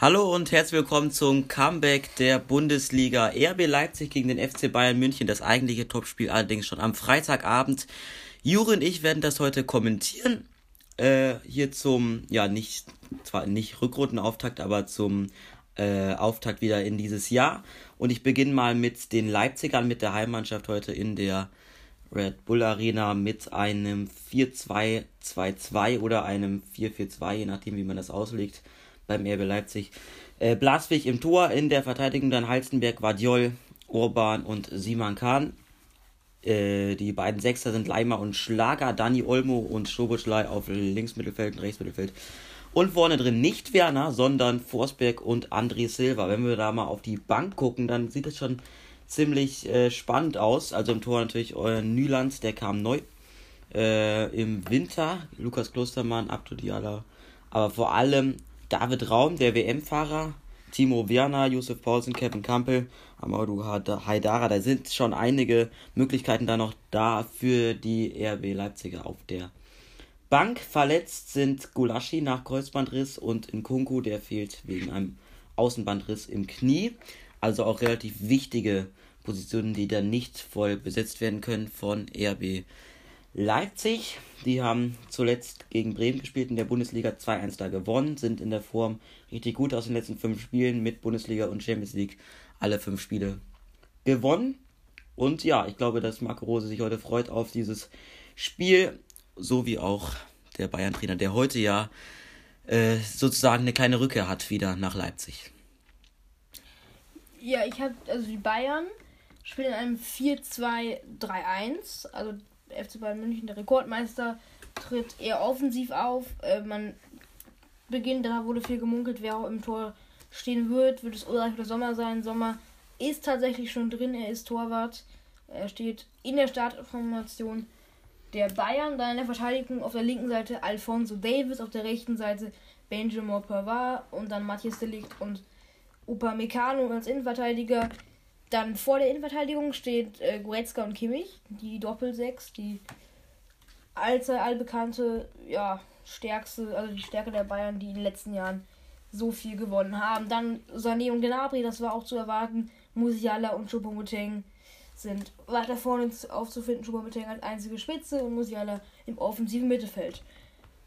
Hallo und herzlich willkommen zum Comeback der Bundesliga. RB Leipzig gegen den FC Bayern München. Das eigentliche Topspiel allerdings schon am Freitagabend. Juri und ich werden das heute kommentieren. Äh, hier zum, ja, nicht, zwar nicht Rückrundenauftakt, aber zum äh, Auftakt wieder in dieses Jahr. Und ich beginne mal mit den Leipzigern, mit der Heimmannschaft heute in der Red Bull Arena mit einem 4-2-2-2 oder einem 4-4-2, je nachdem, wie man das auslegt beim RB Leipzig. Äh, Blaswig im Tor, in der Verteidigung dann Halstenberg, Vadiol, Urban und Siman Kahn. Äh, die beiden Sechser sind Leimer und Schlager, Dani Olmo und Schoboschlei auf Linksmittelfeld und Rechtsmittelfeld. Und vorne drin nicht Werner, sondern Forsberg und André Silva. Wenn wir da mal auf die Bank gucken, dann sieht es schon ziemlich äh, spannend aus. Also im Tor natürlich euer Nyland, der kam neu. Äh, Im Winter Lukas Klostermann, Abdo Diala. Aber vor allem David Raum, der WM-Fahrer, Timo Werner, Josef Paulsen, Kevin Campbell, Amadou Haidara. Da sind schon einige Möglichkeiten da noch da für die RB Leipziger auf der Bank. Verletzt sind Gulaschi nach Kreuzbandriss und Nkunku, der fehlt wegen einem Außenbandriss im Knie. Also auch relativ wichtige Positionen, die dann nicht voll besetzt werden können von RB Leipzig, die haben zuletzt gegen Bremen gespielt in der Bundesliga 2-1 da gewonnen, sind in der Form richtig gut aus den letzten fünf Spielen mit Bundesliga und Champions League alle fünf Spiele gewonnen. Und ja, ich glaube, dass Marco Rose sich heute freut auf dieses Spiel, so wie auch der Bayern-Trainer, der heute ja äh, sozusagen eine kleine Rückkehr hat wieder nach Leipzig. Ja, ich habe, also die Bayern spielen in einem 4-2-3-1, also FC Bayern München, der Rekordmeister, tritt eher offensiv auf. Äh, man beginnt, da wurde viel gemunkelt, wer auch im Tor stehen wird. Wird es Ulreich oder Sommer sein? Sommer ist tatsächlich schon drin, er ist Torwart. Er steht in der Startformation der Bayern, dann in der Verteidigung auf der linken Seite Alfonso Davis, auf der rechten Seite Benjamin Pavard und dann Matthias Delikt und Upamecano als Innenverteidiger. Dann vor der Innenverteidigung steht äh, Goretzka und Kimmich, die Doppelsechs, die allzeit allbekannte, ja, stärkste, also die Stärke der Bayern, die in den letzten Jahren so viel gewonnen haben. Dann Sané und Gnabry, das war auch zu erwarten. Musiala und Choupo-Moting sind weiter vorne aufzufinden. Choupo-Moting als einzige Spitze und Musiala im offensiven Mittelfeld.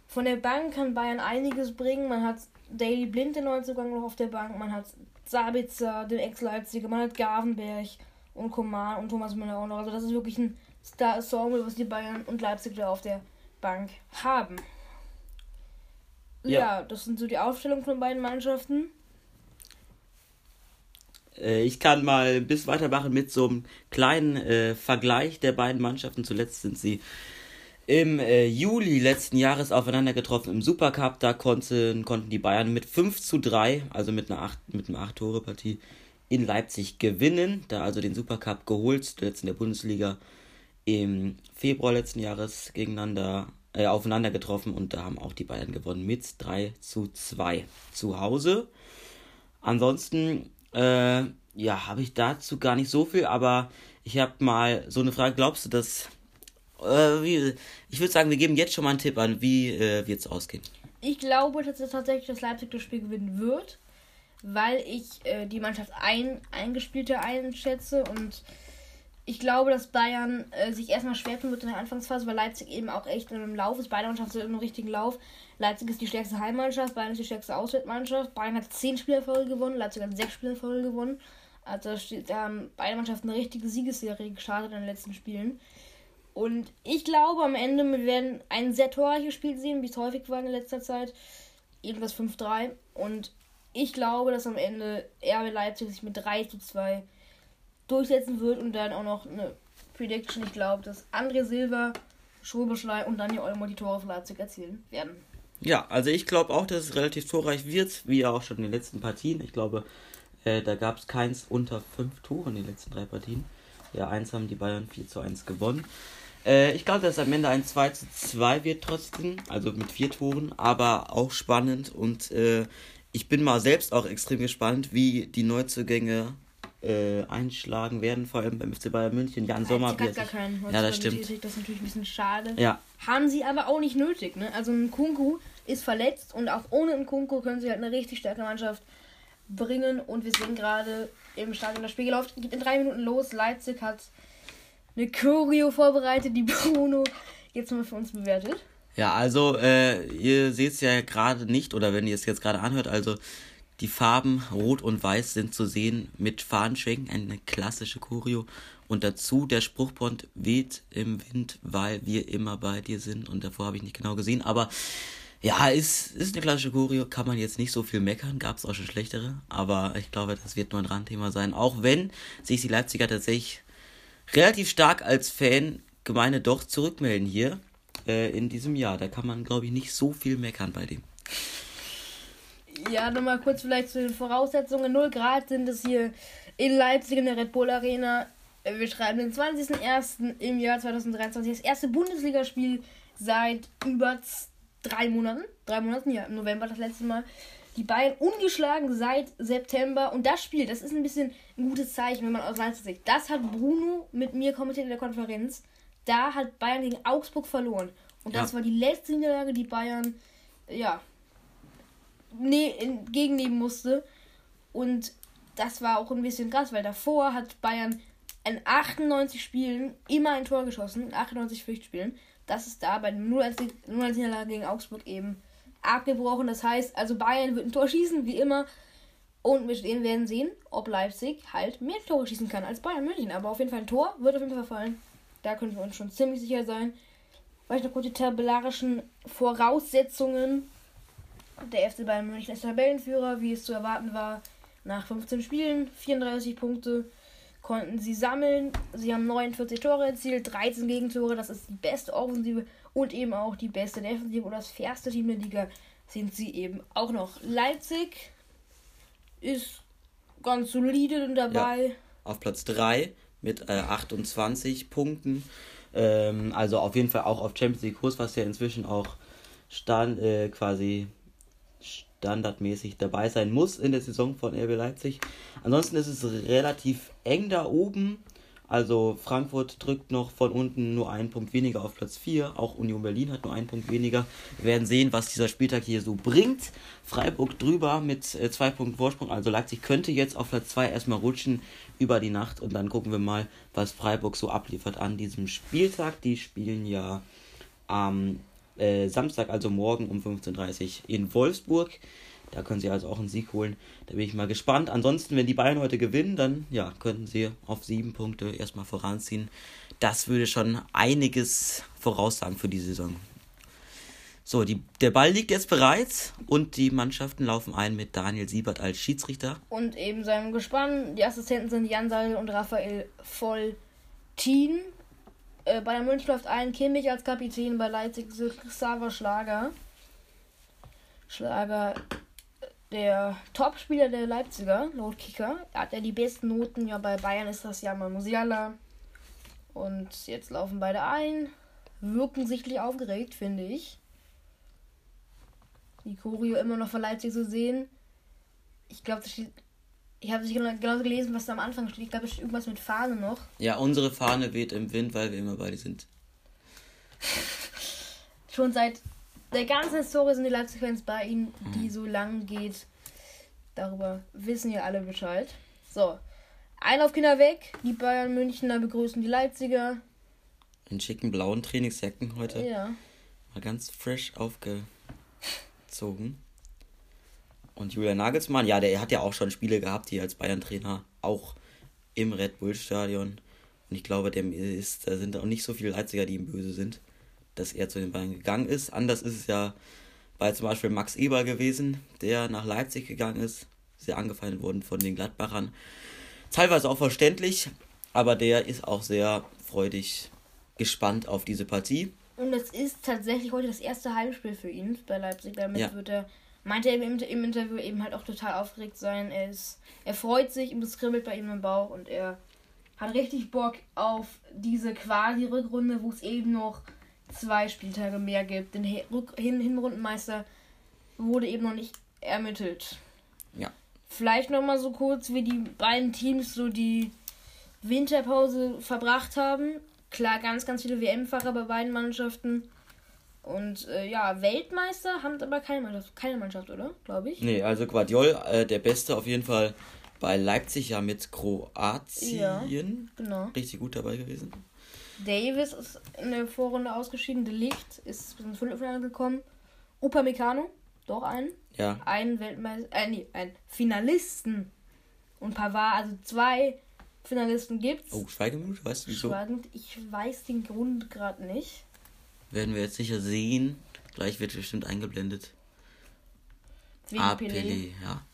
Von der Bank kann Bayern einiges bringen. Man hat Daily Blind den Neuzugang noch auf der Bank. Man hat Sabitzer, den Ex-Leipziger, man hat Gavenberg und Koman und Thomas Müller auch noch. Also das ist wirklich ein Star-Ensemble, was die Bayern und Leipzig da auf der Bank haben. Ja. ja, das sind so die Aufstellungen von beiden Mannschaften. Äh, ich kann mal bis weitermachen mit so einem kleinen äh, Vergleich der beiden Mannschaften. Zuletzt sind sie im äh, Juli letzten Jahres aufeinander getroffen im Supercup. Da konnten, konnten die Bayern mit 5 zu 3, also mit einer 8, mit einer 8-Tore-Partie in Leipzig gewinnen. Da also den Supercup geholt, zuletzt in der Bundesliga im Februar letzten Jahres gegeneinander äh, aufeinander getroffen und da haben auch die Bayern gewonnen mit 3 zu 2 zu Hause. Ansonsten, äh, ja, habe ich dazu gar nicht so viel, aber ich habe mal so eine Frage. Glaubst du, dass äh, ich würde sagen, wir geben jetzt schon mal einen Tipp an, wie äh, wird es ausgehen. Ich glaube, dass tatsächlich das Leipzig das Spiel gewinnen wird, weil ich äh, die Mannschaft ein, eingespielter einschätze und ich glaube, dass Bayern äh, sich erstmal schwer tun wird in der Anfangsphase, weil Leipzig eben auch echt in einem Lauf ist. Beide Mannschaften sind im richtigen Lauf. Leipzig ist die stärkste Heimmannschaft, Bayern ist die stärkste Auswärtsmannschaft. Bayern hat 10 Spielerfolge gewonnen, Leipzig hat 6 Spielerfolge gewonnen. Also da haben beide Mannschaften eine richtige Siegesserie gestartet in den letzten Spielen. Und ich glaube, am Ende wir werden ein sehr torreiches Spiel sehen, wie es häufig war in letzter Zeit. Irgendwas 5-3. Und ich glaube, dass am Ende RB Leipzig sich mit 3 zu 2 durchsetzen wird und dann auch noch eine Prediction. Ich glaube, dass André Silva, Schrobeschlei und Daniel Olmo die Tore für Leipzig erzielen werden. Ja, also ich glaube auch, dass es relativ torreich wird, wie auch schon in den letzten Partien. Ich glaube, äh, da gab es keins unter 5 Toren in den letzten drei Partien. Ja, eins haben die Bayern 4 zu 1 gewonnen. Äh, ich glaube, dass am Ende ein 2 zu 2 wird trotzdem, also mit vier Toren, aber auch spannend und äh, ich bin mal selbst auch extrem gespannt, wie die Neuzugänge äh, einschlagen werden, vor allem beim FC Bayern München. Jan Sommer wird gar keinen Ja, das stimmt. Das ist natürlich ein bisschen schade. Ja. Haben sie aber auch nicht nötig, ne? Also ein Kunku ist verletzt und auch ohne Nkunku können sie halt eine richtig starke Mannschaft bringen. Und wir sehen gerade im Stadion das Spiel läuft, geht in drei Minuten los. Leipzig hat eine Choreo vorbereitet, die Bruno jetzt mal für uns bewertet. Ja, also äh, ihr seht es ja gerade nicht, oder wenn ihr es jetzt gerade anhört, also die Farben Rot und Weiß sind zu sehen mit Fahnenschwenken, eine klassische Choreo. Und dazu der Spruchbond weht im Wind, weil wir immer bei dir sind. Und davor habe ich nicht genau gesehen. Aber ja, ist, ist eine klassische Choreo. Kann man jetzt nicht so viel meckern. Gab es auch schon schlechtere. Aber ich glaube, das wird nur ein Randthema sein. Auch wenn sich die Leipziger tatsächlich relativ stark als Fan Gemeinde doch zurückmelden hier äh, in diesem Jahr. Da kann man, glaube ich, nicht so viel meckern bei dem. Ja, nochmal kurz vielleicht zu den Voraussetzungen. 0 Grad sind es hier in Leipzig in der Red Bull Arena. Wir schreiben den 20.01. im Jahr 2023. Das erste Bundesligaspiel seit über drei Monaten. Drei Monaten, ja, im November das letzte Mal. Die Bayern ungeschlagen seit September. Und das Spiel, das ist ein bisschen ein gutes Zeichen, wenn man aus Leipzig sieht. Das hat Bruno mit mir kommentiert in der Konferenz. Da hat Bayern gegen Augsburg verloren. Und das ja. war die letzte Niederlage, die Bayern, ja, ne entgegennehmen musste. Und das war auch ein bisschen krass, weil davor hat Bayern in 98 Spielen immer ein Tor geschossen, in 98 Pflichtspielen. Das ist da bei dem 0-1-Niederlage gegen Augsburg eben abgebrochen. Das heißt, also Bayern wird ein Tor schießen, wie immer. Und wir werden sehen, ob Leipzig halt mehr Tore schießen kann als Bayern München. Aber auf jeden Fall ein Tor wird auf jeden Fall fallen. Da können wir uns schon ziemlich sicher sein. Vielleicht noch kurz die tabellarischen Voraussetzungen. Der FC Bayern München ist Tabellenführer, wie es zu erwarten war. Nach 15 Spielen, 34 Punkte konnten sie sammeln. Sie haben 49 Tore erzielt, 13 Gegentore. Das ist die beste Offensive und eben auch die beste Defensive und das fairste Team der Liga sind sie eben auch noch. Leipzig ist ganz solide dabei. Ja, auf Platz 3 mit äh, 28 Punkten. Ähm, also auf jeden Fall auch auf Champions League Kurs, was ja inzwischen auch stand, äh, quasi standardmäßig dabei sein muss in der Saison von RB Leipzig. Ansonsten ist es relativ eng da oben. Also Frankfurt drückt noch von unten nur einen Punkt weniger auf Platz 4. Auch Union Berlin hat nur einen Punkt weniger. Wir werden sehen, was dieser Spieltag hier so bringt. Freiburg drüber mit äh, zwei Punkten Vorsprung. Also Leipzig könnte jetzt auf Platz 2 erstmal rutschen über die Nacht. Und dann gucken wir mal, was Freiburg so abliefert an diesem Spieltag. Die spielen ja am äh, Samstag, also morgen um 15.30 Uhr in Wolfsburg. Da können sie also auch einen Sieg holen. Da bin ich mal gespannt. Ansonsten, wenn die Bayern heute gewinnen, dann ja, könnten sie auf sieben Punkte erstmal voranziehen. Das würde schon einiges voraussagen für die Saison. So, die, der Ball liegt jetzt bereit und die Mannschaften laufen ein mit Daniel Siebert als Schiedsrichter. Und eben seinem Gespann. Die Assistenten sind Jan Sall und Raphael Volltin. Äh, bei der München läuft ein Kimmich als Kapitän, bei Leipzig Xaver Schlager. Schlager der Topspieler der Leipziger, laut Kicker. Er hat ja die besten Noten. Ja, bei Bayern ist das ja mal Musiala. Und jetzt laufen beide ein. Wirken sichtlich aufgeregt, finde ich. Die Choreo immer noch für Leipzig zu sehen. Ich glaube, Ich habe nicht genau gelesen, was da am Anfang steht. Ich glaube, es steht irgendwas mit Fahne noch. Ja, unsere Fahne weht im Wind, weil wir immer beide sind. Schon seit der ganzen Historie sind die Leipzig-Fans bei ihnen, die mhm. so lang geht. Darüber wissen ja alle Bescheid. So. Einlaufkinder weg. Die Bayern Münchner begrüßen die Leipziger. In schicken blauen Trainingsjacken heute. Ja. Mal ganz frisch aufgezogen. Und Julian Nagelsmann, ja, der hat ja auch schon Spiele gehabt, hier als Bayern-Trainer auch im Red Bull-Stadion. Und ich glaube, dem ist, da sind auch nicht so viele Leipziger, die ihm böse sind dass er zu den Bayern gegangen ist. Anders ist es ja bei zum Beispiel Max Eber gewesen, der nach Leipzig gegangen ist, sehr angefeindet worden von den Gladbachern. Teilweise auch verständlich, aber der ist auch sehr freudig gespannt auf diese Partie. Und es ist tatsächlich heute das erste Heimspiel für ihn bei Leipzig. Damit ja. wird er, meinte er im, im, Interview eben halt auch total aufgeregt sein. Er, ist, er freut sich und es kribbelt bei ihm im Bauch und er hat richtig Bock auf diese quasi Rückrunde, wo es eben noch zwei Spieltage mehr gibt. Den Hin Hinrundenmeister wurde eben noch nicht ermittelt. Ja. Vielleicht noch mal so kurz, wie die beiden Teams so die Winterpause verbracht haben. Klar, ganz, ganz viele WM-Fahrer bei beiden Mannschaften. Und äh, ja, Weltmeister haben aber keine Mannschaft, keine Mannschaft, oder? Glaube ich. Nee, also Guardiol, äh, der Beste auf jeden Fall bei Leipzig ja mit Kroatien. Ja, genau. Richtig gut dabei gewesen. Davis ist in der Vorrunde ausgeschieden. De Licht ist bis ins Viertelfinale gekommen. Upamecano, doch ein. Ja. Ein Weltmeister, äh, nee, ein Finalisten. Und Pavard, also zwei Finalisten gibt's. Oh, Schweigeminute, weißt du wieso? Schweigend, ich weiß den Grund gerade nicht. Werden wir jetzt sicher sehen. Gleich wird bestimmt eingeblendet. Wegen ah, Pelé. ja.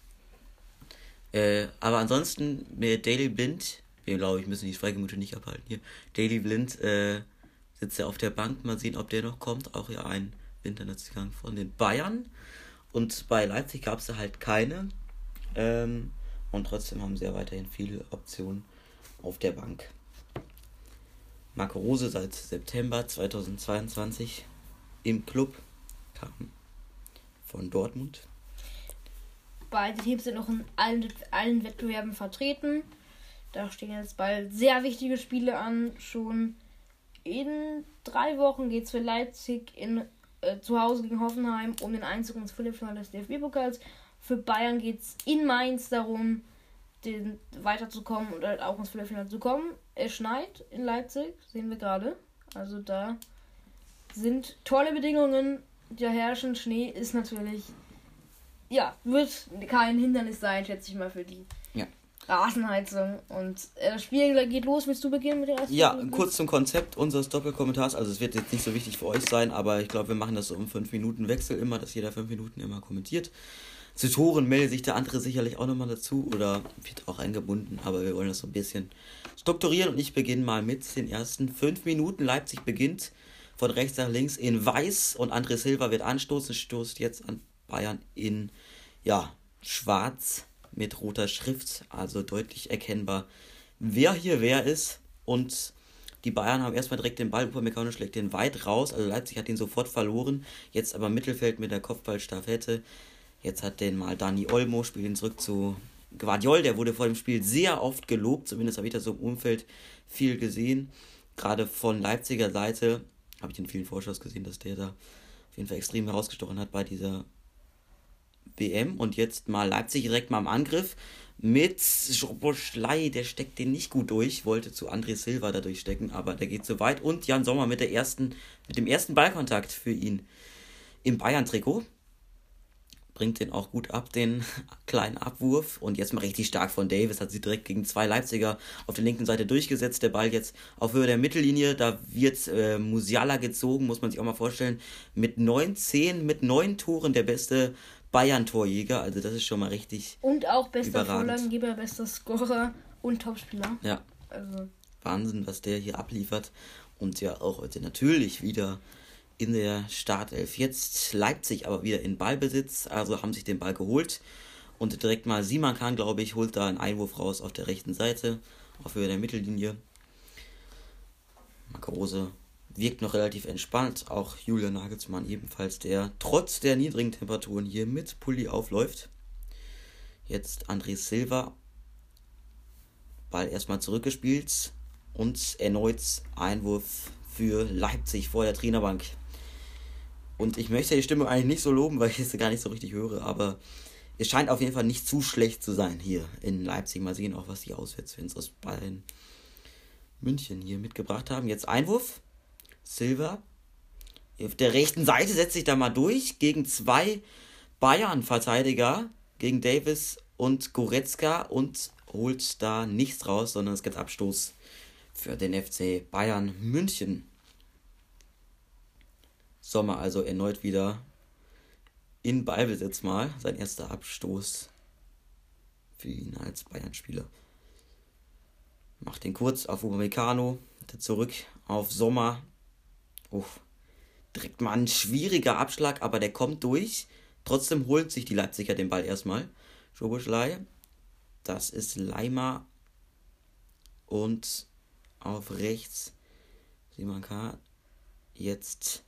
Äh, aber ansonsten mit Daily Blind, wir glaube ich müssen die Schweigeminute nicht abhalten hier. Daily Blind äh, sitzt ja auf der Bank, mal sehen, ob der noch kommt. Auch ja ein Winternetzgang von den Bayern. Und bei Leipzig gab es halt keine. Ähm, und trotzdem haben sie ja weiterhin viele Optionen auf der Bank. Marco Rose seit September 2022 im Club kam von Dortmund. Beide Teams sind noch in allen, allen Wettbewerben vertreten. Da stehen jetzt bald sehr wichtige Spiele an. Schon in drei Wochen geht es für Leipzig in, äh, zu Hause gegen Hoffenheim um den Einzug ins Viertelfinale des DFB-Pokals. Für Bayern geht es in Mainz darum, den weiterzukommen und halt auch ins Viertelfinale zu kommen. Es schneit in Leipzig, sehen wir gerade. Also da sind tolle Bedingungen. Der herrschen Schnee ist natürlich, ja, wird kein Hindernis sein, schätze ich mal, für die ja. Rasenheizung. Und äh, das Spiel geht los. Willst du beginnen mit der ersten Ja, Minute? kurz zum Konzept unseres Doppelkommentars. Also es wird jetzt nicht so wichtig für euch sein, aber ich glaube, wir machen das so um 5 Minuten Wechsel immer, dass jeder 5 Minuten immer kommentiert. Zu Toren meldet sich der andere sicherlich auch nochmal dazu oder wird auch eingebunden, aber wir wollen das so ein bisschen strukturieren und ich beginne mal mit den ersten fünf Minuten. Leipzig beginnt von rechts nach links in weiß und André Silva wird anstoßen, stoßt jetzt an Bayern in ja, schwarz mit roter Schrift, also deutlich erkennbar, wer hier wer ist. Und die Bayern haben erstmal direkt den Ball, Upamecano schlägt den weit raus, also Leipzig hat ihn sofort verloren, jetzt aber Mittelfeld mit der Kopfballstaffette. Jetzt hat den mal Dani Olmo, spielt ihn zurück zu Guardiol. Der wurde vor dem Spiel sehr oft gelobt, zumindest habe ich das so im Umfeld viel gesehen. Gerade von Leipziger Seite habe ich in vielen Vorschuss gesehen, dass der da auf jeden Fall extrem herausgestochen hat bei dieser WM. Und jetzt mal Leipzig direkt mal im Angriff mit Schroboschlei. Der steckt den nicht gut durch, wollte zu André Silva da durchstecken, aber der geht zu weit. Und Jan Sommer mit, der ersten, mit dem ersten Ballkontakt für ihn im Bayern-Trikot bringt den auch gut ab, den kleinen Abwurf. Und jetzt mal richtig stark von Davis, hat sie direkt gegen zwei Leipziger auf der linken Seite durchgesetzt. Der Ball jetzt auf Höhe der Mittellinie, da wird äh, Musiala gezogen, muss man sich auch mal vorstellen. Mit 9-10, mit neun Toren der beste Bayern-Torjäger. Also das ist schon mal richtig. Und auch bester Vorlagengeber, bester Scorer und Topspieler. Ja. Also. Wahnsinn, was der hier abliefert. Und ja auch heute natürlich wieder in der Startelf. Jetzt Leipzig aber wieder in Ballbesitz, also haben sich den Ball geholt. Und direkt mal Simon Kahn, glaube ich, holt da einen Einwurf raus auf der rechten Seite, auf Höhe der Mittellinie. Marco Rose wirkt noch relativ entspannt. Auch Julian Nagelsmann ebenfalls, der trotz der niedrigen Temperaturen hier mit Pulli aufläuft. Jetzt André Silva. Ball erstmal zurückgespielt und erneut Einwurf für Leipzig vor der Trainerbank. Und ich möchte die Stimme eigentlich nicht so loben, weil ich es gar nicht so richtig höre, aber es scheint auf jeden Fall nicht zu schlecht zu sein hier in Leipzig. Mal sehen auch, was die Auswärtsfans aus Bayern München hier mitgebracht haben. Jetzt Einwurf. Silver. Auf der rechten Seite setzt sich da mal durch gegen zwei Bayern-Verteidiger, gegen Davis und Goretzka und holt da nichts raus, sondern es gibt Abstoß für den FC Bayern München. Sommer also erneut wieder in Ballbesitz mal. Sein erster Abstoß für ihn als Bayern-Spieler. Macht den kurz auf Upamecano, zurück auf Sommer. Uff. Direkt mal ein schwieriger Abschlag, aber der kommt durch. Trotzdem holt sich die Leipziger den Ball erstmal. Schoboschlei. Das ist Leimer. Und auf rechts Simon K. Jetzt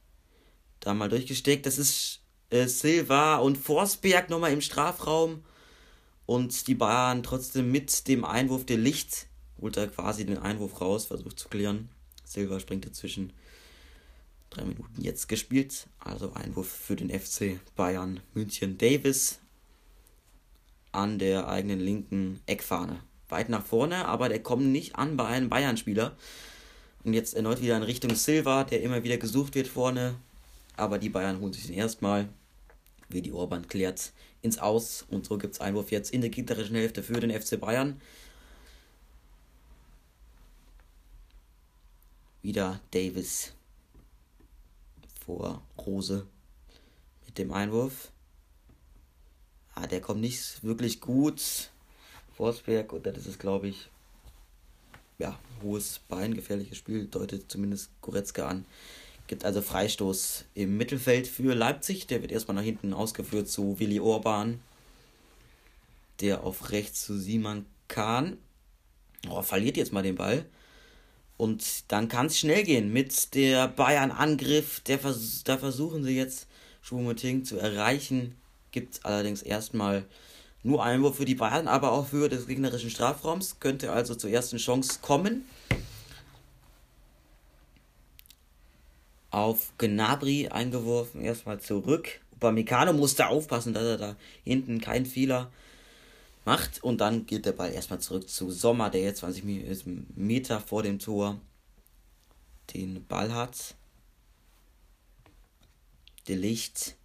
da mal durchgesteckt. Das ist äh, Silva und Forsberg nochmal im Strafraum. Und die Bayern trotzdem mit dem Einwurf der Licht holt er quasi den Einwurf raus, versucht zu klären. Silva springt dazwischen. Drei Minuten jetzt gespielt. Also Einwurf für den FC Bayern München. Davis an der eigenen linken Eckfahne. Weit nach vorne, aber der kommt nicht an bei einem Bayern-Spieler. Und jetzt erneut wieder in Richtung Silva, der immer wieder gesucht wird vorne. Aber die Bayern holen sich den erstmal. Wie die Orban klärt ins Aus. Und so gibt es Einwurf jetzt in der gegnerischen Hälfte für den FC Bayern. Wieder Davis vor Rose mit dem Einwurf. Ah, der kommt nicht wirklich gut. Forsberg, und das ist glaube ich, ja, hohes Bein, gefährliches Spiel, deutet zumindest Goretzka an. Gibt also Freistoß im Mittelfeld für Leipzig. Der wird erstmal nach hinten ausgeführt zu Willi Orban. Der auf rechts zu Simon Kahn. Oh, verliert jetzt mal den Ball. Und dann kann es schnell gehen mit der Bayern-Angriff. Vers da versuchen sie jetzt Schwumeting zu erreichen. Gibt es allerdings erstmal nur Einwurf für die Bayern, aber auch für des gegnerischen Strafraums. Könnte also zur ersten Chance kommen. Auf Gnabry eingeworfen, erstmal zurück. Upamecano musste aufpassen, dass er da hinten keinen Fehler macht. Und dann geht der Ball erstmal zurück zu Sommer, der jetzt 20 Meter vor dem Tor den Ball hat. Der Licht.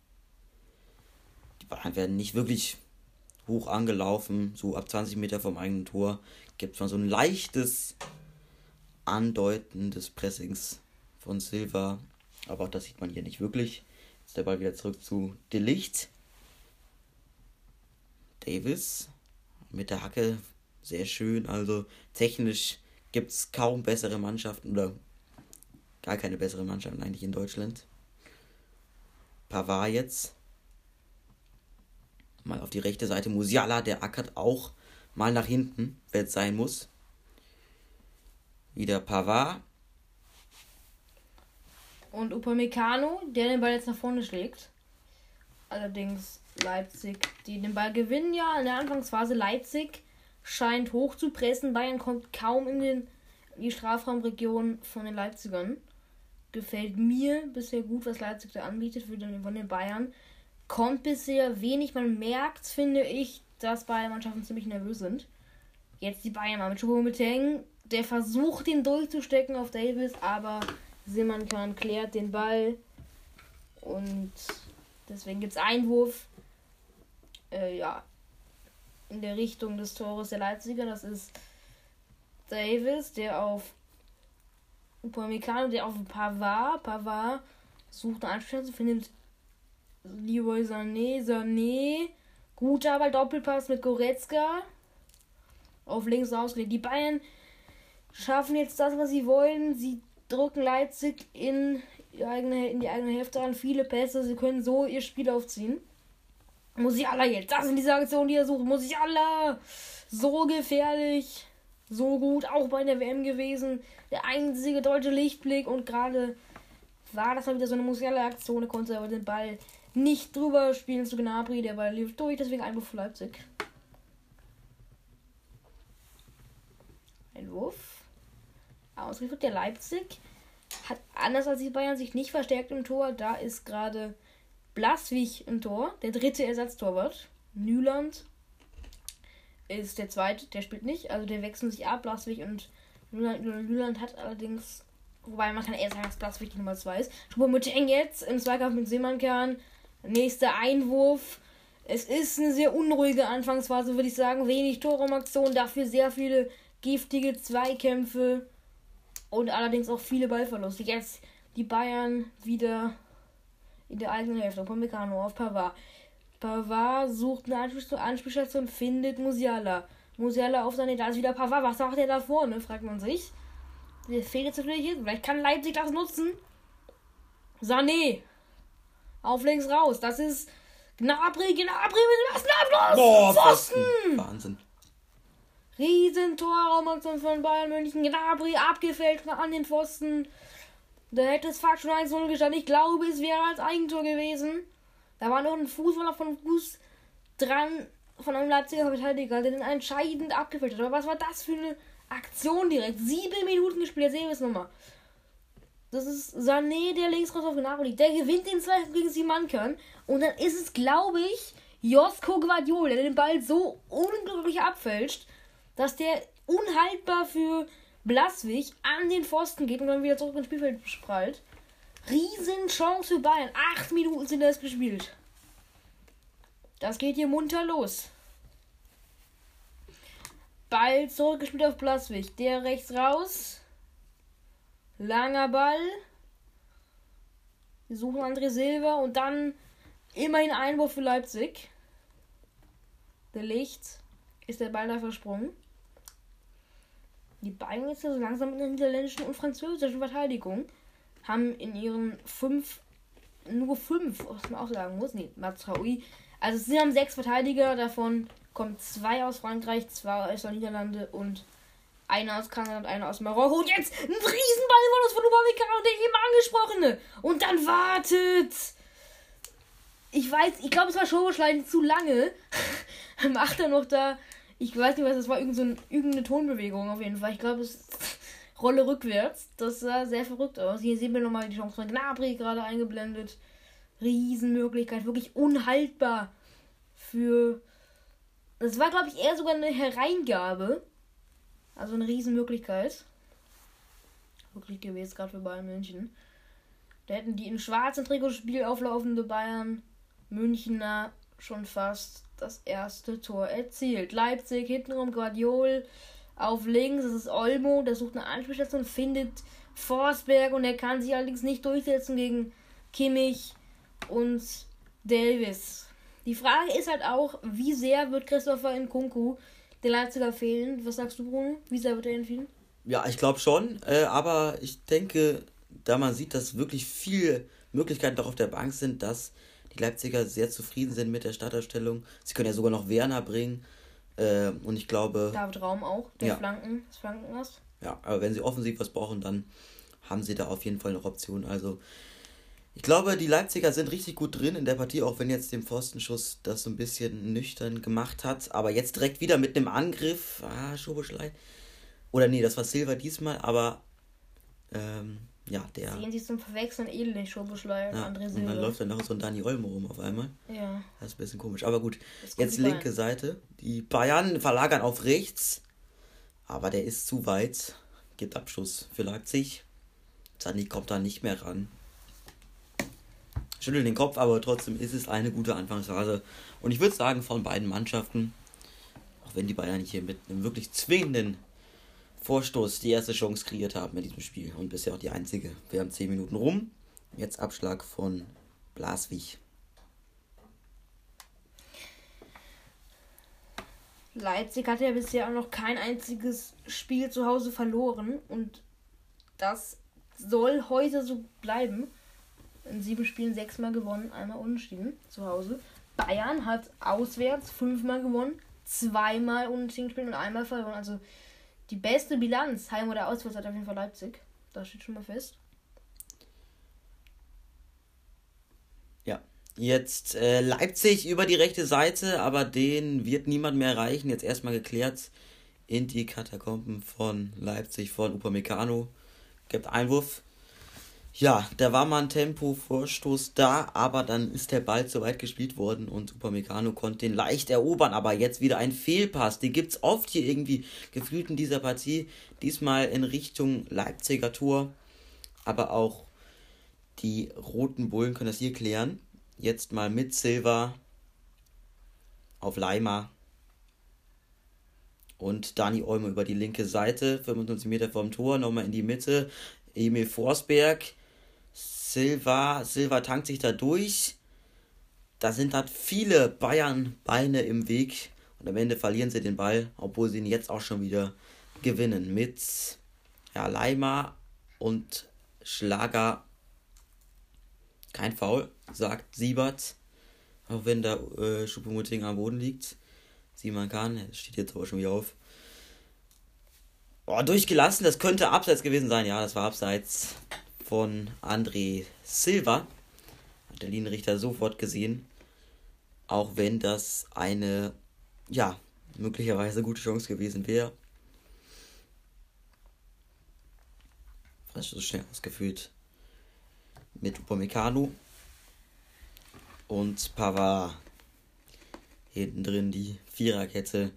Die Bayern werden nicht wirklich hoch angelaufen, so ab 20 Meter vom eigenen Tor. Gibt es mal so ein leichtes Andeuten des Pressings von Silva. Aber auch das sieht man hier nicht wirklich. Jetzt der Ball wieder zurück zu Delicht. Davis mit der Hacke sehr schön. Also technisch gibt es kaum bessere Mannschaften oder gar keine bessere Mannschaften eigentlich in Deutschland. Pavard jetzt. Mal auf die rechte Seite. Musiala, der ackert auch mal nach hinten, wenn es sein muss. Wieder Pavard. Und Upamecano, der den Ball jetzt nach vorne schlägt. Allerdings Leipzig, die den Ball gewinnen ja in der Anfangsphase. Leipzig scheint hoch zu pressen. Bayern kommt kaum in, den, in die Strafraumregion von den Leipzigern. Gefällt mir bisher gut, was Leipzig da anbietet für den, von den Bayern. Kommt bisher wenig. Man merkt, finde ich, dass beide Mannschaften ziemlich nervös sind. Jetzt die Bayern mal mit Choupo-Moting. Der versucht, ihn durchzustecken auf Davis, aber Simmernkern klärt den Ball. Und deswegen gibt es Einwurf äh, ja, in der Richtung des Tores der Leipziger. Das ist Davis, der auf Upamecano, der auf Pavard, Pavard sucht eine Anspielstation, findet Leroy Sané, Sané, guter Ball, Doppelpass mit Goretzka, auf links rausgelegt. Die Bayern schaffen jetzt das, was sie wollen. Sie drücken Leipzig in die eigene, in die eigene Hälfte an. Viele Pässe, sie können so ihr Spiel aufziehen. Musiala jetzt. Das sind diese Aktionen, die er sucht. Musiala. So gefährlich. So gut. Auch bei der WM gewesen. Der einzige deutsche Lichtblick. Und gerade war das mal wieder so eine Musiala-Aktion. Er konnte aber den Ball nicht drüber spielen zu Gnabry. Der Ball lief durch. Deswegen Einwurf für Leipzig. Einwurf. Ausgeführt der Leipzig. Hat anders als die Bayern sich nicht verstärkt im Tor. Da ist gerade Blaswig im Tor, der dritte Ersatztorwart. Nyland ist der zweite, der spielt nicht, also der wechseln sich ab. Blaswig und Nyland, hat allerdings, wobei man kann eher sagen, dass Blaswig die Nummer 2 ist. Schubomuteng jetzt im Zweikampf mit Seemankern. Nächster Einwurf. Es ist eine sehr unruhige Anfangsphase, würde ich sagen. Wenig Torraumaktion, dafür sehr viele giftige Zweikämpfe und allerdings auch viele Ballverluste. Jetzt die Bayern wieder in der eigenen Hälfte. Pomecano auf Pavard. Pavard sucht eine Anspielstation, findet Musiala. Musiala auf seine, da ist wieder Pavard. Was macht er da vorne, fragt man sich. Der fehlt jetzt natürlich hin. Vielleicht kann Leipzig das nutzen. Sané. Auf links raus. Das ist Gnabry, Gnabry mit dem ersten Abschluss. Boah, Pfosten. Wahnsinn. Riesentorraumaktion von Bayern München. Gnabry abgefällt an den Pfosten. Da hätte es fast schon 1-0 gestanden. Ich glaube, es wäre als Eigentor gewesen. Da war noch ein Fußballer von Fuß dran von einem Leipziger Verteidiger, der den entscheidend abgefällt hat. Aber was war das für eine Aktion direkt? Sieben Minuten gespielt, sehen wir es nochmal. Das ist Sané, der links raus auf Gnabry. Der gewinnt den Zweikampf gegen Simankern. Und dann ist es, glaube ich, Josko Guardiol, der den Ball so unglücklich abfälscht, dass der unhaltbar für Blaswig an den Pfosten geht und dann wieder zurück ins Spielfeld sprallt. Riesen Chance für Bayern. Acht Minuten sind das gespielt. Das geht hier munter los. Ball zurückgespielt auf Blaswig. Der rechts raus. Langer Ball. Wir suchen André Silva und dann immerhin Einwurf für Leipzig. Der Licht ist der Ball da versprungen. Die Bayern jetzt so langsam in der niederländischen und französischen Verteidigung haben in ihren fünf, nur fünf, was man auch sagen muss, nee, Mazraoui. Also sie haben sechs Verteidiger, davon kommen zwei aus Frankreich, zwei aus den Niederlande und einer aus Kanada und einer aus Marokko. Und jetzt ein Riesenball von Upamecano, der eben angesprochene. Und dann wartet. Ich weiß, ich glaube, es war Schoboschlein zu lange. Macht er noch da. Ich weiß nicht, was das war. Irgend so ein, irgendeine Tonbewegung auf jeden Fall. Ich glaube, es Rolle rückwärts. Das sah sehr verrückt aus. Hier sehen wir nochmal die Chance von Gnabry gerade eingeblendet. Riesenmöglichkeit. Wirklich unhaltbar für. Das war, glaube ich, eher sogar eine Hereingabe. Also eine Riesenmöglichkeit. Wirklich gewesen, gerade für Bayern München. Da hätten die in schwarzen Trikotspiel auflaufende Bayern Münchner schon fast das erste Tor erzielt. Leipzig hintenrum Guardiol auf links, das ist Olmo, der sucht eine Anspielstation, findet Forsberg und er kann sich allerdings nicht durchsetzen gegen Kimmich und Davis. Die Frage ist halt auch, wie sehr wird Christopher in Kunku der Leipziger fehlen? Was sagst du, Bruno? Wie sehr wird er ihnen fehlen? Ja, ich glaube schon, äh, aber ich denke, da man sieht, dass wirklich viele Möglichkeiten doch auf der Bank sind, dass die Leipziger sehr zufrieden sind mit der Starterstellung. Sie können ja sogar noch Werner bringen. Äh, und ich glaube. David Raum auch, der ja. Flanken, das Flankenass. Ja, aber wenn sie offensiv was brauchen, dann haben sie da auf jeden Fall noch Optionen. Also, ich glaube, die Leipziger sind richtig gut drin in der Partie, auch wenn jetzt dem Pfostenschuss das so ein bisschen nüchtern gemacht hat. Aber jetzt direkt wieder mit einem Angriff. Ah, Schoboschlei. Oder nee, das war Silva diesmal, aber ähm, ja, der. Sehen sie zum Verwechseln ähnlich, Schoboschlei und ja, André Silva. Und dann läuft dann noch so ein Dani Olmo rum auf einmal. Ja. Das ist ein bisschen komisch. Aber gut, jetzt linke Bayern. Seite. Die Bayern verlagern auf rechts. Aber der ist zu weit. Gibt Abschluss für Leipzig. Sani kommt da nicht mehr ran. Schüttelt den Kopf, aber trotzdem ist es eine gute Anfangsphase. Und ich würde sagen, von beiden Mannschaften, auch wenn die Bayern hier mit einem wirklich zwingenden Vorstoß die erste Chance kreiert haben in diesem Spiel und bisher auch die einzige. Wir haben 10 Minuten rum. Jetzt Abschlag von Blaswig. Leipzig hat ja bisher auch noch kein einziges Spiel zu Hause verloren und das soll heute so bleiben. In sieben Spielen sechsmal gewonnen, einmal unentschieden zu Hause. Bayern hat auswärts fünfmal gewonnen, zweimal unentschieden gespielt und einmal verloren. Also die beste Bilanz, Heim- oder Auswärts, hat auf jeden Fall Leipzig. Das steht schon mal fest. Ja, jetzt äh, Leipzig über die rechte Seite, aber den wird niemand mehr erreichen. Jetzt erstmal geklärt in die Katakomben von Leipzig von Upamecano. Gibt Einwurf ja, da war mal ein Tempo-Vorstoß da, aber dann ist der Ball zu weit gespielt worden und Upamecano konnte den leicht erobern, aber jetzt wieder ein Fehlpass. Den gibt es oft hier irgendwie gefühlt in dieser Partie. Diesmal in Richtung Leipziger Tor, aber auch die roten Bullen können das hier klären. Jetzt mal mit Silva auf Leimer und Dani Olmo über die linke Seite, 25 Meter vom Tor, nochmal in die Mitte. Emil Forsberg Silva, Silva tankt sich da durch. Da sind halt viele Bayern-Beine im Weg. Und am Ende verlieren sie den Ball, obwohl sie ihn jetzt auch schon wieder gewinnen. Mit ja, Leimer und Schlager. Kein Foul, sagt Siebert. Auch wenn da äh, Schuppemuting am Boden liegt. Simon kann, steht jetzt aber schon wieder auf. Oh, durchgelassen, das könnte abseits gewesen sein. Ja, das war abseits von André Silva. Hat der Linienrichter sofort gesehen. Auch wenn das eine, ja, möglicherweise gute Chance gewesen wäre. Fast so schnell ausgeführt. mit Upamecano und Pavard. Hinten drin die Viererkette,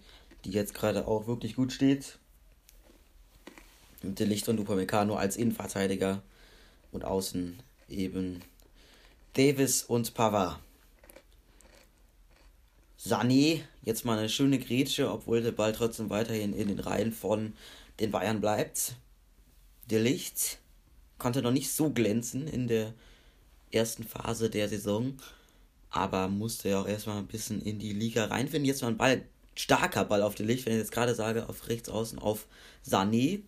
die jetzt gerade auch wirklich gut steht. Mit Licht und Upamecano als Innenverteidiger und außen eben Davis und Pavard. Sané, jetzt mal eine schöne Grätsche, obwohl der Ball trotzdem weiterhin in den Reihen von den Bayern bleibt. Der Licht konnte noch nicht so glänzen in der ersten Phase der Saison, aber musste ja auch erstmal ein bisschen in die Liga reinfinden. Jetzt mal ein Ball, starker Ball auf den Licht, wenn ich jetzt gerade sage, auf rechts außen auf Sané.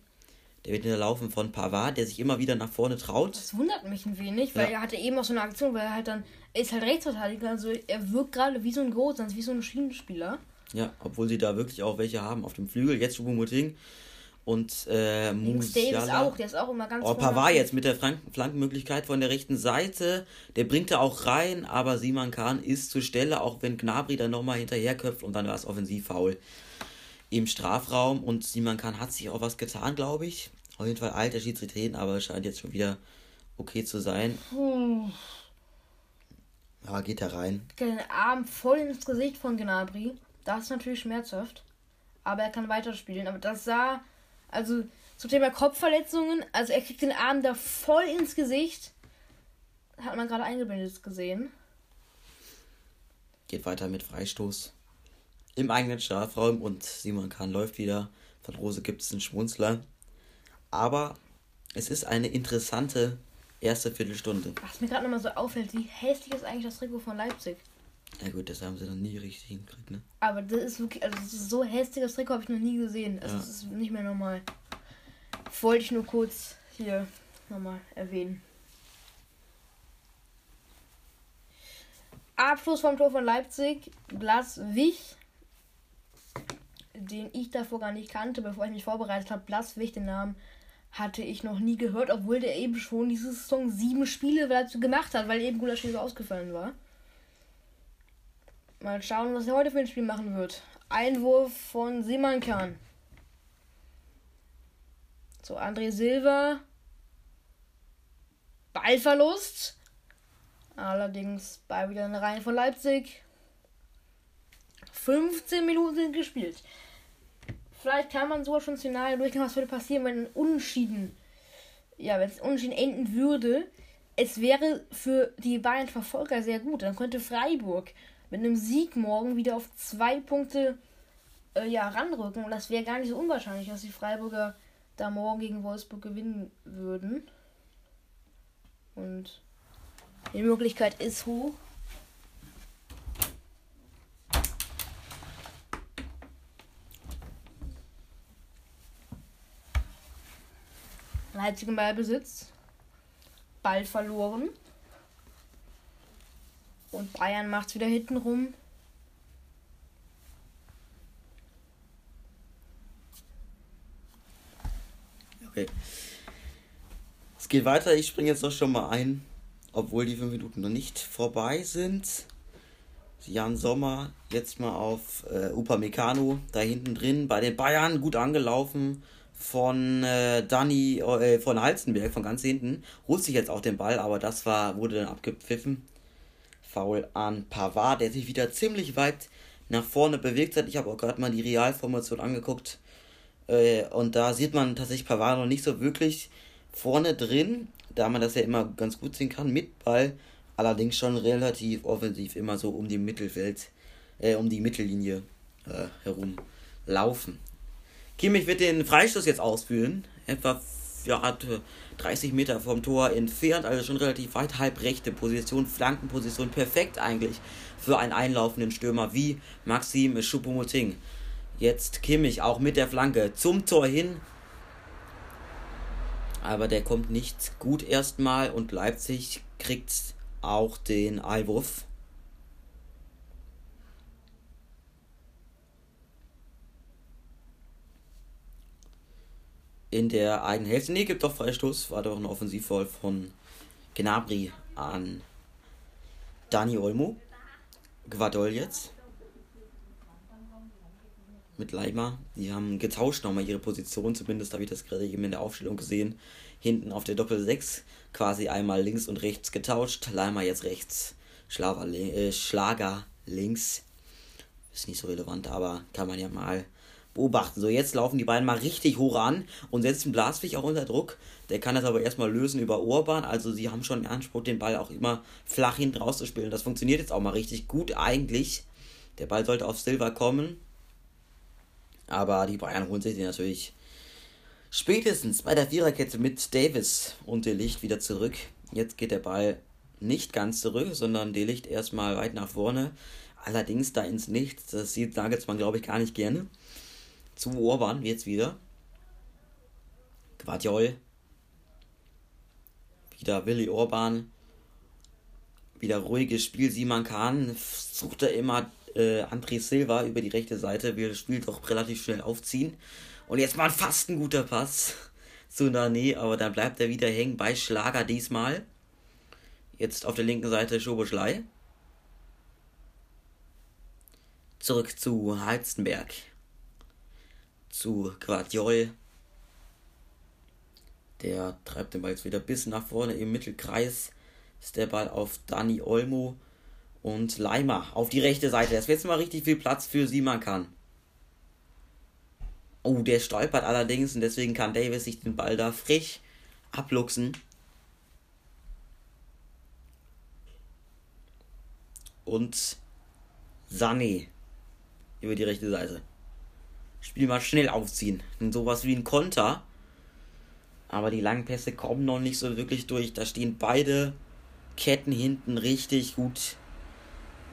Der wird hinterlaufen von Pavard, der sich immer wieder nach vorne traut. Das wundert mich ein wenig, weil ja. er hatte eben auch so eine Aktion, weil er halt dann, er ist halt Rechtsverteidiger, also er wirkt gerade wie so ein Groß, wie so ein Schienenspieler. Ja, obwohl sie da wirklich auch welche haben auf dem Flügel. Jetzt Choupo-Moting und äh, Musiala. auch, der ist auch immer ganz Oh, Pavard jetzt mit der Flankenmöglichkeit von der rechten Seite. Der bringt da auch rein, aber Simon Kahn ist zur Stelle, auch wenn Gnabry dann nochmal hinterherköpft und dann war es offensiv-faul im Strafraum und Simon Kahn hat sich auch was getan, glaube ich. Auf jeden Fall alt, der Schiedsrichter, aber scheint jetzt schon wieder okay zu sein. Hm. Ja, geht da rein. Den Arm voll ins Gesicht von Gnabry. Das ist natürlich schmerzhaft. Aber er kann weiterspielen. Aber das sah, also zum Thema Kopfverletzungen, also er kriegt den Arm da voll ins Gesicht. Hat man gerade eingeblendet gesehen. Geht weiter mit Freistoß im eigenen Strafraum und Simon Kahn läuft wieder. Von Rose gibt es einen Schmunzler. Aber es ist eine interessante erste Viertelstunde. Was mir gerade nochmal so auffällt, wie hässlich ist eigentlich das Trikot von Leipzig? Ja gut, das haben sie noch nie richtig hingekriegt, ne? Aber das ist wirklich, also das ist so hässlich, das Trikot habe ich noch nie gesehen. Also ja. das ist nicht mehr normal. Wollte ich nur kurz hier nochmal erwähnen. Abschluss vom Tor von Leipzig. Blas Wich den ich davor gar nicht kannte, bevor ich mich vorbereitet habe. Blaswig, den Namen hatte ich noch nie gehört, obwohl der eben schon diese Saison sieben Spiele dazu gemacht hat, weil eben Gulaschin so ausgefallen war. Mal schauen, was er heute für ein Spiel machen wird. Einwurf von Simankan. So, André Silva. Ballverlust. Allerdings bei wieder in der Reihe von Leipzig. 15 Minuten sind gespielt. Vielleicht kann man sogar schon Szenario durchgehen, was würde passieren, wenn ein Unentschieden, ja, wenn es Unentschieden enden würde. Es wäre für die beiden Verfolger sehr gut. Dann könnte Freiburg mit einem Sieg morgen wieder auf zwei Punkte äh, ja, ranrücken. Und das wäre gar nicht so unwahrscheinlich, dass die Freiburger da morgen gegen Wolfsburg gewinnen würden. Und die Möglichkeit ist hoch. Leipzig im Ballbesitz. Ball verloren. Und Bayern macht es wieder hinten rum. Okay. Es geht weiter. Ich springe jetzt noch schon mal ein, obwohl die fünf Minuten noch nicht vorbei sind. Jan Sommer jetzt mal auf äh, Upamecano da hinten drin bei den Bayern gut angelaufen von äh, Danny äh, von Halzenberg von ganz hinten. Holt sich jetzt auch den Ball, aber das war, wurde dann abgepfiffen. Foul an Pavard, der sich wieder ziemlich weit nach vorne bewegt hat. Ich habe auch gerade mal die Realformation angeguckt. Äh, und da sieht man tatsächlich Pavard noch nicht so wirklich vorne drin, da man das ja immer ganz gut sehen kann mit Ball. Allerdings schon relativ offensiv immer so um die Mittelfeld, äh, um die Mittellinie äh, herum laufen. Kimmich wird den Freistoß jetzt ausführen. Etwa ja, 30 Meter vom Tor entfernt, also schon relativ weit, halbrechte Position, Flankenposition, perfekt eigentlich für einen einlaufenden Stürmer wie Maxim Choupo-Moting. Jetzt Kimmich auch mit der Flanke zum Tor hin. Aber der kommt nicht gut erstmal und Leipzig kriegt auch den Einwurf. In der eigenen Hälfte. Nee, gibt doch Freistoß. War doch ein Offensivfall von Gnabry an Dani Olmo. Guardol jetzt. mit Leimer. Die haben getauscht nochmal ihre Position, zumindest habe ich das gerade eben in der Aufstellung gesehen. Hinten auf der Doppel 6 quasi einmal links und rechts getauscht. Leimer jetzt rechts, äh, Schlager links. Ist nicht so relevant, aber kann man ja mal beobachten. So, jetzt laufen die beiden mal richtig hoch an und setzen Blaswig auch unter Druck. Der kann das aber erstmal lösen über Orban. Also sie haben schon den Anspruch, den Ball auch immer flach hinten rauszuspielen. Das funktioniert jetzt auch mal richtig gut eigentlich. Der Ball sollte auf Silva kommen. Aber die Bayern holen sich den natürlich spätestens bei der Viererkette mit Davis und Delicht wieder zurück. Jetzt geht der Ball nicht ganz zurück, sondern Delicht erstmal weit nach vorne. Allerdings da ins Nichts. Das sieht Nagelsmann, glaube ich, gar nicht gerne zu Orban jetzt wieder. Guardiol. Wieder Willi Orban. Wieder ruhiges Spiel. Simon Kahn sucht er immer äh, André Silva über die rechte Seite. Will das Spiel doch relativ schnell aufziehen. Und jetzt mal fast ein guter Pass zu Nane, aber dann bleibt er wieder hängen bei Schlager diesmal. Jetzt auf der linken Seite Schoboschlei. Zurück zu Halstenberg zu Guardiol. Der treibt den Ball jetzt wieder bis nach vorne im Mittelkreis. Ist der Ball auf Dani Olmo und Leimer auf die rechte Seite. Das wird jetzt mal richtig viel Platz für Simakan. Oh, der stolpert allerdings und deswegen kann Davis sich den Ball da frisch abluchsen. Und Sané über die rechte Seite. Spiel mal schnell aufziehen. Und sowas wie ein Konter. Aber die langen Pässe kommen noch nicht so wirklich durch. Da stehen beide Ketten hinten richtig gut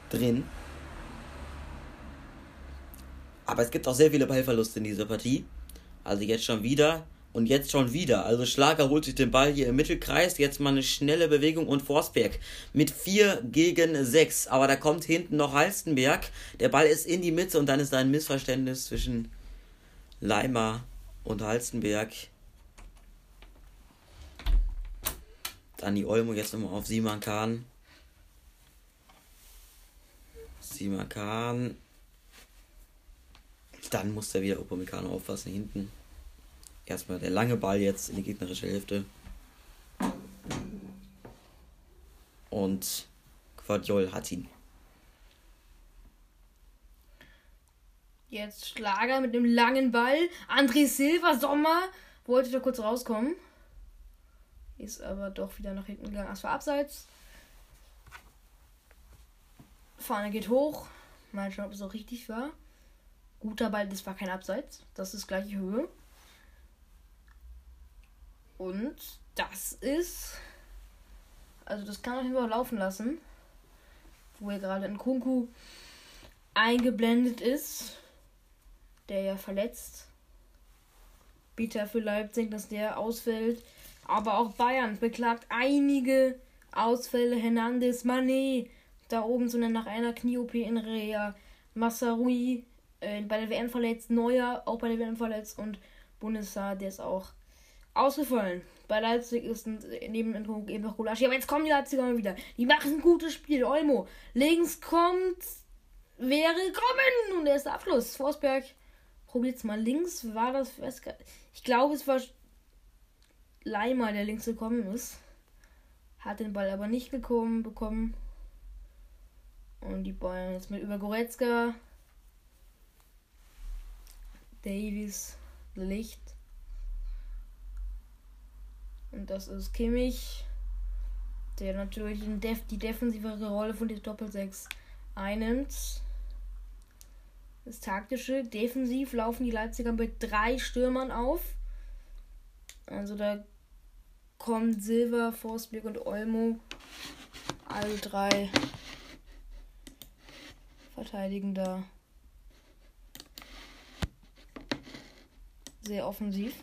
drin. Aber es gibt auch sehr viele Ballverluste in dieser Partie. Also jetzt schon wieder und jetzt schon wieder. Also Schlager holt sich den Ball hier im Mittelkreis. Jetzt mal eine schnelle Bewegung und Forsberg mit 4 gegen 6. Aber da kommt hinten noch Halstenberg. Der Ball ist in die Mitte und dann ist da ein Missverständnis zwischen Leimer und Halstenberg. Dani Olmo jetzt nochmal auf Simon Kahn. Simon Kahn. Dann muss der wieder Upamecano aufpassen hinten. Erstmal der lange Ball jetzt in die gegnerische Hälfte. Und Quadiol hat ihn. Jetzt Schlager mit dem langen Ball. André Silva, Sommer. Wollte da kurz rauskommen. Ist aber doch wieder nach hinten gegangen. Das war abseits. Fahne geht hoch. Mal schauen, ob es auch richtig war. Guter Ball, das war kein Abseits. Das ist gleiche Höhe. Und das ist. Also das kann man jeden Fall laufen lassen. Wo er gerade in Kunku eingeblendet ist der ja verletzt. Bitter für Leipzig, dass der ausfällt. Aber auch Bayern beklagt einige Ausfälle. Hernandez, Manet, da oben, sondern nach einer Knie-OP in Rea. Massarui, äh, bei der WM verletzt. Neuer, auch bei der WM verletzt. Und Bundessaar, der ist auch ausgefallen. Bei Leipzig ist neben eben noch Gulasch. Aber jetzt kommen die Leipziger mal wieder. Die machen ein gutes Spiel. Olmo. Links kommt. Wäre kommen. Und der erste Abschluss. Forsberg Probiert's mal links. War das. Ich glaube, es war Leimer, der links gekommen ist. Hat den Ball aber nicht gekommen, bekommen. Und die Bayern jetzt mit über Goretzka. Davies, Licht. Und das ist Kimmich, der natürlich die defensivere Rolle von der Doppel-6 einnimmt. Das taktische. Defensiv laufen die Leipziger mit drei Stürmern auf. Also da kommen Silver, Forsberg und Olmo. Alle drei verteidigen da sehr offensiv.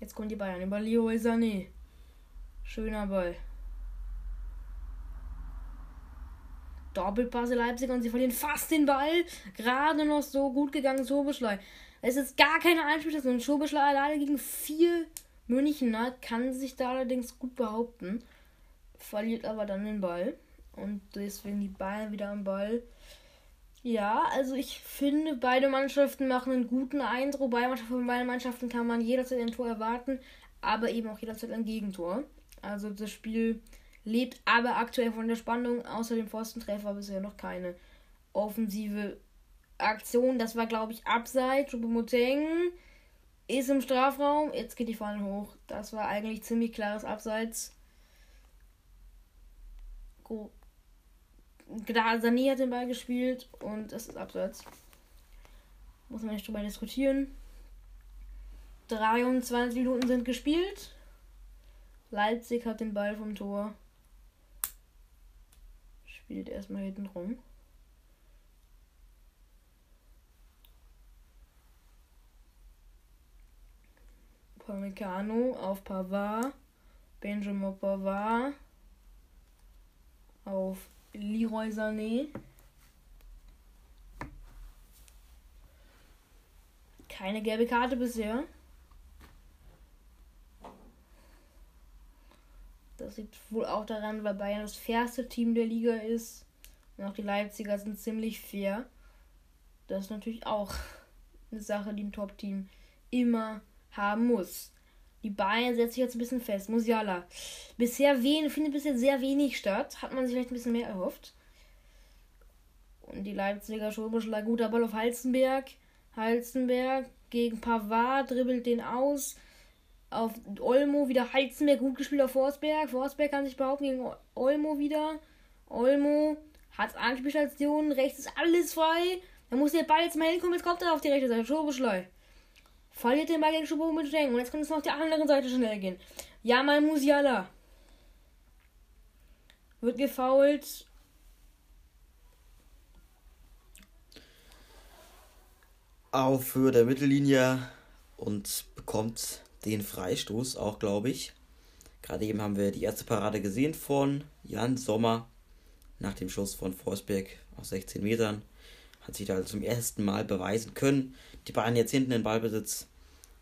Jetzt kommen die Bayern über Leo Sané. Schöner Ball. Doppelpasse Leipzig und sie verlieren fast den Ball. Gerade noch so gut gegangen, Schobeschlei. Es ist gar keine Einspielstation. Schobeschlei alleine gegen vier Münchner kann sich da allerdings gut behaupten. Verliert aber dann den Ball. Und deswegen die Bayern wieder am Ball. Ja, also ich finde, beide Mannschaften machen einen guten Eindruck. Beide Mannschaften, von beiden Mannschaften kann man jederzeit ein Tor erwarten, aber eben auch jederzeit ein Gegentor. Also das Spiel lebt aber aktuell von der Spannung. Außer dem Pfostentreffer bisher noch keine offensive Aktion. Das war, glaube ich, abseits. Choupo-Moteng ist im Strafraum. Jetzt geht die Fahne hoch. Das war eigentlich ziemlich klares Abseits. Go Sané hat den Ball gespielt und es ist abseits. Muss man nicht drüber diskutieren. 23 Minuten sind gespielt. Leipzig hat den Ball vom Tor. Spielt erstmal hinten rum. Pamecano auf Pavard. Benjamin Pavard auf Leroy Sané. Keine gelbe Karte bisher. Das liegt wohl auch daran, weil Bayern das fairste Team der Liga ist. Und auch die Leipziger sind ziemlich fair. Das ist natürlich auch eine Sache, die ein Top-Team immer haben muss. Die Bayern setzt sich jetzt ein bisschen fest. Musiala. Bisher wen, findet bisher sehr wenig statt. Hat man sich vielleicht ein bisschen mehr erhofft. Und die Leipziger Schulbuschler, guter Ball auf Halzenberg. Halzenberg gegen Pavard, dribbelt den aus. Auf Olmo wieder Halzenberg, gut gespielt auf Forsberg. Forsberg kann sich behaupten gegen Olmo wieder. Olmo hat Anspielstationen, rechts ist alles frei. Da muss der Ball jetzt mal hinkommen, jetzt kommt er auf die rechte Seite. Schobeschlei. Verliert den Ball gegen Schengen. Und jetzt kann es noch auf der anderen Seite schnell gehen. Jamal Musiala. Wird gefault. Auf Höhe der Mittellinie und bekommt den Freistoß auch, glaube ich. Gerade eben haben wir die erste Parade gesehen von Jan Sommer nach dem Schuss von Forsberg aus 16 Metern. Hat sich da also zum ersten Mal beweisen können. Die Bayern jetzt hinten in Ballbesitz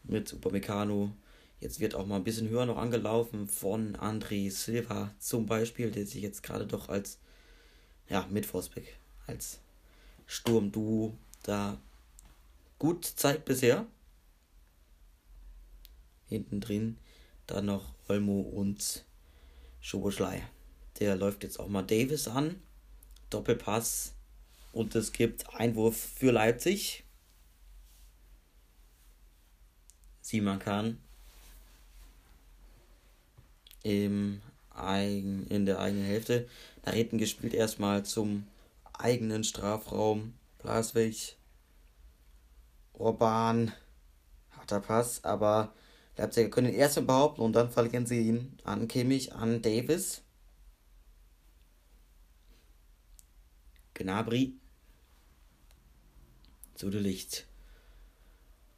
mit Upamecano. Jetzt wird auch mal ein bisschen höher noch angelaufen von André Silva zum Beispiel, der sich jetzt gerade doch als, ja, mit Forsbeck, als Sturmduo da gut zeigt bisher. Hinten drin dann noch Olmo und Schoboschlei. Der läuft jetzt auch mal Davis an. Doppelpass. Und es gibt Einwurf für Leipzig. Simon kann im eigen, in der eigenen Hälfte. Nach hinten gespielt erstmal zum eigenen Strafraum. Blaswig. Orban. Harter Pass, aber Leipziger können den ersten behaupten und dann verlieren sie ihn an Kimmich, an Davis. Gnabry. Zu Licht.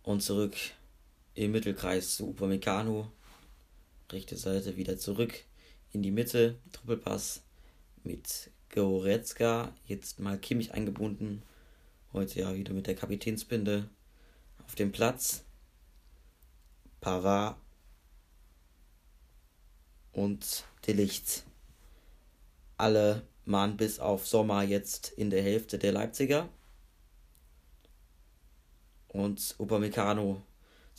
Und zurück im Mittelkreis zu Upamecano. Rechte Seite wieder zurück in die Mitte. Doppelpass mit Goretzka. Jetzt mal Kimmich eingebunden. Heute ja wieder mit der Kapitänsbinde auf dem Platz. Pavard und Delicht. Alle Mann bis auf Sommer jetzt in der Hälfte der Leipziger. Und Upamecano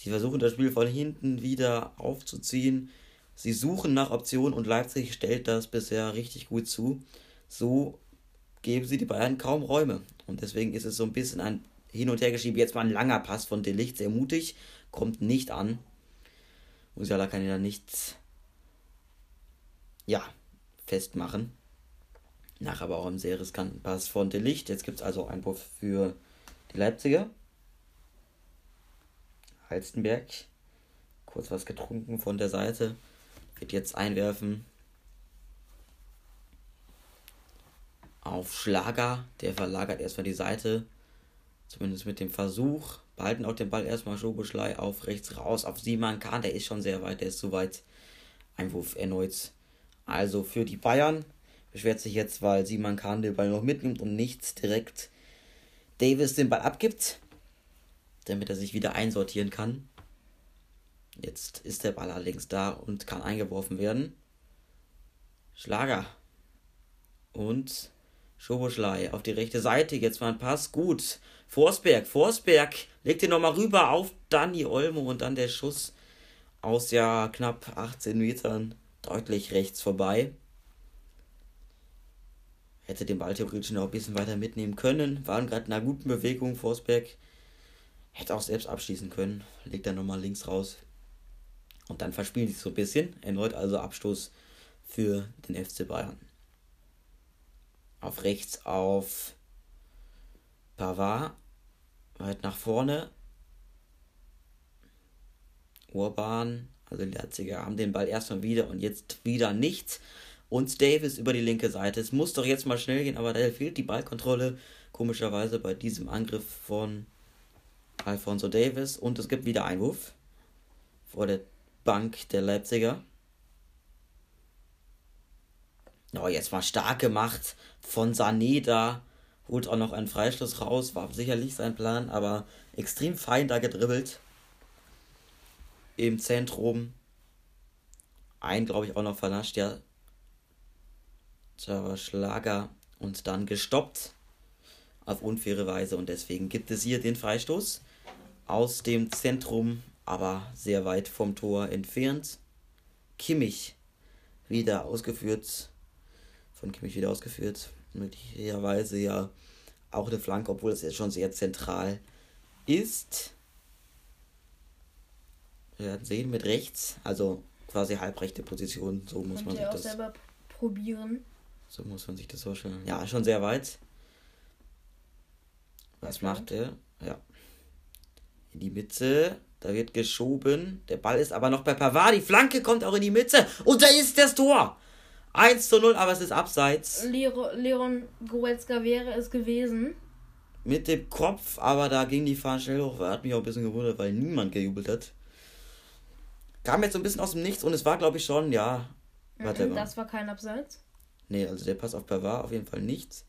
Sie versuchen das Spiel von hinten wieder aufzuziehen. Sie suchen nach Optionen und Leipzig stellt das bisher richtig gut zu. So geben sie die Bayern kaum Räume. Und deswegen ist es so ein bisschen ein Hin- und Hergeschiebe. Jetzt mal ein langer Pass von Delicht, sehr mutig, kommt nicht an. Musiala kann ihn da nicht ja, festmachen. Nach aber auch einem sehr riskanten Pass von Delicht. Jetzt gibt es also Einwurf für die Leipziger. Halstenberg. Kurz was getrunken von der Seite. Wird jetzt einwerfen. Auf Schlager. Der verlagert erstmal die Seite. Zumindest mit dem Versuch. Behalten auch den Ball erstmal Schobeschlei auf rechts raus. Auf Simon Kahn. Der ist schon sehr weit. Der ist zu weit. Einwurf erneut. Also für die Bayern. Beschwert sich jetzt, weil Simon Kahn den Ball noch mitnimmt und nicht direkt Davis den Ball abgibt damit er sich wieder einsortieren kann. Jetzt ist der Ball allerdings da und kann eingeworfen werden. Schlager. Und Schoboschlei auf die rechte Seite. Jetzt war ein Pass. Gut. Forsberg. Forsberg legt den nochmal rüber auf Danny Olmo und dann der Schuss aus ja knapp 18 Metern deutlich rechts vorbei. Hätte den Ball theoretisch noch ein bisschen weiter mitnehmen können. Waren gerade in einer guten Bewegung. Forsberg hätte auch selbst abschließen können. Legt dann nochmal links raus. Und dann verspielen sie so ein bisschen. Erneut also Abstoß für den FC Bayern auf rechts auf Pavard, weit nach vorne. Urban, also die Leipziger haben den Ball erstmal wieder und jetzt wieder nichts. Und Davis über die linke Seite. Es muss doch jetzt mal schnell gehen, aber da fehlt die Ballkontrolle komischerweise bei diesem Angriff von Alfonso Davis. Und es gibt wieder Einwurf vor der Bank der Leipziger. Oh, jetzt war stark gemacht von Sané da. Holt auch noch einen Freistoß raus. War sicherlich sein Plan, aber extrem fein da gedribbelt. Im Zentrum. Ein, glaube ich, auch noch vernascht, ja. Java Schlager und dann gestoppt. Auf unfaire Weise und deswegen gibt es hier den Freistoß aus dem Zentrum, aber sehr weit vom Tor entfernt. Kimmich wieder ausgeführt von Kimmich wieder ausgeführt. Möglicherweise ja auch eine Flanke, obwohl es jetzt schon sehr zentral ist. Wir werden sehen mit rechts, also quasi halbrechte Position, so muss man sich das selber probieren. So muss man sich das vorstellen. Ja, schon sehr weit. Was macht er? Ja. In die Mitte. Da wird geschoben. Der Ball ist aber noch bei Pavard. Die Flanke kommt auch in die Mitte. Und da ist das Tor. 1 zu 0, aber es ist abseits. Leon Goretzka wäre es gewesen. Mit dem Kopf, aber da ging die Fahne schnell hoch. Hat mich auch ein bisschen gewundert, weil niemand gejubelt hat. Kam jetzt so ein bisschen aus dem Nichts und es war, glaube ich, schon, ja. Warte mhm, das war kein Abseits. Nee, also der Pass auf Pavard auf jeden Fall nichts.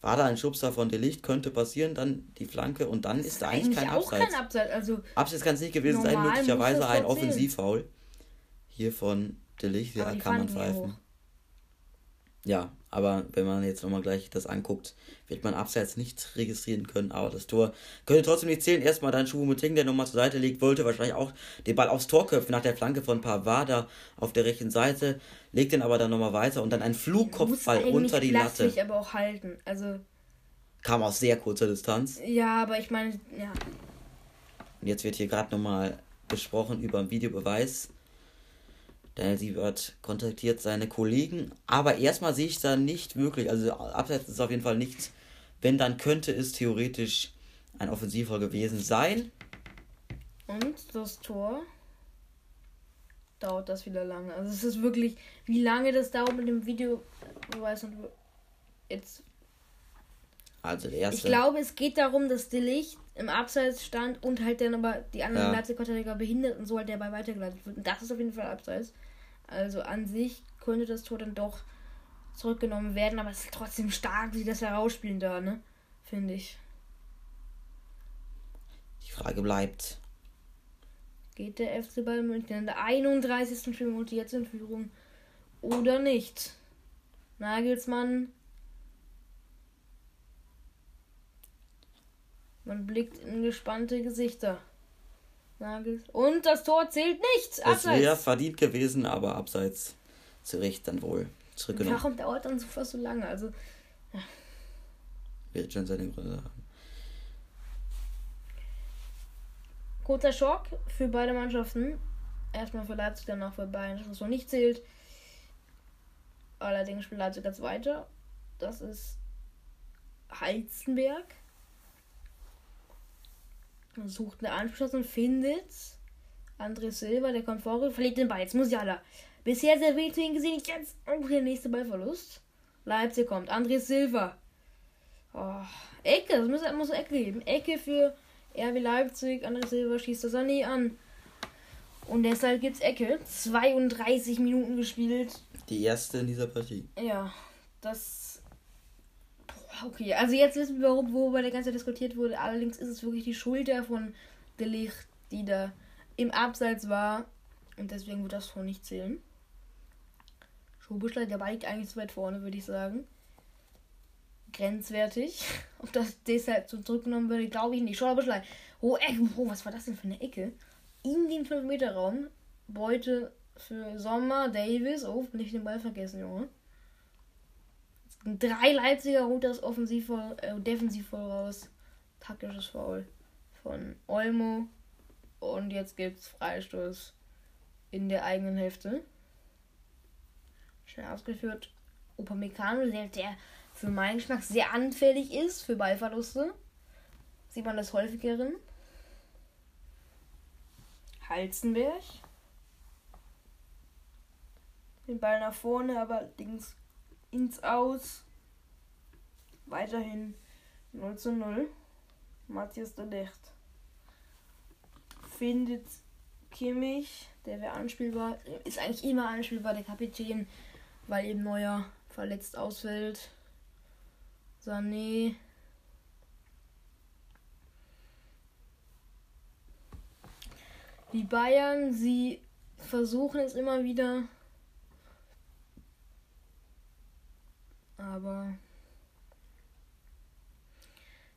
War da ein Schubser von Delicht, könnte passieren, dann die Flanke und dann ist, ist da eigentlich kein auch Abseits. kein Abseits. Also Abseits kann es nicht gewesen sein, möglicherweise ein Offensivfoul. Hier von Delicht, ja, kann man pfeifen. Ja, aber wenn man jetzt nochmal gleich das anguckt, wird man abseits nicht registrieren können. Aber das Tor könnte trotzdem nicht zählen. Erstmal dann Choupo-Moting, der nochmal zur Seite legt, wollte wahrscheinlich auch den Ball aufs Tor köpfen nach der Flanke von Pavada auf der rechten Seite, legt den aber dann nochmal weiter und dann ein Flugkopfball unter die Latte. aber auch halten. Also kam aus sehr kurzer Distanz. Ja, aber ich meine, ja. Und jetzt wird hier gerade nochmal gesprochen über einen Videobeweis. Daniel Siebert kontaktiert seine Kollegen, aber erstmal sehe ich da nicht wirklich, also abseits ist auf jeden Fall nichts. Wenn, dann könnte es theoretisch ein Offensiver gewesen sein. Und das Tor dauert das wieder lange. Also es ist wirklich, wie lange das dauert mit dem Video, weiß nicht, jetzt. Also der erste. Ich glaube, es geht darum, dass der Licht im Abseits stand und halt dann aber die anderen ja. Leipzig-Verteidiger behindert und so halt der Ball weitergeleitet wird. Und das ist auf jeden Fall Abseits. Also an sich könnte das Tor dann doch zurückgenommen werden, aber es ist trotzdem stark, wie das herausspielen da, ne? Finde ich. Die Frage bleibt. Geht der FC Bayern München in der 31. Spielminute jetzt in Führung oder nicht? Nagelsmann. Man blickt in gespannte Gesichter. Nagels. Und das Tor zählt nicht. Es wäre verdient gewesen, aber abseits zu Recht dann wohl zurückgenommen. Warum dauert dann so fast so lange? Also. Ja. Wird schon seine Gründe haben. Kurzer Schock für beide Mannschaften. Erstmal für Leipzig, dann auch für Bayern, das noch nicht zählt. Allerdings spielt Leipzig jetzt weiter. Das ist Heizenberg sucht eine Anschluss und findet André Silva, der kommt vor, verliert den Ball. Jetzt Musiala. Bisher sehr wenig zu ihm gesehen. Jetzt auch der nächste Ballverlust. Leipzig kommt. André Silva. Oh, Ecke. Das muss, muss Ecke geben. Ecke für RW Leipzig. André Silva schießt das nie an. Und deshalb gibt's Ecke. 32 Minuten gespielt. Die erste in dieser Partie. Ja, das Okay, also jetzt wissen wir, worüber der ganze diskutiert wurde. Allerdings ist es wirklich die Schulter von De Licht, die da im Abseits war. Und deswegen wird das vor nicht zählen. Schobuschler, der war liegt eigentlich zu weit vorne, würde ich sagen. grenzwertig. Ob das deshalb so zurückgenommen würde, glaube ich nicht. Schlein. Oh, Ecke. Oh, was war das denn für eine Ecke? In den 5-Meter-Raum. Beute für Sommer, Davis. Oh, bin ich den Ball vergessen, Junge. Drei Leipziger das offensiv voll, äh, defensiv voll raus. Taktisches Foul von Olmo. Und jetzt gibt's Freistoß in der eigenen Hälfte. Schnell ausgeführt. Upamecano, der, der für meinen Geschmack sehr anfällig ist für Ballverluste. Sieht man das häufigeren. Halzenberg. Den Ball nach vorne, aber links ins Aus. Weiterhin 0 zu 0. Matthias de Licht findet Kimmich, der wäre anspielbar, ist eigentlich immer anspielbar, der Kapitän, weil eben Neuer verletzt ausfällt. Sané. Die Bayern, sie versuchen es immer wieder. Aber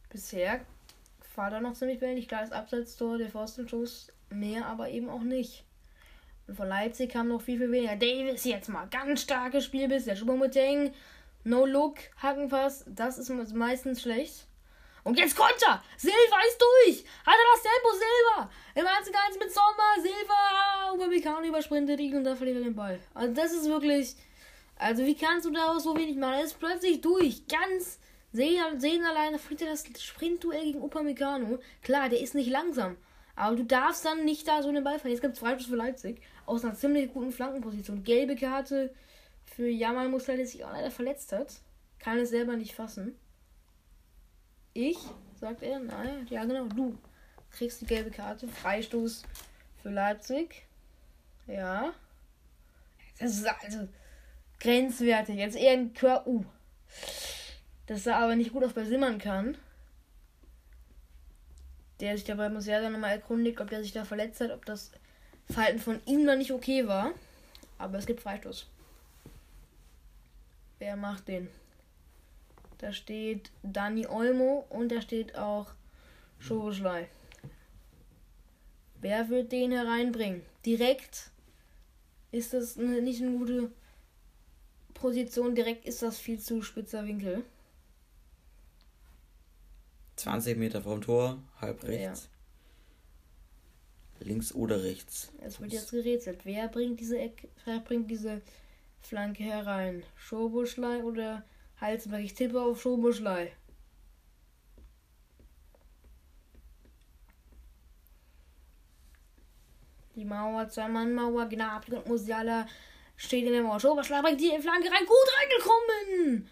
bisher war da noch ziemlich wenig. Klar, das Abseitstor, der Pfostenschuss, mehr aber eben auch nicht. Und von Leipzig kam noch viel, viel weniger. Davis jetzt mal ganz starkes Spiel bis der Schubomuteng. No Look, Hackenpass, das ist meistens schlecht. Und jetzt Konter! Silva ist durch! Hat er das Tempo, Silva! Im 1 1 mit Sommer, Silva! Upamecano übersprintet ihn und da verliert er den Ball. Also das ist wirklich... Also wie kannst du daraus so wenig machen? Er ist plötzlich durch. Ganz Sehen, sehen alleine fliegt er das Sprintduell gegen Upamecano. Klar, der ist nicht langsam. Aber du darfst dann nicht da so einen Ball verlieren. Jetzt gibt es Freistoß für Leipzig. Aus einer ziemlich guten Flankenposition. Gelbe Karte für Jamal Musiala, der sich auch leider verletzt hat. Kann es selber nicht fassen. Ich, sagt er, naja, ja genau, du kriegst die gelbe Karte. Freistoß für Leipzig. Ja. Das ist also grenzwertig. Jetzt eher ein. Uh. Das sah aber nicht gut aus bei Simmern kann. Der sich dabei muss ja dann nochmal erkundigt, ob der sich da verletzt hat, ob das Verhalten von ihm noch nicht okay war. Aber es gibt Freistoß. Wer macht den? Da steht Dani Olmo und da steht auch Schoboschlei. Wer wird den hereinbringen? Direkt ist das nicht eine gute Position. Direkt ist das viel zu spitzer Winkel. 20 Meter vom Tor, halb rechts. Ja. Links oder rechts. Es wird jetzt gerätselt. Wer bringt diese Ecke, wer bringt diese Flanke herein? Schobuschlei oder Halzenberg? Ich tippe auf Schobuschlei. Die Mauer, Zwei-Mann-Mauer, Gnabry und Musiala steht in der Mauer. Schobuschlei bringt die Flanke rein. Gut reingekommen!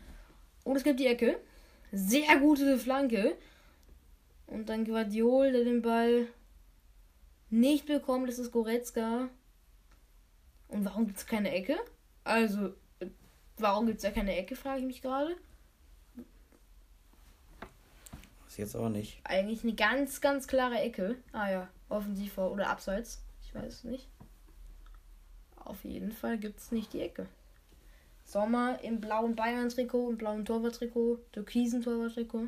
Und es gibt die Ecke. Sehr gute Flanke. Und dann Guardiol, der den Ball nicht bekommt, das ist Goretzka. Und warum gibt es keine Ecke? Also, warum gibt es da keine Ecke, frage ich mich gerade. Ist jetzt auch nicht. Eigentlich eine ganz, ganz klare Ecke. Ah ja, offensiv vor oder abseits. Ich weiß es nicht. Auf jeden Fall gibt es nicht die Ecke. Sommer im blauen Bayern-Trikot, im blauen Torwarttrikot, türkisen Torwarttrikot.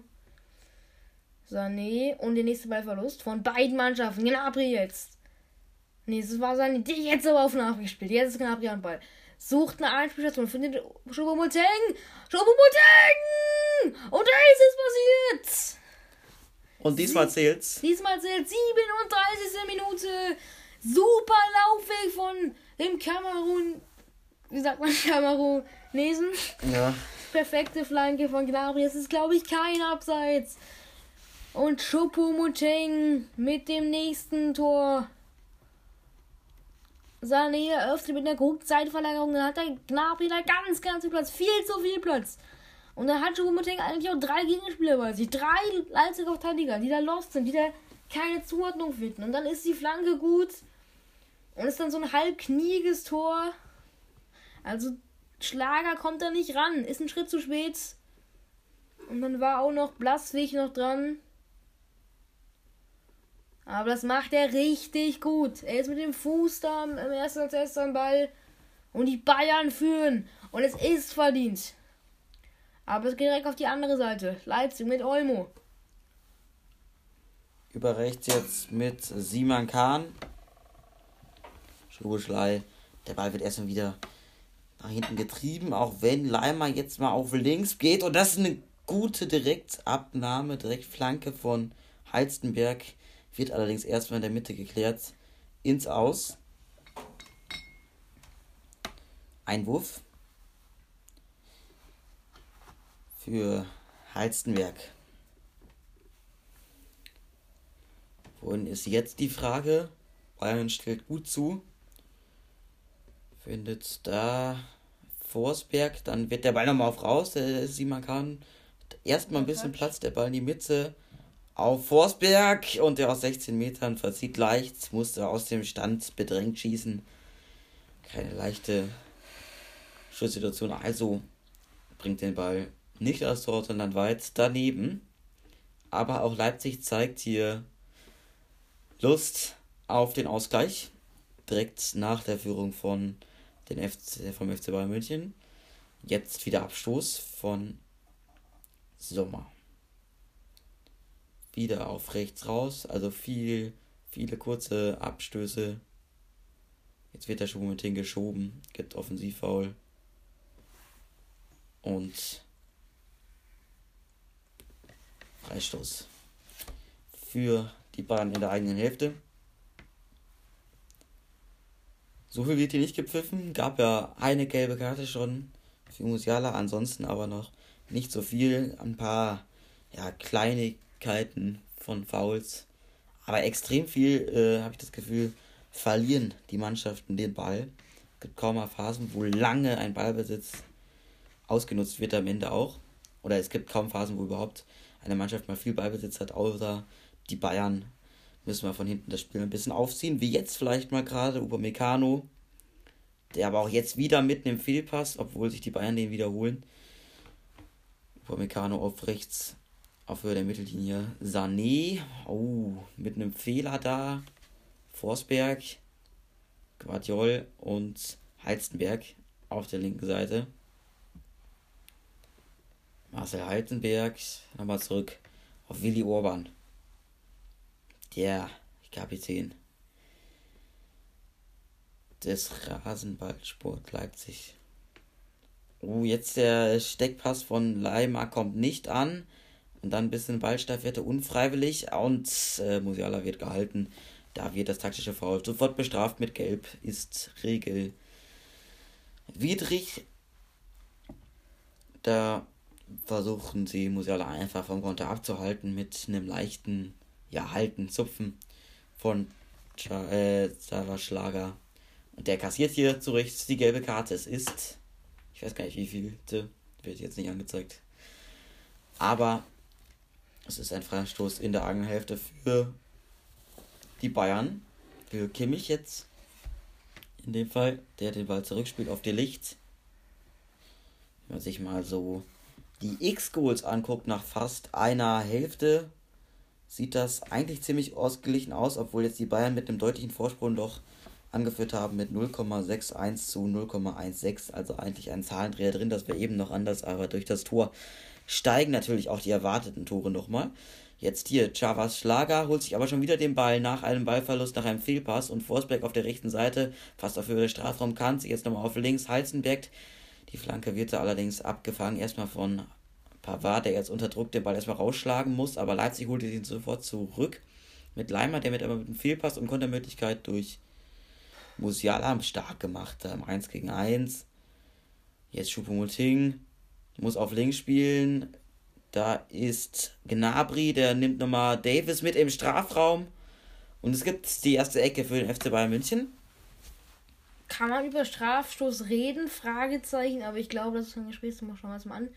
Sané und der nächste Ballverlust von beiden Mannschaften. Gnabry jetzt. Nee, das war Sané. Die jetzt aber auf Gnabry gespielt. Jetzt ist Gnabry am Ball. Sucht eine Einspielstation. Findet Schobomoteng. Schobomoteng! Und da ist es passiert. Und diesmal zählt's. Diesmal zählt 37. Minute. Super Laufweg von dem Kamerun. Wie sagt man Kamerun? Lesen? Ja. Perfekte Flanke von Gnabry. Es ist, glaube ich, kein Abseits. Und Choupo-Moting mit dem nächsten Tor. Sané eröffnet mit einer guten Zeitverlagerung. Dann hat er Gnabry da ganz, ganz viel Platz. Viel zu viel Platz. Und dann hat Choupo-Moting eigentlich auch drei Gegenspieler bei sich. Drei Leipziger Verteidiger, die da lost sind, die da keine Zuordnung finden. Und dann ist die Flanke gut. Und ist dann so ein halbknieiges Tor. Also Schlager kommt da nicht ran. Ist ein Schritt zu spät. Und dann war auch noch Blaswig noch dran. Aber das macht er richtig gut. Er ist mit dem Fuß da im ersten als am Ball. Und die Bayern führen. Und es ist verdient. Aber es geht direkt auf die andere Seite. Leipzig mit Olmo. Über rechts jetzt mit Simon Kahn. Schlugeschlei. Der Ball wird erstmal wieder nach hinten getrieben, auch wenn Leimer jetzt mal auf links geht. Und das ist eine gute Direktabnahme, Direktflanke von Halstenberg. Wird allerdings erstmal in der Mitte geklärt. Ins Aus. Einwurf. Für Halstenberg. Wohin ist jetzt die Frage? Bayern stellt gut zu. Findet da Forsberg. Dann wird der Ball nochmal auf raus. Der Simon kann erstmal ein bisschen Platz. Der Ball in die Mitte auf Forsberg. Und der aus 16 Metern verzieht leicht. Musste aus dem Stand bedrängt schießen. Keine leichte Schusssituation. Also bringt den Ball nicht aus Tor, sondern weit daneben. Aber auch Leipzig zeigt hier Lust auf den Ausgleich. Direkt nach der Führung von den FC, vom FC Bayern München. Jetzt wieder Abstoß von Sommer. Wieder auf rechts raus, also viel, viele kurze Abstöße. Jetzt wird der Moment hingeschoben, gibt Offensivfoul. Und Freistoß für die Bayern in der eigenen Hälfte. So viel wird hier nicht gepfiffen. Gab ja eine gelbe Karte schon für Musiala, ansonsten aber noch nicht so viel. Ein paar ja, Kleinigkeiten von Fouls. Aber extrem viel, äh, habe ich das Gefühl, verlieren die Mannschaften den Ball. Es gibt kaum mal Phasen, wo lange ein Ballbesitz ausgenutzt wird am Ende auch. Oder es gibt kaum Phasen, wo überhaupt eine Mannschaft mal viel Ballbesitz hat, außer die Bayern müssen wir von hinten das Spiel ein bisschen aufziehen, wie jetzt vielleicht mal gerade Upamecano, der aber auch jetzt wieder mitten im Fehlpass, obwohl sich die Bayern den wiederholen. Upamecano auf rechts auf Höhe der Mittellinie. Sané, oh, mit einem Fehler da. Forsberg, Guardiol und Heizenberg auf der linken Seite. Marcel Heizenberg, nochmal zurück auf Willi Orban der Kapitän des Rasenballsport Leipzig. Oh, jetzt der Steckpass von Leimer kommt nicht an. Und dann ein bisschen Ballstaffette unfreiwillig. Und äh, Musiala wird gehalten. Da wird das taktische Foul sofort bestraft mit Gelb. Ist regelwidrig. Da versuchen sie Musiala einfach vom Konter abzuhalten mit einem leichten ja, halten, zupfen von äh, Schlager. Und der kassiert hier zurecht die gelbe Karte. Es ist, ich weiß gar nicht wie viel, wird jetzt nicht angezeigt. Aber es ist ein Freistoß in der Angelhälfte für die Bayern. Für Kimmich jetzt. In dem Fall, der den Ball zurückspielt auf die Licht. Wenn man sich mal so die X-Goals anguckt nach fast einer Hälfte sieht das eigentlich ziemlich ausgeglichen aus, obwohl jetzt die Bayern mit einem deutlichen Vorsprung doch angeführt haben mit 0,61 zu 0,16. Also eigentlich ein Zahlendreher drin, das wäre eben noch anders, aber durch das Tor steigen natürlich auch die erwarteten Tore nochmal. Jetzt hier, Chavas Schlager holt sich aber schon wieder den Ball nach einem Ballverlust, nach einem Fehlpass und Forsberg auf der rechten Seite, fast auf Höhe des Strafraumkants, jetzt nochmal auf links, Heizenberg. Die Flanke wird da allerdings abgefangen, erstmal von Pavard, der jetzt unter Druck den Ball erstmal rausschlagen muss, aber Leipzig holte ihn sofort zurück. Mit Leimer, der mit aber mit einem Fehlpass und Kontermöglichkeit durch Musiala stark gemacht im 1 gegen 1. Jetzt Choupo-Moting muss auf links spielen. Da ist Gnabry, der nimmt nochmal Davis mit im Strafraum. Und es gibt die erste Ecke für den FC Bayern München. Kann man über Strafstoß reden? Fragezeichen, aber ich glaube, das ist Gespräch, das schauen wir uns mal an.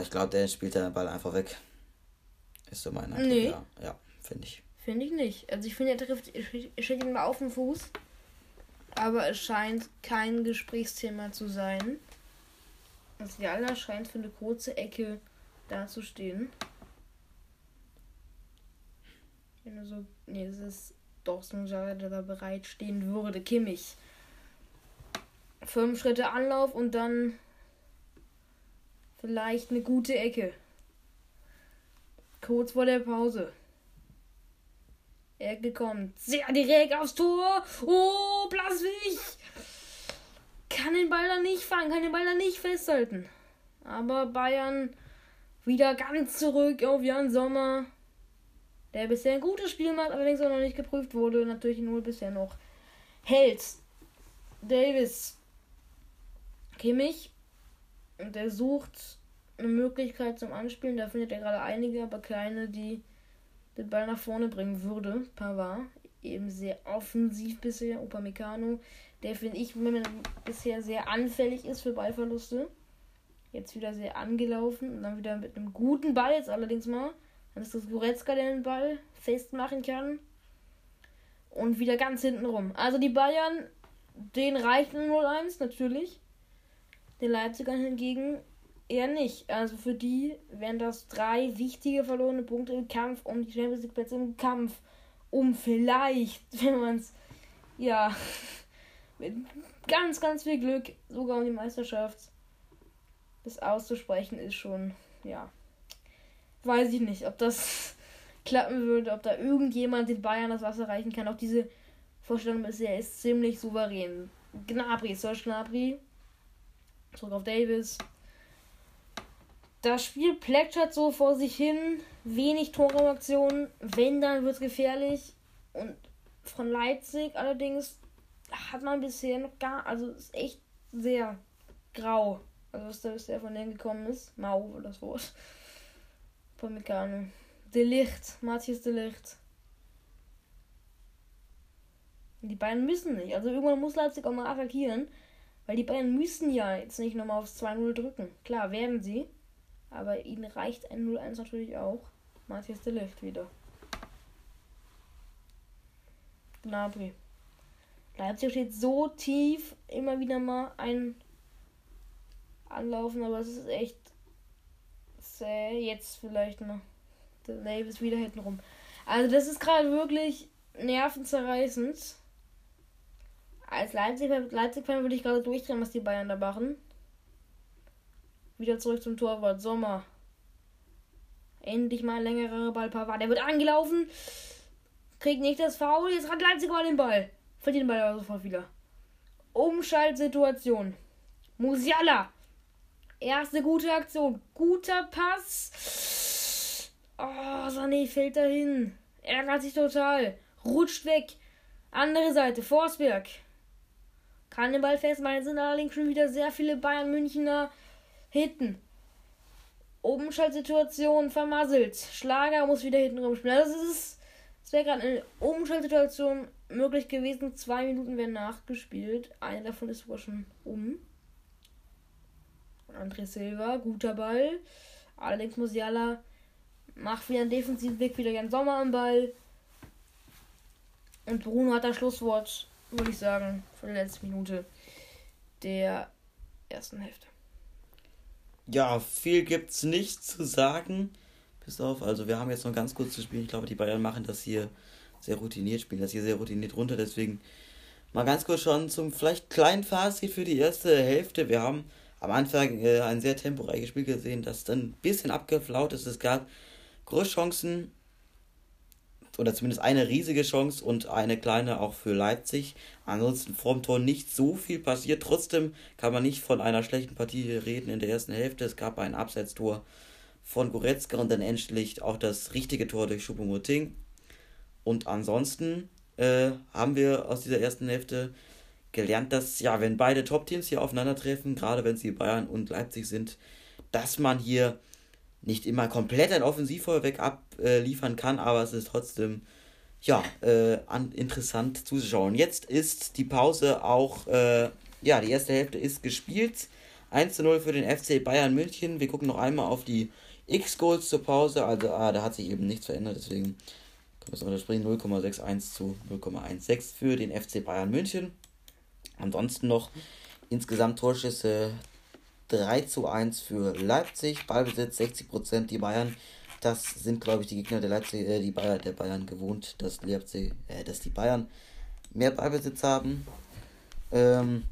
Ich glaube, der spielt den Ball einfach weg. Ist so mein Eindruck. Nee. Ja, ja finde ich. Finde ich nicht. Also ich finde, er trifft, er steht ihm mal auf den Fuß. Aber es scheint kein Gesprächsthema zu sein. Das Jalla scheint für eine kurze Ecke dazustehen. Wenn du so. Nee, das ist doch so ein Jalla, der da bereitstehen würde. Kimmich. Fünf Schritte Anlauf und dann Vielleicht eine gute Ecke. Kurz vor der Pause. Ecke kommt. Sehr direkt aufs Tor. Oh, Blaswig. Kann den Ball da nicht fangen, kann den Ball da nicht festhalten. Aber Bayern wieder ganz zurück auf Jan Sommer. Der bisher ein gutes Spiel macht, allerdings auch noch nicht geprüft wurde. Natürlich nur bisher noch. Hält. Davis. Kimmich. Und er sucht eine Möglichkeit zum Anspielen. Da findet er gerade einige, aber kleine, die den Ball nach vorne bringen würde. Pavard. Eben sehr offensiv bisher. Upamecano. Der finde ich bisher sehr anfällig ist für Ballverluste. Jetzt wieder sehr angelaufen und dann wieder mit einem guten Ball jetzt allerdings mal. Dann ist das Goretzka, der den Ball festmachen kann. Und wieder ganz hinten rum. Also die Bayern, den reicht ein 0-1 natürlich. Den Leipzigern hingegen eher nicht. Also für die wären das drei wichtige verlorene Punkte im Kampf um die Champions League Plätze im Kampf um vielleicht, wenn man es ja mit ganz, ganz viel Glück sogar um die Meisterschaft das auszusprechen ist schon, ja, weiß ich nicht, ob das klappen würde, ob da irgendjemand den Bayern das Wasser reichen kann. Auch diese Vorstellung bisher ist ziemlich souverän. Gnabry, Serge Gnabry, zurück auf Davis. Das Spiel plätschert so vor sich hin, wenig Torreaktionen, wenn dann wird es gefährlich. Und von Leipzig allerdings hat man bisher noch gar, also ist echt sehr grau also was da bisher von denen gekommen ist. Mau, das Wort. Von Meccano. De Licht. Matthias de Licht. Die beiden müssen nicht. Also irgendwann muss Leipzig auch mal attackieren. Weil die beiden müssen ja jetzt nicht nochmal aufs 2-0 drücken. Klar, werden sie. Aber ihnen reicht ein 0-1 natürlich auch. Matthias de Licht wieder. Gnabry. Leipzig steht so tief. Immer wieder mal ein anlaufen, aber es ist echt zäh. Jetzt vielleicht noch. Der Davis wieder hinten rum. Also das ist gerade wirklich nervenzerreißend. Als Leipzig-Fan Leipzig würde ich gerade durchdrehen, was die Bayern da machen. Wieder zurück zum Torwart. Sommer. Endlich mal ein längerer Ball. Pavard. Der wird angelaufen. Kriegt nicht das Foul. Jetzt hat Leipzig mal den Ball. Verliert den Ball aber sofort wieder. Umschaltsituation. Musiala. Erste gute Aktion. Guter Pass. Oh, Sané fällt dahin. Ärgert sich total. Rutscht weg. Andere Seite. Forsberg. Ball festmachen. sind allerdings schon wieder sehr viele Bayern Münchner hinten. Umschaltsituation vermasselt. Schlager muss wieder hinten rumspielen. Das ist. Es wäre gerade eine Umschaltsituation möglich gewesen. Zwei Minuten werden nachgespielt. Eine davon ist sogar schon um. André Silva, guter Ball. Allerdings Musiala macht wieder einen defensiven Weg, wieder Jan Sommer am Ball. Und Bruno hat das Schlusswort, würde ich sagen, für die letzte Minute der ersten Hälfte. Ja, viel gibt's nicht zu sagen. Bis auf, also wir haben jetzt noch ganz kurz zu spielen. Ich glaube, die Bayern machen das hier sehr routiniert, spielen das hier sehr routiniert runter. Deswegen mal ganz kurz schon zum vielleicht kleinen Fazit für die erste Hälfte. Wir haben am Anfang äh, ein sehr temporeiches Spiel gesehen, das dann ein bisschen abgeflaut ist. Es gab Großchancen oder zumindest eine riesige Chance und eine kleine auch für Leipzig. Ansonsten vorm Tor nicht so viel passiert. Trotzdem kann man nicht von einer schlechten Partie reden in der ersten Hälfte. Es gab ein Abseitstor von Goretzka und dann endlich auch das richtige Tor durch Choupo-Moting. Und ansonsten äh, haben wir aus dieser ersten Hälfte gelernt, dass, ja, wenn beide Top-Teams hier aufeinandertreffen, gerade wenn sie Bayern und Leipzig sind, dass man hier nicht immer komplett ein Offensivfeuerwerk abliefern kann, aber es ist trotzdem, ja, äh, an, interessant zuzuschauen. Jetzt ist die Pause auch, äh, ja, die erste Hälfte ist gespielt. 1 zu 0 für den FC Bayern München. Wir gucken noch einmal auf die X-Goals zur Pause. Also, ah, da hat sich eben nichts verändert, deswegen können wir es springen. 0,61 zu 0,16 für den FC Bayern München. Ansonsten noch insgesamt Torschüsse 3 zu 1 für Leipzig, Ballbesitz 60%, die Bayern. Das sind, glaube ich, die Gegner der Leipzig, äh, die Bayern, der Bayern gewohnt, dass Leipzig, äh, dass die Bayern mehr Ballbesitz haben. Ähm,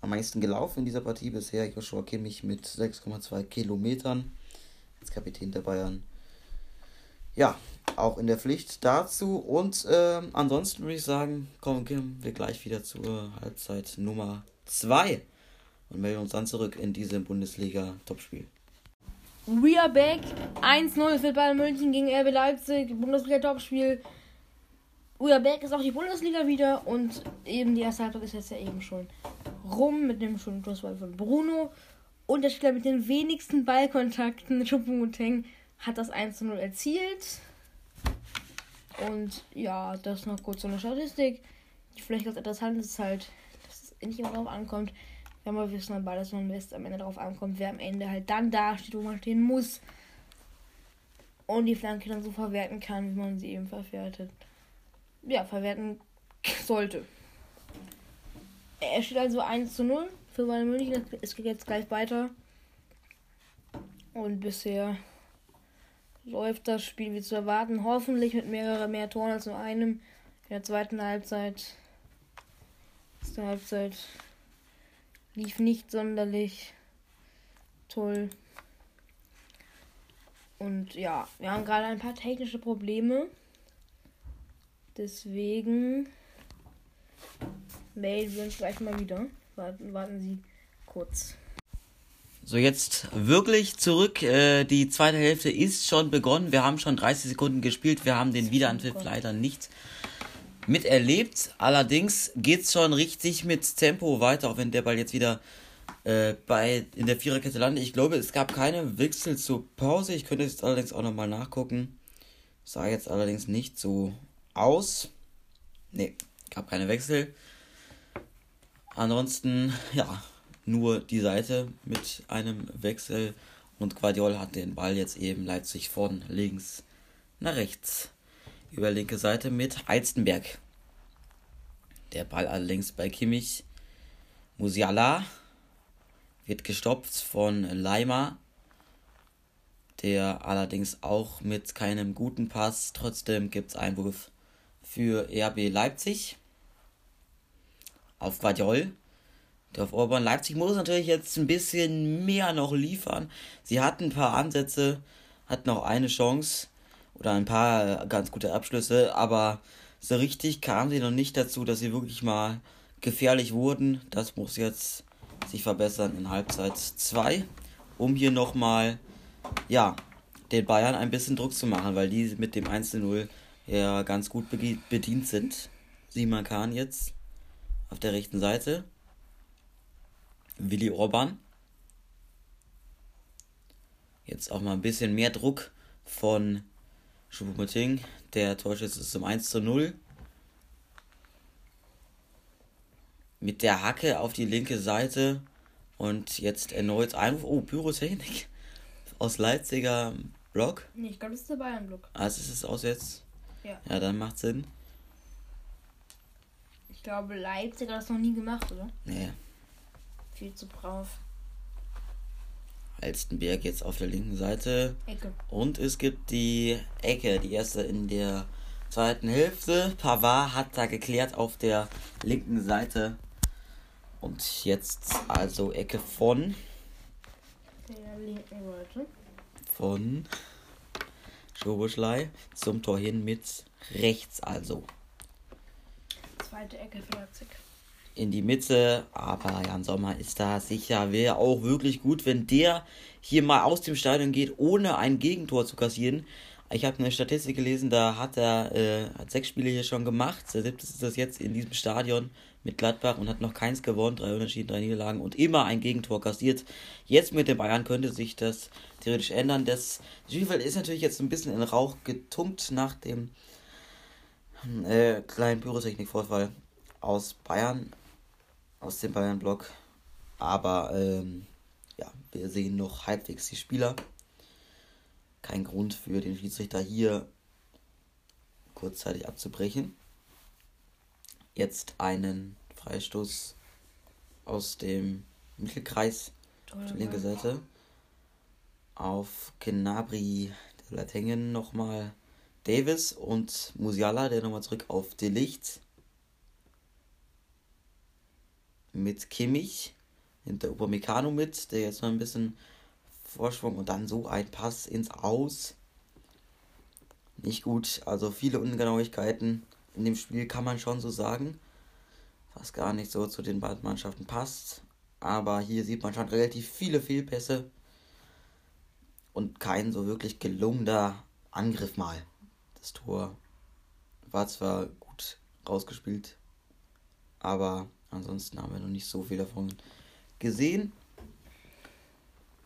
am meisten gelaufen in dieser Partie bisher. Joshua Kimmich mit 6,2 Kilometern als Kapitän der Bayern. Ja, auch in der Pflicht dazu. Und äh, ansonsten würde ich sagen, kommen wir gleich wieder zur Halbzeit Nummer 2 und melden uns dann zurück in diesem Bundesliga-Topspiel. We are back. 1-0 für Bayern München gegen RB Leipzig. Bundesliga-Topspiel. We are back ist auch die Bundesliga wieder. Und eben die erste Halbzeit ist jetzt ja eben schon rum mit dem schönen Torsball von Bruno. Und der Spieler mit den wenigsten Ballkontakten, Choupo-Moting, hat das 1-0 erzielt. Und ja, das noch kurz so eine Statistik. Die vielleicht ganz interessant ist halt, dass es nicht immer darauf ankommt, wenn wir wissen aber, dass man West am Ende darauf ankommt, wer am Ende halt dann da steht, wo man stehen muss. Und die Flanke dann so verwerten kann, wie man sie eben verwertet. Ja, verwerten sollte. Er steht also 1 zu 0 für Bayern München. Es geht jetzt gleich weiter. Und bisher läuft das Spiel wie zu erwarten. Hoffentlich mit mehreren mehr Toren als nur einem. In der zweiten Halbzeit. Erste Halbzeit lief nicht sonderlich toll. Und ja, wir haben gerade ein paar technische Probleme. Deswegen melden wir uns gleich mal wieder. Warten, warten Sie kurz. So, jetzt wirklich zurück. Äh, die zweite Hälfte ist schon begonnen. Wir haben schon 30 Sekunden gespielt. Wir haben den Wiederanpfiff leider nicht miterlebt. Allerdings geht es schon richtig mit Tempo weiter, auch wenn der Ball jetzt wieder äh, bei, in der Viererkette landet. Ich glaube, es gab keine Wechsel zur Pause. Ich könnte jetzt allerdings auch nochmal nachgucken. Sah jetzt allerdings nicht so aus. Ne, gab keine Wechsel. Ansonsten, ja, nur die Seite mit einem Wechsel. Und Guardiol hat den Ball jetzt eben Leipzig von links nach rechts über linke Seite mit Heizenberg. Der Ball allerdings bei Kimmich. Musiala wird gestopft von Leimer, der allerdings auch mit keinem guten Pass. Trotzdem gibt es Einwurf für RB Leipzig auf Guardiol. Der auf Orban Leipzig muss natürlich jetzt ein bisschen mehr noch liefern. Sie hatten ein paar Ansätze, hatten noch eine Chance oder ein paar ganz gute Abschlüsse, aber so richtig kamen sie noch nicht dazu, dass sie wirklich mal gefährlich wurden. Das muss jetzt sich verbessern in Halbzeit 2, um hier nochmal, ja, den Bayern ein bisschen Druck zu machen, weil die mit dem 1-0 ja ganz gut bedient sind. Simon Kahn jetzt auf der rechten Seite. Willi Orban. Jetzt auch mal ein bisschen mehr Druck von Choupo-Moting. Der Torschütze ist zum 1 zu 0. Mit der Hacke auf die linke Seite. Und jetzt erneut Einwurf. Oh, Pyrotechnik. Aus Leipziger Block. Nee, ich glaube, das ist der Bayern-Block. Es ist es aus jetzt? Ja. Ja, dann macht Sinn. Ich glaube, Leipzig hat das noch nie gemacht, oder? Nee. Viel zu brav. Alstenberg jetzt auf der linken Seite. Ecke. Und es gibt die Ecke, die erste in der zweiten Hälfte. Pavard hat da geklärt auf der linken Seite. Und jetzt also Ecke von. Der linken Seite. Von Schoboschlei zum Tor hin mit rechts also. Zweite Ecke für Leipzig in die Mitte. Aber Jan Sommer ist da sicher. Wäre auch wirklich gut, wenn der hier mal aus dem Stadion geht, ohne ein Gegentor zu kassieren. Ich habe eine Statistik gelesen, da hat er äh, hat sechs Spiele hier schon gemacht. Der siebte ist das jetzt in diesem Stadion mit Gladbach und hat noch keins gewonnen, drei Unentschieden, drei Niederlagen und immer ein Gegentor kassiert. Jetzt mit den Bayern könnte sich das theoretisch ändern. Das Spielfeld ist natürlich jetzt ein bisschen in Rauch getunkt nach dem äh, kleinen Pyrotechnik-Vorfall aus Bayern aus dem Bayern-Block. Aber ähm, ja, wir sehen noch halbwegs die Spieler. Kein Grund für den Schiedsrichter hier kurzzeitig abzubrechen. Jetzt einen Freistoß aus dem Mittelkreis auf die linke Seite. Auf Gnabry, der bleibt hängen nochmal Davis und Musiala, der nochmal zurück auf Delicht. Mit Kimmich, hinter Upamecano mit, der jetzt mal ein bisschen Vorsprung und dann so ein Pass ins Aus. Nicht gut, also viele Ungenauigkeiten in dem Spiel kann man schon so sagen, was gar nicht so zu den beiden Mannschaften passt. Aber hier sieht man schon relativ viele Fehlpässe und kein so wirklich gelungener Angriff mal. Das Tor war zwar gut rausgespielt, aber ansonsten haben wir noch nicht so viel davon gesehen.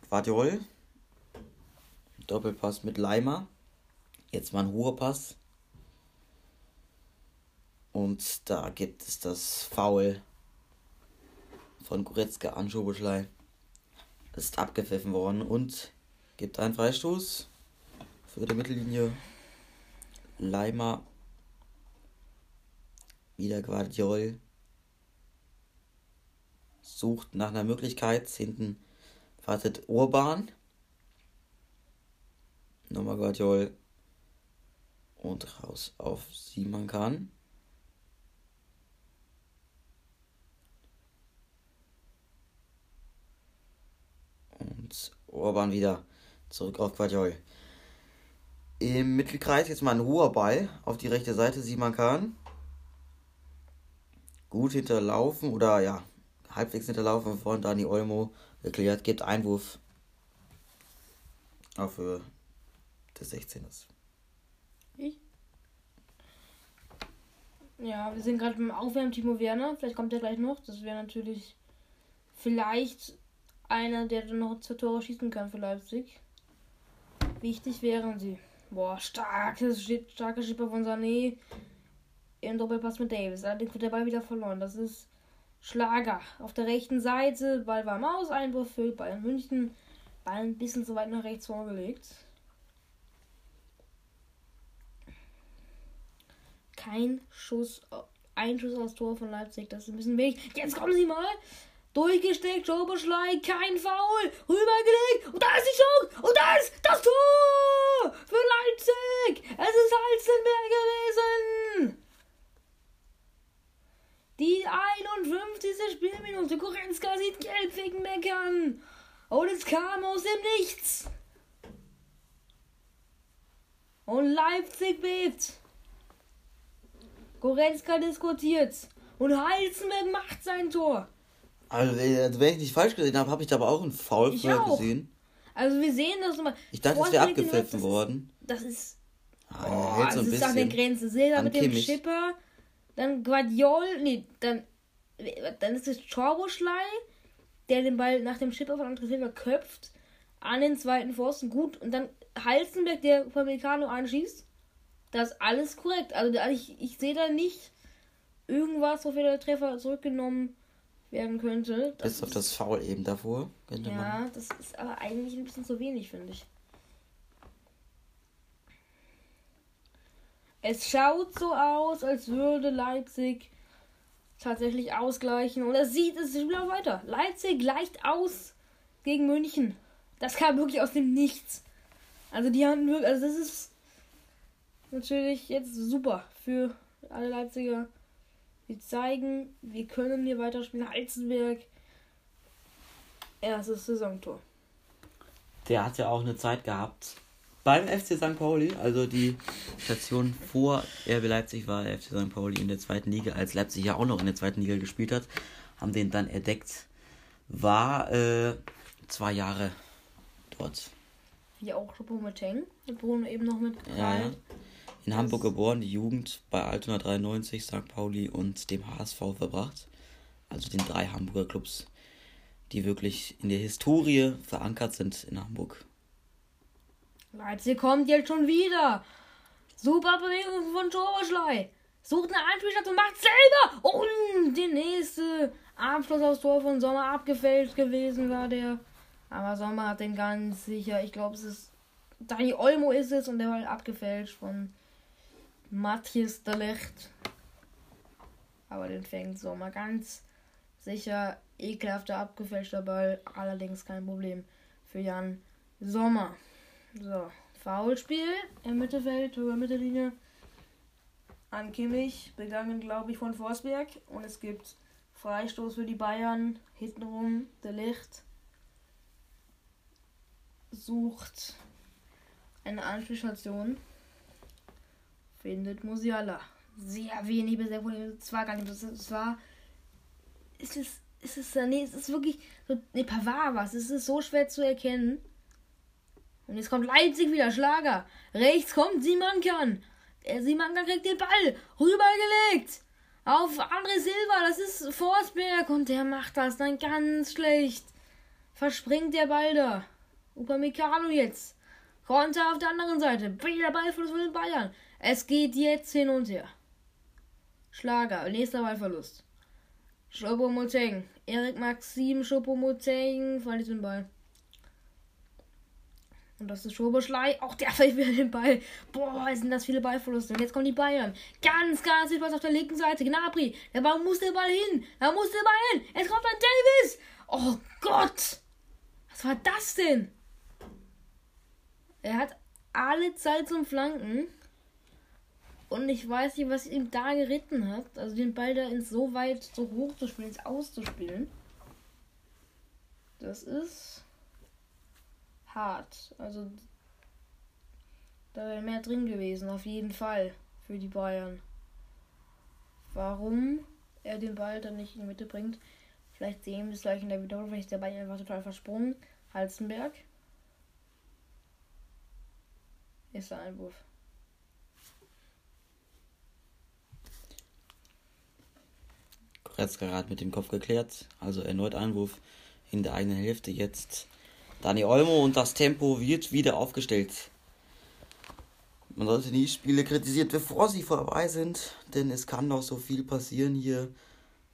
Guardiol, Doppelpass mit Leimer, jetzt mal ein hoher Pass. Und da gibt es das Foul von Goretzka an Schoboschlei. Ist abgepfiffen worden und gibt einen Freistoß für die Mittellinie. Leimer. Wieder Guardiol. Sucht nach einer Möglichkeit. Hinten wartet Urban. Nochmal Guardiol. Und raus auf Simon kann. Und Orban wieder zurück auf Quadjol. Im Mittelkreis jetzt mal ein hoher Ball auf die rechte Seite, Simon Kahn. Gut hinterlaufen oder ja, halbwegs hinterlaufen von Dani Olmo geklärt, gibt Einwurf auf Höhe des 16ers. Ich? Ja, wir sind gerade beim Aufwärmen Timo Werner. Vielleicht kommt er gleich noch. Das wäre natürlich vielleicht einer, der dann noch zwei Tore schießen kann für Leipzig. Wichtig wären sie. Boah, starkes, starker Schipper von Sané im Doppelpass mit Davis. Allerdings wird der Ball wieder verloren. Das ist Schlager. Auf der rechten Seite, Ball war Maus, Einwurf für Bayern München. Ball ein bisschen zu weit nach rechts vorgelegt. Kein Schuss, ein Schuss aufs Tor von Leipzig. Das ist ein bisschen wenig. Jetzt kommen sie mal. Durchgesteckt, Schoberschlei, kein Foul, rübergelegt und da ist die Chance und da ist das Tor für Leipzig. Es ist Halstenberg gewesen. Die 51. Spielminute. Goretzka sieht gelb wegen Meckern. Und es kam aus dem Nichts. Und Leipzig bebt. Goretzka diskutiert. Und Heizenberg macht sein Tor. Also, wenn ich nicht falsch gesehen habe, habe ich da aber auch einen Foul Ich auch. gesehen. Also wir sehen das immer. Ich dachte, es wäre abgepfiffen worden. Das ist. Ah, Oh, so das ein ist an der. Grenze. Silber mit dem Kimmich. Schipper. Dann Guardiol. Nee, dann. Dann ist es Chorboschlei, der den Ball nach dem Schipper von André Silva köpft. An den zweiten Pfosten. Gut. Und dann Halzenberg, der Upamecano anschießt. Das ist alles korrekt. Also ich, ich sehe da nicht irgendwas, wofür der Treffer zurückgenommen werden könnte. Bis auf das Foul eben davor. Könnte man. Ja, das ist aber eigentlich ein bisschen zu wenig, finde ich. Es schaut so aus, als würde Leipzig tatsächlich ausgleichen. Und es sieht es sieht wieder weiter. Leipzig gleicht aus gegen München. Das kam wirklich aus dem Nichts. Also die haben wirklich, also das ist natürlich jetzt super für alle Leipziger. Wir zeigen, wir können hier weiterspielen. Heizenberg. Erstes Saisontor. Der hat ja auch eine Zeit gehabt beim FC St. Pauli. Also die Station vor RB Leipzig war der FC St. Pauli in der zweiten Liga, als Leipzig ja auch noch in der zweiten Liga gespielt hat. Haben den dann entdeckt. War äh, zwei Jahre dort. Wie auch Choupo-Moting. Bruno eben noch mit Ja, ja. In Hamburg geboren, die Jugend bei Altona 93, St. Pauli und dem HSV verbracht. Also den drei Hamburger Clubs, die wirklich in der Historie verankert sind in Hamburg. Leipzig kommt jetzt schon wieder. Super Bewegung von Torschlei. Sucht eine Anspielstation, macht selber. Und der nächste Abschluss aufs Tor von Sommer abgefälscht gewesen war der. Aber Sommer hat den ganz sicher. Ich glaube, es ist. Dani Olmo ist es und der war abgefälscht von Matthias de Licht. Aber den fängt Sommer ganz sicher. Ekelhafter abgefälschter Ball. Allerdings kein Problem für Jan Sommer. So, Foulspiel im Mittelfeld, über Mittellinie. An Kimmich, begangen, glaube ich, von Forsberg. Und es gibt Freistoß für die Bayern. Hintenrum der Licht sucht eine Anspielstation. Findet Musiala. Sehr wenig bisher von ihm. Es war gar nicht. Es war. Es ist. Es ist. Nee, es ist wirklich. So, nee, Pavard was. Es ist so schwer zu erkennen. Und jetzt kommt Leipzig wieder. Schlager. Rechts kommt Simankan. Simankan kriegt den Ball. Rübergelegt. Auf André Silva. Das ist Forsberg. Und der macht das dann ganz schlecht. Verspringt der Ball da. Upamecano jetzt. Konter auf der anderen Seite. Wieder Ballverlust für den Bayern. Es geht jetzt hin und her. Schlager. Nächster Ballverlust. Schopo-Moteng. Erik Maxim Schopo-Moteng verliert den Ball. Und das ist Schoboschlei. Auch der fällt wieder den Ball. Boah, sind das viele Ballverluste. Und jetzt kommen die Bayern. Ganz, ganz viel Spaß auf der linken Seite. Gnabry. Der Ball muss der Ball hin. Da muss der Ball hin. Es kommt dann Davis. Oh Gott. Was war das denn? Er hat alle Zeit zum Flanken. Und ich weiß nicht, was ihm da geritten hat. Also den Ball da ins so weit, so hoch zu spielen, ins Auszuspielen. Das ist hart. Also da wäre mehr drin gewesen, auf jeden Fall, für die Bayern. Warum er den Ball dann nicht in die Mitte bringt, vielleicht sehen wir es gleich in der Wiederholung, vielleicht ist der Ball einfach total versprungen. Halzenberg. Ist der Einwurf. Goretzka gerade mit dem Kopf geklärt. Also erneut Einwurf in der eigenen Hälfte. Jetzt Dani Olmo und das Tempo wird wieder aufgestellt. Man sollte nie Spiele kritisieren, bevor sie vorbei sind, denn es kann noch so viel passieren hier.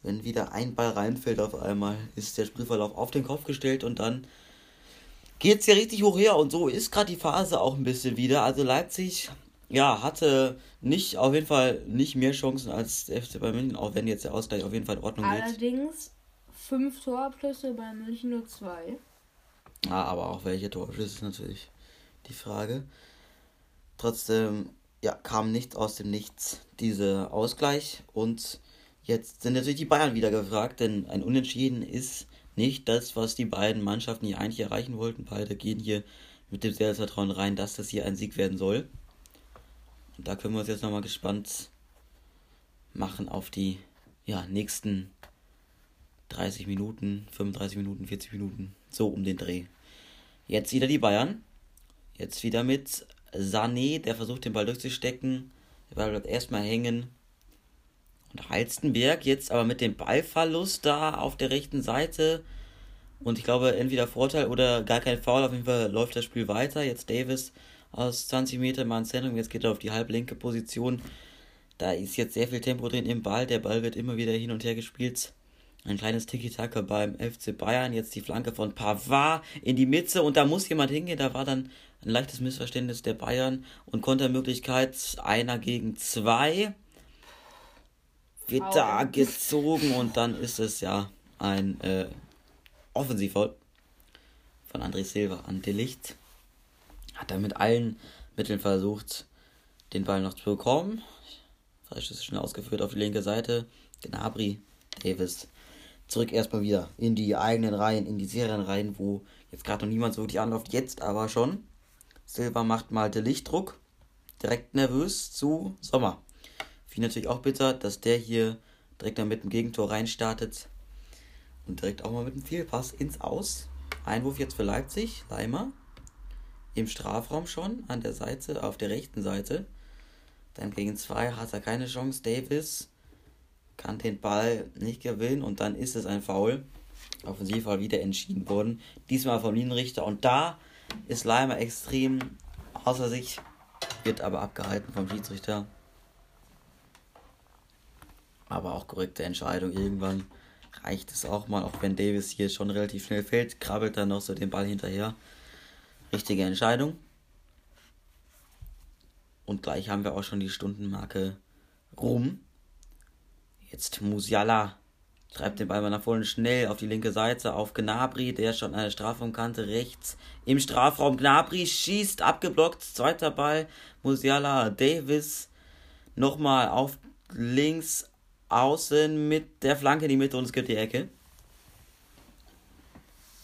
Wenn wieder ein Ball reinfällt auf einmal, ist der Spielverlauf auf den Kopf gestellt und dann geht es ja richtig hoch her. Und so ist gerade die Phase auch ein bisschen wieder. Also Leipzig, ja, hatte nicht, auf jeden Fall nicht mehr Chancen als der FC Bayern München, auch wenn jetzt der Ausgleich auf jeden Fall in Ordnung geht. Allerdings fünf Torabschlüsse bei München nur zwei. Ja, aber auch welche Torabschlüsse ist natürlich die Frage. Trotzdem, ja, kam nicht aus dem Nichts dieser Ausgleich und jetzt sind natürlich die Bayern wieder gefragt, denn ein Unentschieden ist nicht das, was die beiden Mannschaften hier eigentlich erreichen wollten. Beide gehen hier mit dem Selbstvertrauen rein, dass das hier ein Sieg werden soll. Und da können wir uns jetzt nochmal gespannt machen auf die ja, nächsten 30 Minuten, 35 Minuten, 40 Minuten, so um den Dreh. Jetzt wieder die Bayern. Jetzt wieder mit Sané, der versucht den Ball durchzustecken. Der Ball bleibt erstmal hängen. Und Halstenberg jetzt aber mit dem Ballverlust da auf der rechten Seite. Und ich glaube, entweder Vorteil oder gar kein Foul. Auf jeden Fall läuft das Spiel weiter. Jetzt Davis aus 20 Metern mal ins Zentrum. Jetzt geht er auf die halblinke Position. Da ist jetzt sehr viel Tempo drin im Ball. Der Ball wird immer wieder hin und her gespielt. Ein kleines Tiki-Taka beim FC Bayern. Jetzt die Flanke von Pavard in die Mitte. Und da muss jemand hingehen. Da war dann ein leichtes Missverständnis der Bayern. Und Kontermöglichkeit einer gegen zwei wird da gezogen und dann ist es ja ein äh, Offensivfoul von André Silva an Delicht. Hat er mit allen Mitteln versucht, den Ball noch zu bekommen. Falsch ist schnell ausgeführt auf die linke Seite. Gnabry, Davis. Zurück erstmal wieder in die eigenen Reihen, in die Serienreihen, wo jetzt gerade noch niemand so die anläuft. Jetzt aber schon. Silva macht mal den Lichtdruck. Direkt nervös zu Sommer. Finde natürlich auch bitter, dass der hier direkt dann mit dem Gegentor reinstartet. Und direkt auch mal mit dem Fehlpass ins Aus. Einwurf jetzt für Leipzig. Leimer. Im Strafraum schon, an der Seite, auf der rechten Seite. Dann gegen zwei hat er keine Chance. Davis kann den Ball nicht gewinnen und dann ist es ein Foul. Offensivfall wieder entschieden worden. Diesmal vom Linienrichter. Und da ist Leimer extrem außer sich. Wird aber abgehalten vom Schiedsrichter aber auch korrekte Entscheidung. Irgendwann reicht es auch mal, auch wenn Davis hier schon relativ schnell fällt, krabbelt dann noch so den Ball hinterher. Richtige Entscheidung. Und gleich haben wir auch schon die Stundenmarke rum. Jetzt Musiala treibt den Ball mal nach vorne schnell auf die linke Seite auf Gnabry, der schon eine Strafraumkante rechts im Strafraum. Gnabry schießt abgeblockt, zweiter Ball. Musiala, Davis nochmal auf links außen mit der Flanke in die Mitte und es gibt die Ecke.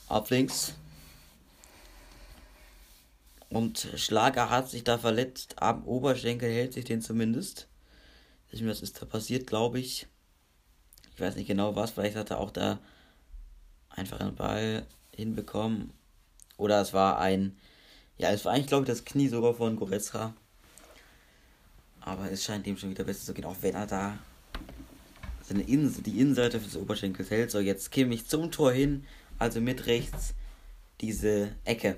Ab links. Und Schlager hat sich da verletzt. Am Oberschenkel hält sich den zumindest. Was ist da passiert, glaube ich. Ich weiß nicht genau was. Vielleicht hat er auch da einfach einen Ball hinbekommen. Oder es war ein. Ja, es war eigentlich, glaube ich, das Knie sogar von Goretzka. Aber es scheint ihm schon wieder besser zu gehen, auch wenn er da seine Innen die Innenseite des Oberschenkels hält. So, jetzt Kimmich zum Tor hin, also mit rechts diese Ecke.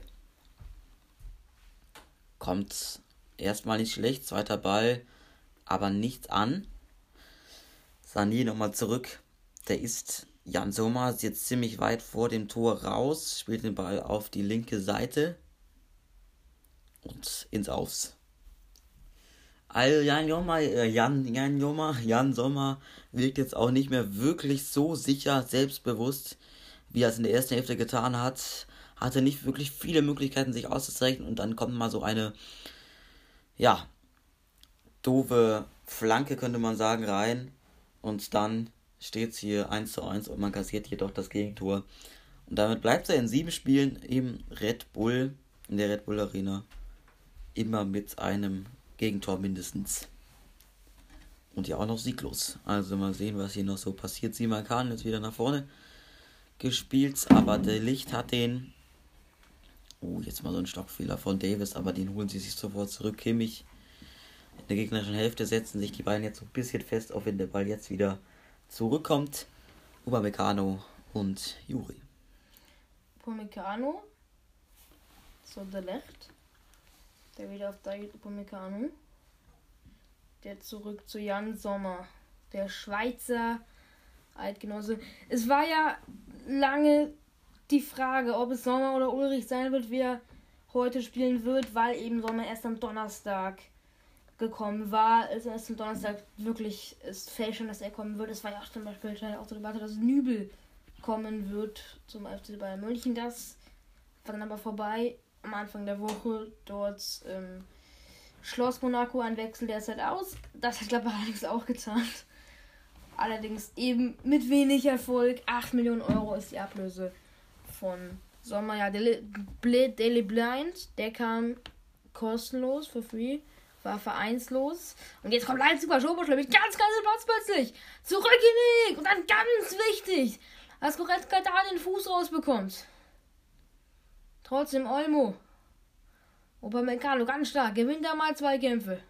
Kommt erstmal nicht schlecht, zweiter Ball, aber nicht an. Sani nochmal zurück. Der ist Jan Sommer jetzt ziemlich weit vor dem Tor raus, spielt den Ball auf die linke Seite und ins Aufs. Also Jan Sommer, äh, Jan, Jan Sommer, Jan Sommer wirkt jetzt auch nicht mehr wirklich so sicher, selbstbewusst, wie er es in der ersten Hälfte getan hat. Hatte nicht wirklich viele Möglichkeiten, sich auszuzeichnen und dann kommt mal so eine, ja, doofe Flanke, könnte man sagen, rein. Und dann steht es hier 1 zu 1 und man kassiert jedoch das Gegentor. Und damit bleibt er in sieben Spielen im Red Bull, in der Red Bull Arena, immer mit einem Gegentor mindestens. Und ja auch noch sieglos. Also mal sehen, was hier noch so passiert. Simon Kahn jetzt wieder nach vorne gespielt, aber der Licht hat den. Oh, jetzt mal so ein Stockfehler von Davis, aber den holen sie sich sofort zurück. Kimmich der gegnerischen Hälfte setzen sich die beiden jetzt so ein bisschen fest, auch wenn der Ball jetzt wieder zurückkommt. Upamecano und Juri. Upamecano so der Left. Der wieder auf David Upamecano. Der zurück zu Jan Sommer. Der Schweizer Eidgenosse. Es war ja lange die Frage, ob es Sommer oder Ulrich sein wird, wer heute spielen wird, weil eben Sommer erst am Donnerstag gekommen war. Es ist am Donnerstag wirklich ist fälschend, dass er kommen wird. Es war ja auch zum Beispiel auch zur Debatte, dass Nübel kommen wird zum FC Bayern München. Das war dann aber vorbei am Anfang der Woche. Dort ähm, schloss Monaco ein Wechsel derzeit aus. Das hat glaube ich allerdings auch getan. Allerdings eben mit wenig Erfolg. 8 Millionen Euro ist die Ablöse von Sommer. Ja, Daily Blind, der kam kostenlos, for free, war vereinslos. Und jetzt kommt Leipzig bei Schobosch, nämlich ganz, ganz Platz plötzlich. Zurück in die Und dann ganz wichtig, dass Goretzka da den Fuß rausbekommt. Trotzdem Olmo. Opa Meccano ganz stark. Gewinnt da mal zwei Kämpfe.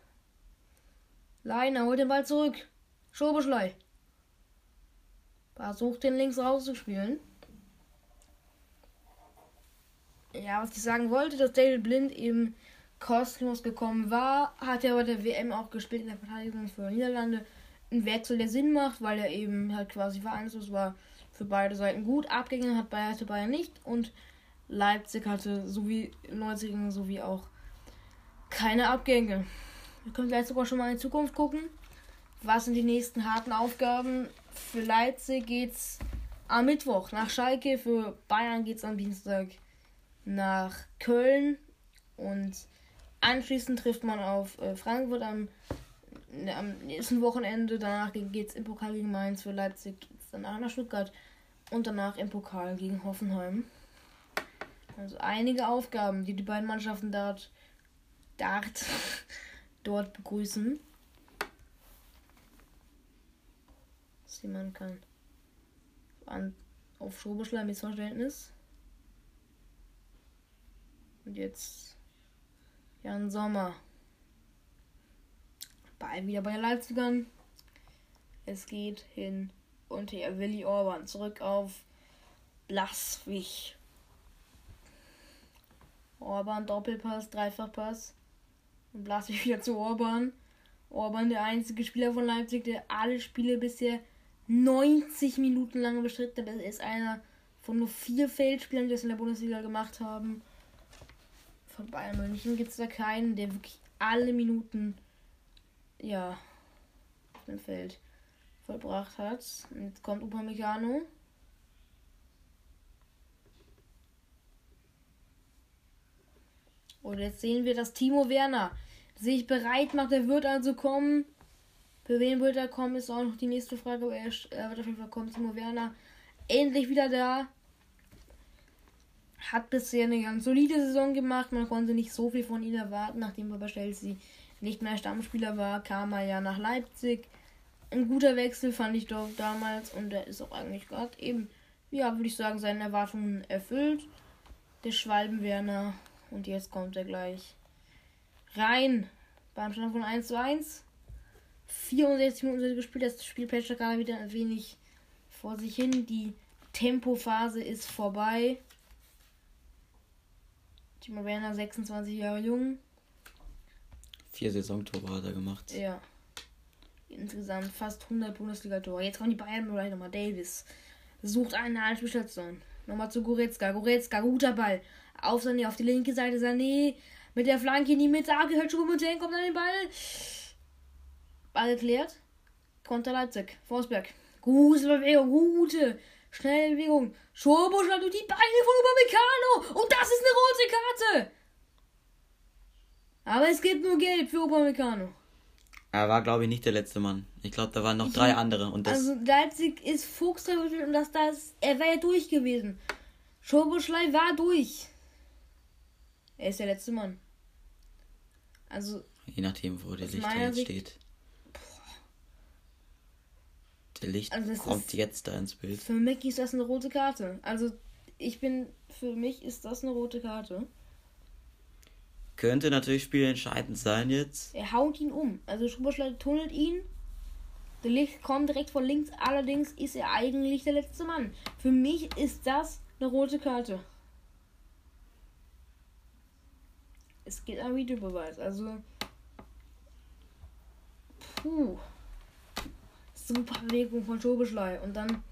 Leiner holt den Ball zurück. Schobeschlei. Versucht den links rauszuspielen. Ja, was ich sagen wollte, dass David Blind eben kostenlos gekommen war, hat er bei der WM auch gespielt in der Verteidigung für Niederlande. Ein Wechsel, der Sinn macht, weil er eben halt quasi vereinslos war, für beide Seiten gut. Abgänge hat Bayern, hatte Bayern nicht und Leipzig hatte sowie 90 sowie auch keine Abgänge. Wir können gleich sogar schon mal in die Zukunft gucken. Was sind die nächsten harten Aufgaben? Für Leipzig geht's am Mittwoch nach Schalke, für Bayern geht's am Dienstag nach Köln und anschließend trifft man auf äh, Frankfurt am, ne, am nächsten Wochenende. Danach geht's im Pokal gegen Mainz, für Leipzig geht's danach nach Stuttgart und danach im Pokal gegen Hoffenheim. Also einige Aufgaben, die die beiden Mannschaften dort, dort, dort begrüßen. Was man kann. An, auf Schobeschleim Missverständnis. Und jetzt Jan Sommer. Bei, wieder bei den Leipzigern. Es geht hin und her. Willi Orban zurück auf Blaswig. Orban Doppelpass, Dreifachpass. Und Blaswig wieder zu Orban. Orban der einzige Spieler von Leipzig, der alle Spiele bisher 90 Minuten lang bestritten hat. Er ist einer von nur vier Feldspielern, die es in der Bundesliga gemacht haben. Von Bayern München gibt es da keinen, der wirklich alle Minuten ja auf dem Feld vollbracht hat. Und jetzt kommt Upamecano. Und jetzt sehen wir, dass Timo Werner sich bereit macht. Er wird also kommen Für wen wird er kommen, ist auch noch die nächste Frage. Aber er wird auf jeden Fall kommen. Timo Werner endlich wieder da. Hat bisher eine ganz solide Saison gemacht. Man konnte nicht so viel von ihm erwarten, nachdem er bei Chelsea nicht mehr Stammspieler war, kam er ja nach Leipzig. Ein guter Wechsel fand ich doch damals und er ist auch eigentlich gerade eben, ja, würde ich sagen, seine Erwartungen erfüllt. Der Schwalbenwerner. Und jetzt kommt er gleich rein. Beim Stand von 1 zu 1. 64 Minuten gespielt. Das Spiel plätschert gerade wieder ein wenig vor sich hin. Die Tempophase ist vorbei. Timo Werner, 26 Jahre jung. Vier Saisontore hat er gemacht. Ja. Insgesamt fast 100 Bundesliga-Tore. Jetzt kommen die Bayern Bereich nochmal. Davis sucht eine Anspielstation. Nochmal zu Goretzka. Goretzka, guter Ball. Auf Sané, auf die linke Seite. Sané mit der Flanke in die Mitte. Gehört schon kommt an den Ball. Ball geklärt. Konter Leipzig. Forsberg. Gute Bewegung, gute. Schnelle Bewegung. Schobosch durch die Beine von Upamecano. Und das ist eine rote Karte. Aber es gibt nur Gelb für Upamecano. Er war, glaube ich, nicht der letzte Mann. Ich glaube, da waren noch drei andere. Und das also Leipzig ist Fuchs und das, das, er war ja durch gewesen. Schoboschlei war durch. Er ist der letzte Mann. Also. Je nachdem, wo der Licht jetzt Sicht, steht. Der Licht also kommt jetzt da ins Bild. Für mich ist das eine rote Karte. Also ich bin, für mich ist das eine rote Karte. Könnte natürlich spielentscheidend sein jetzt. Er haut ihn um. Also Schuberschleit tunnelt ihn. Der Licht kommt direkt von links. Allerdings ist er eigentlich der letzte Mann. Für mich ist das eine rote Karte. Es geht ein Videobeweis. Also. Puh. Super Bewegung von Schobeschlei. Und dann.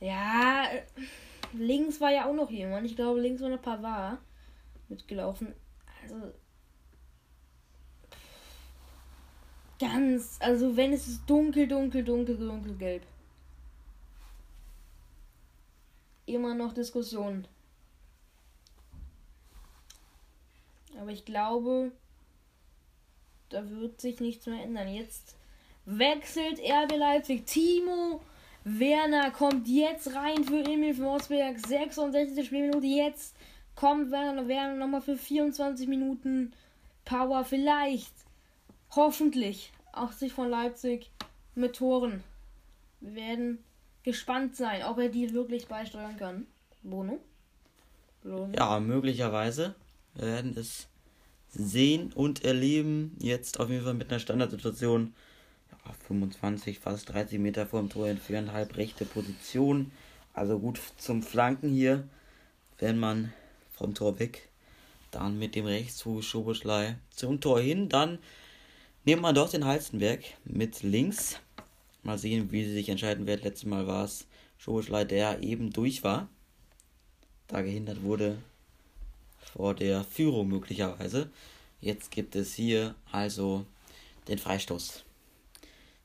Ja. Links war ja auch noch jemand. Ich glaube, links war noch Pavard mitgelaufen. Also. Ganz, also wenn es ist dunkel, dunkel, dunkel, dunkelgelb. Immer noch Diskussion. Aber ich glaube, da wird sich nichts mehr ändern. Jetzt wechselt RB Leipzig. Timo Werner kommt jetzt rein für Emil Forsberg. 66. Spielminute. Jetzt kommt Werner, Werner nochmal für 24 Minuten Power. Vielleicht, hoffentlich, auch sich von Leipzig mit Toren. Wir werden gespannt sein, ob er die wirklich beisteuern kann. Bono? Bono? Ja, möglicherweise. Wir werden es sehen und erleben. Jetzt auf jeden Fall mit einer Standardsituation. Ja, 25, fast 30 Meter vor dem Tor entfernt, halb rechte Position. Also gut zum Flanken hier, wenn man vom Tor weg. Dann mit dem Rechtsfuß Schoboschlei zum Tor hin. Dann nehmen wir doch den Halstenberg mit links. Mal sehen, wie sie sich entscheiden wird. Letztes Mal war es Schoboschlei, der eben durch war. Da gehindert wurde vor der Führung möglicherweise. Jetzt gibt es hier also den Freistoß.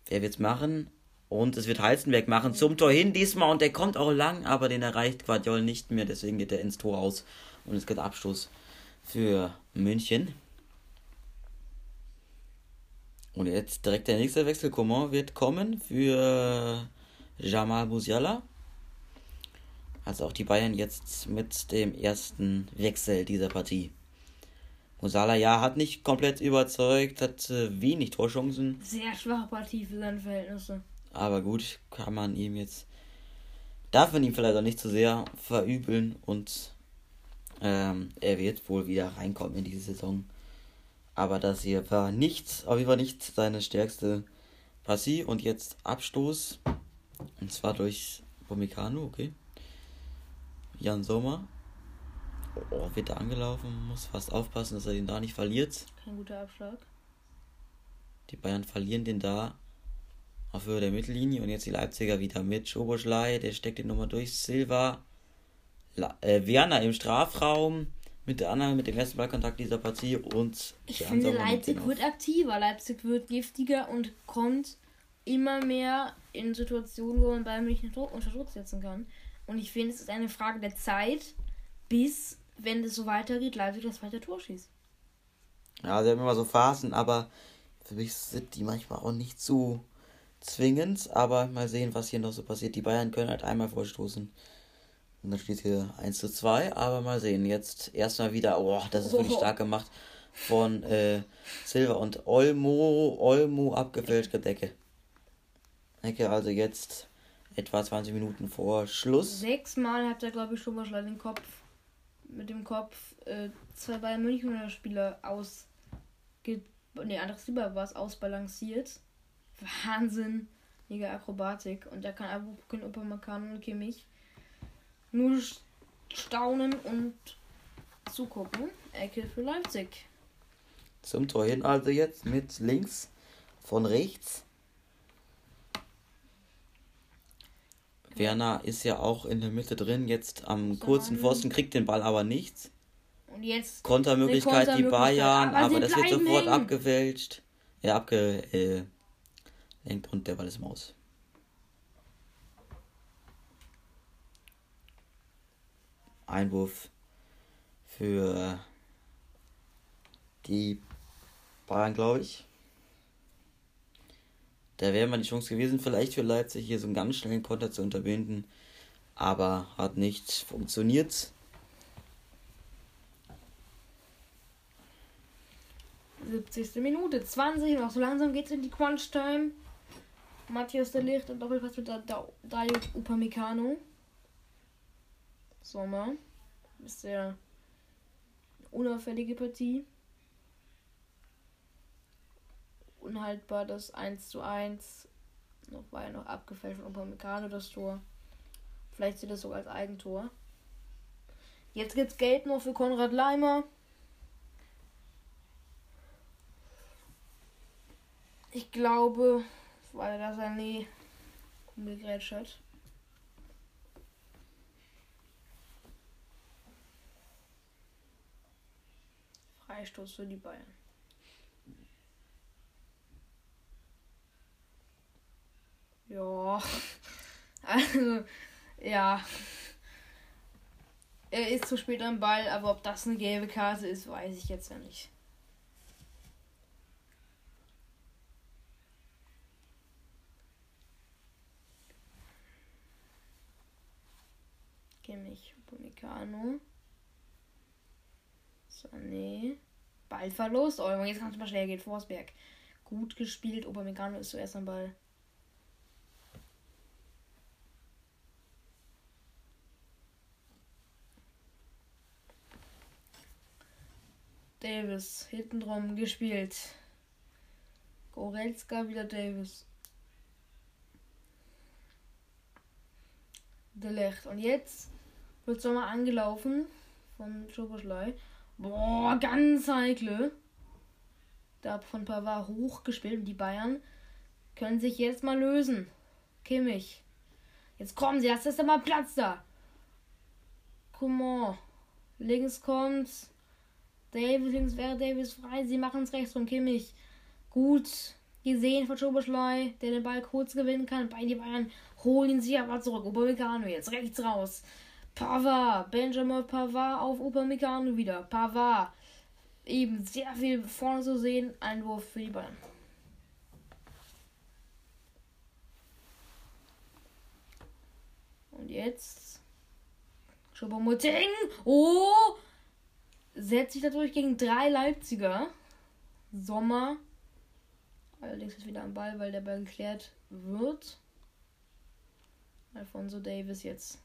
Wer wird's machen? Und es wird Halstenberg machen zum Tor hin diesmal und der kommt auch lang, aber den erreicht Guardiol nicht mehr, deswegen geht er ins Tor aus und es gibt Abstoß für München. Und jetzt direkt der nächste Wechsel. Coman wird kommen für Jamal Musiala. Also auch die Bayern jetzt mit dem ersten Wechsel dieser Partie. Musala ja hat nicht komplett überzeugt, hat äh, wenig Torchancen. Sehr schwache Partie für seine Verhältnisse. Aber gut, kann man ihm jetzt. Darf man ihm vielleicht auch nicht zu so sehr verübeln und ähm, er wird wohl wieder reinkommen in diese Saison. Aber das hier war nicht, auf jeden Fall nicht seine stärkste Partie und jetzt Abstoß. Und zwar durch Bomikano, okay. Jan Sommer. Oh, wird er angelaufen, muss fast aufpassen, dass er den da nicht verliert. Kein guter Abschlag. Die Bayern verlieren den da auf Höhe der Mittellinie und jetzt die Leipziger wieder mit Schoboschlei, der steckt den nochmal durch. Silva, La äh, Werner im Strafraum mit der Annahme, mit dem ersten Ballkontakt dieser Partie und ich finde Leipzig wird aktiver, Leipzig wird giftiger und kommt immer mehr in Situationen, wo man bei mich unter Druck setzen kann. Und ich finde, es ist eine Frage der Zeit, bis, wenn es so weitergeht, Leipzig das zweite Tor schießt. Ja, sie haben immer so Phasen, aber für mich sind die manchmal auch nicht so zwingend, aber mal sehen, was hier noch so passiert. Die Bayern können halt einmal vorstoßen. Und dann steht hier 1 zu 2, aber mal sehen. Jetzt erstmal wieder, oh, das ist wirklich stark gemacht von äh, Silva und Olmo, Olmo abgefälschte Decke. Decke, also jetzt etwa 20 Minuten vor Schluss. Sechsmal hat er, glaube ich, schon mal den Kopf mit dem Kopf äh, zwei Bayern Münchner Spieler aus ne, anderes lieber war es ausbalanciert. Wahnsinn. Mega Akrobatik. Und da kann Abubukin, Upamecano und Kimmich nur staunen und zugucken. Ecke für Leipzig. Zum Tor hin also jetzt mit links von rechts. Werner ist ja auch in der Mitte drin, jetzt am kurzen Pfosten, kriegt den Ball aber nicht. Und jetzt. Kontermöglichkeit, die Bayern, aber, aber das wird sofort hängen. abgefälscht. Ja, abgelenkt äh, und der Ball ist Maus. Einwurf für die Bayern, glaube ich. Da wäre mal die Chance gewesen, vielleicht für Leipzig hier so einen ganz schnellen Konter zu unterbinden. Aber hat nicht funktioniert. 70. Minute, 20 noch. So langsam geht es in die Crunch-Time. Matthias der Licht und Doppelpass mit der Dario Upamecano. Sommer. Ist sehr unauffällige Partie. Unhaltbar das 1 zu 1. Noch war ja noch abgefälscht von Upamecano das Tor. Vielleicht sieht das sogar als Eigentor. Jetzt gibt's Geld noch für Konrad Leimer. Ich glaube, weil das er nie umgegrätscht hat. Freistoß für die Bayern. Ja. Also, ja. Er ist zu spät am Ball, aber ob das eine gelbe Karte ist, weiß ich jetzt ja nicht. Kimmich, Upamecano. Sané. Ballverlust. Oh, jetzt kann es mal schnell gehen. Forsberg. Gut gespielt. Upamecano ist zuerst am Ball. Davis hinten drum gespielt. Goretzka wieder Davis. De Licht. Und jetzt wird Sommer angelaufen von Schoboschlei. Boah, ganz heikle. Da von Pavard hochgespielt. Und die Bayern können sich jetzt mal lösen. Kimmich. Jetzt kommen sie. Jetzt ist mal Platz da. Comment. Links kommt Davis. Links wäre Davis frei. Sie machen es rechts von Kimmich. Gut gesehen von Schoboschlei, der den Ball kurz gewinnen kann. Bei die Bayern holen sie aber zurück. Upamecano jetzt rechts raus. Pavard, Benjamin Pavard auf Upamecano wieder. Pavard, eben sehr viel vorne zu sehen. Einwurf für die Bayern. Und jetzt Choupo-Moting. Oh! Setzt sich dadurch gegen drei Leipziger. Sommer. Allerdings ist wieder am Ball, weil der Ball geklärt wird. Alfonso Davis jetzt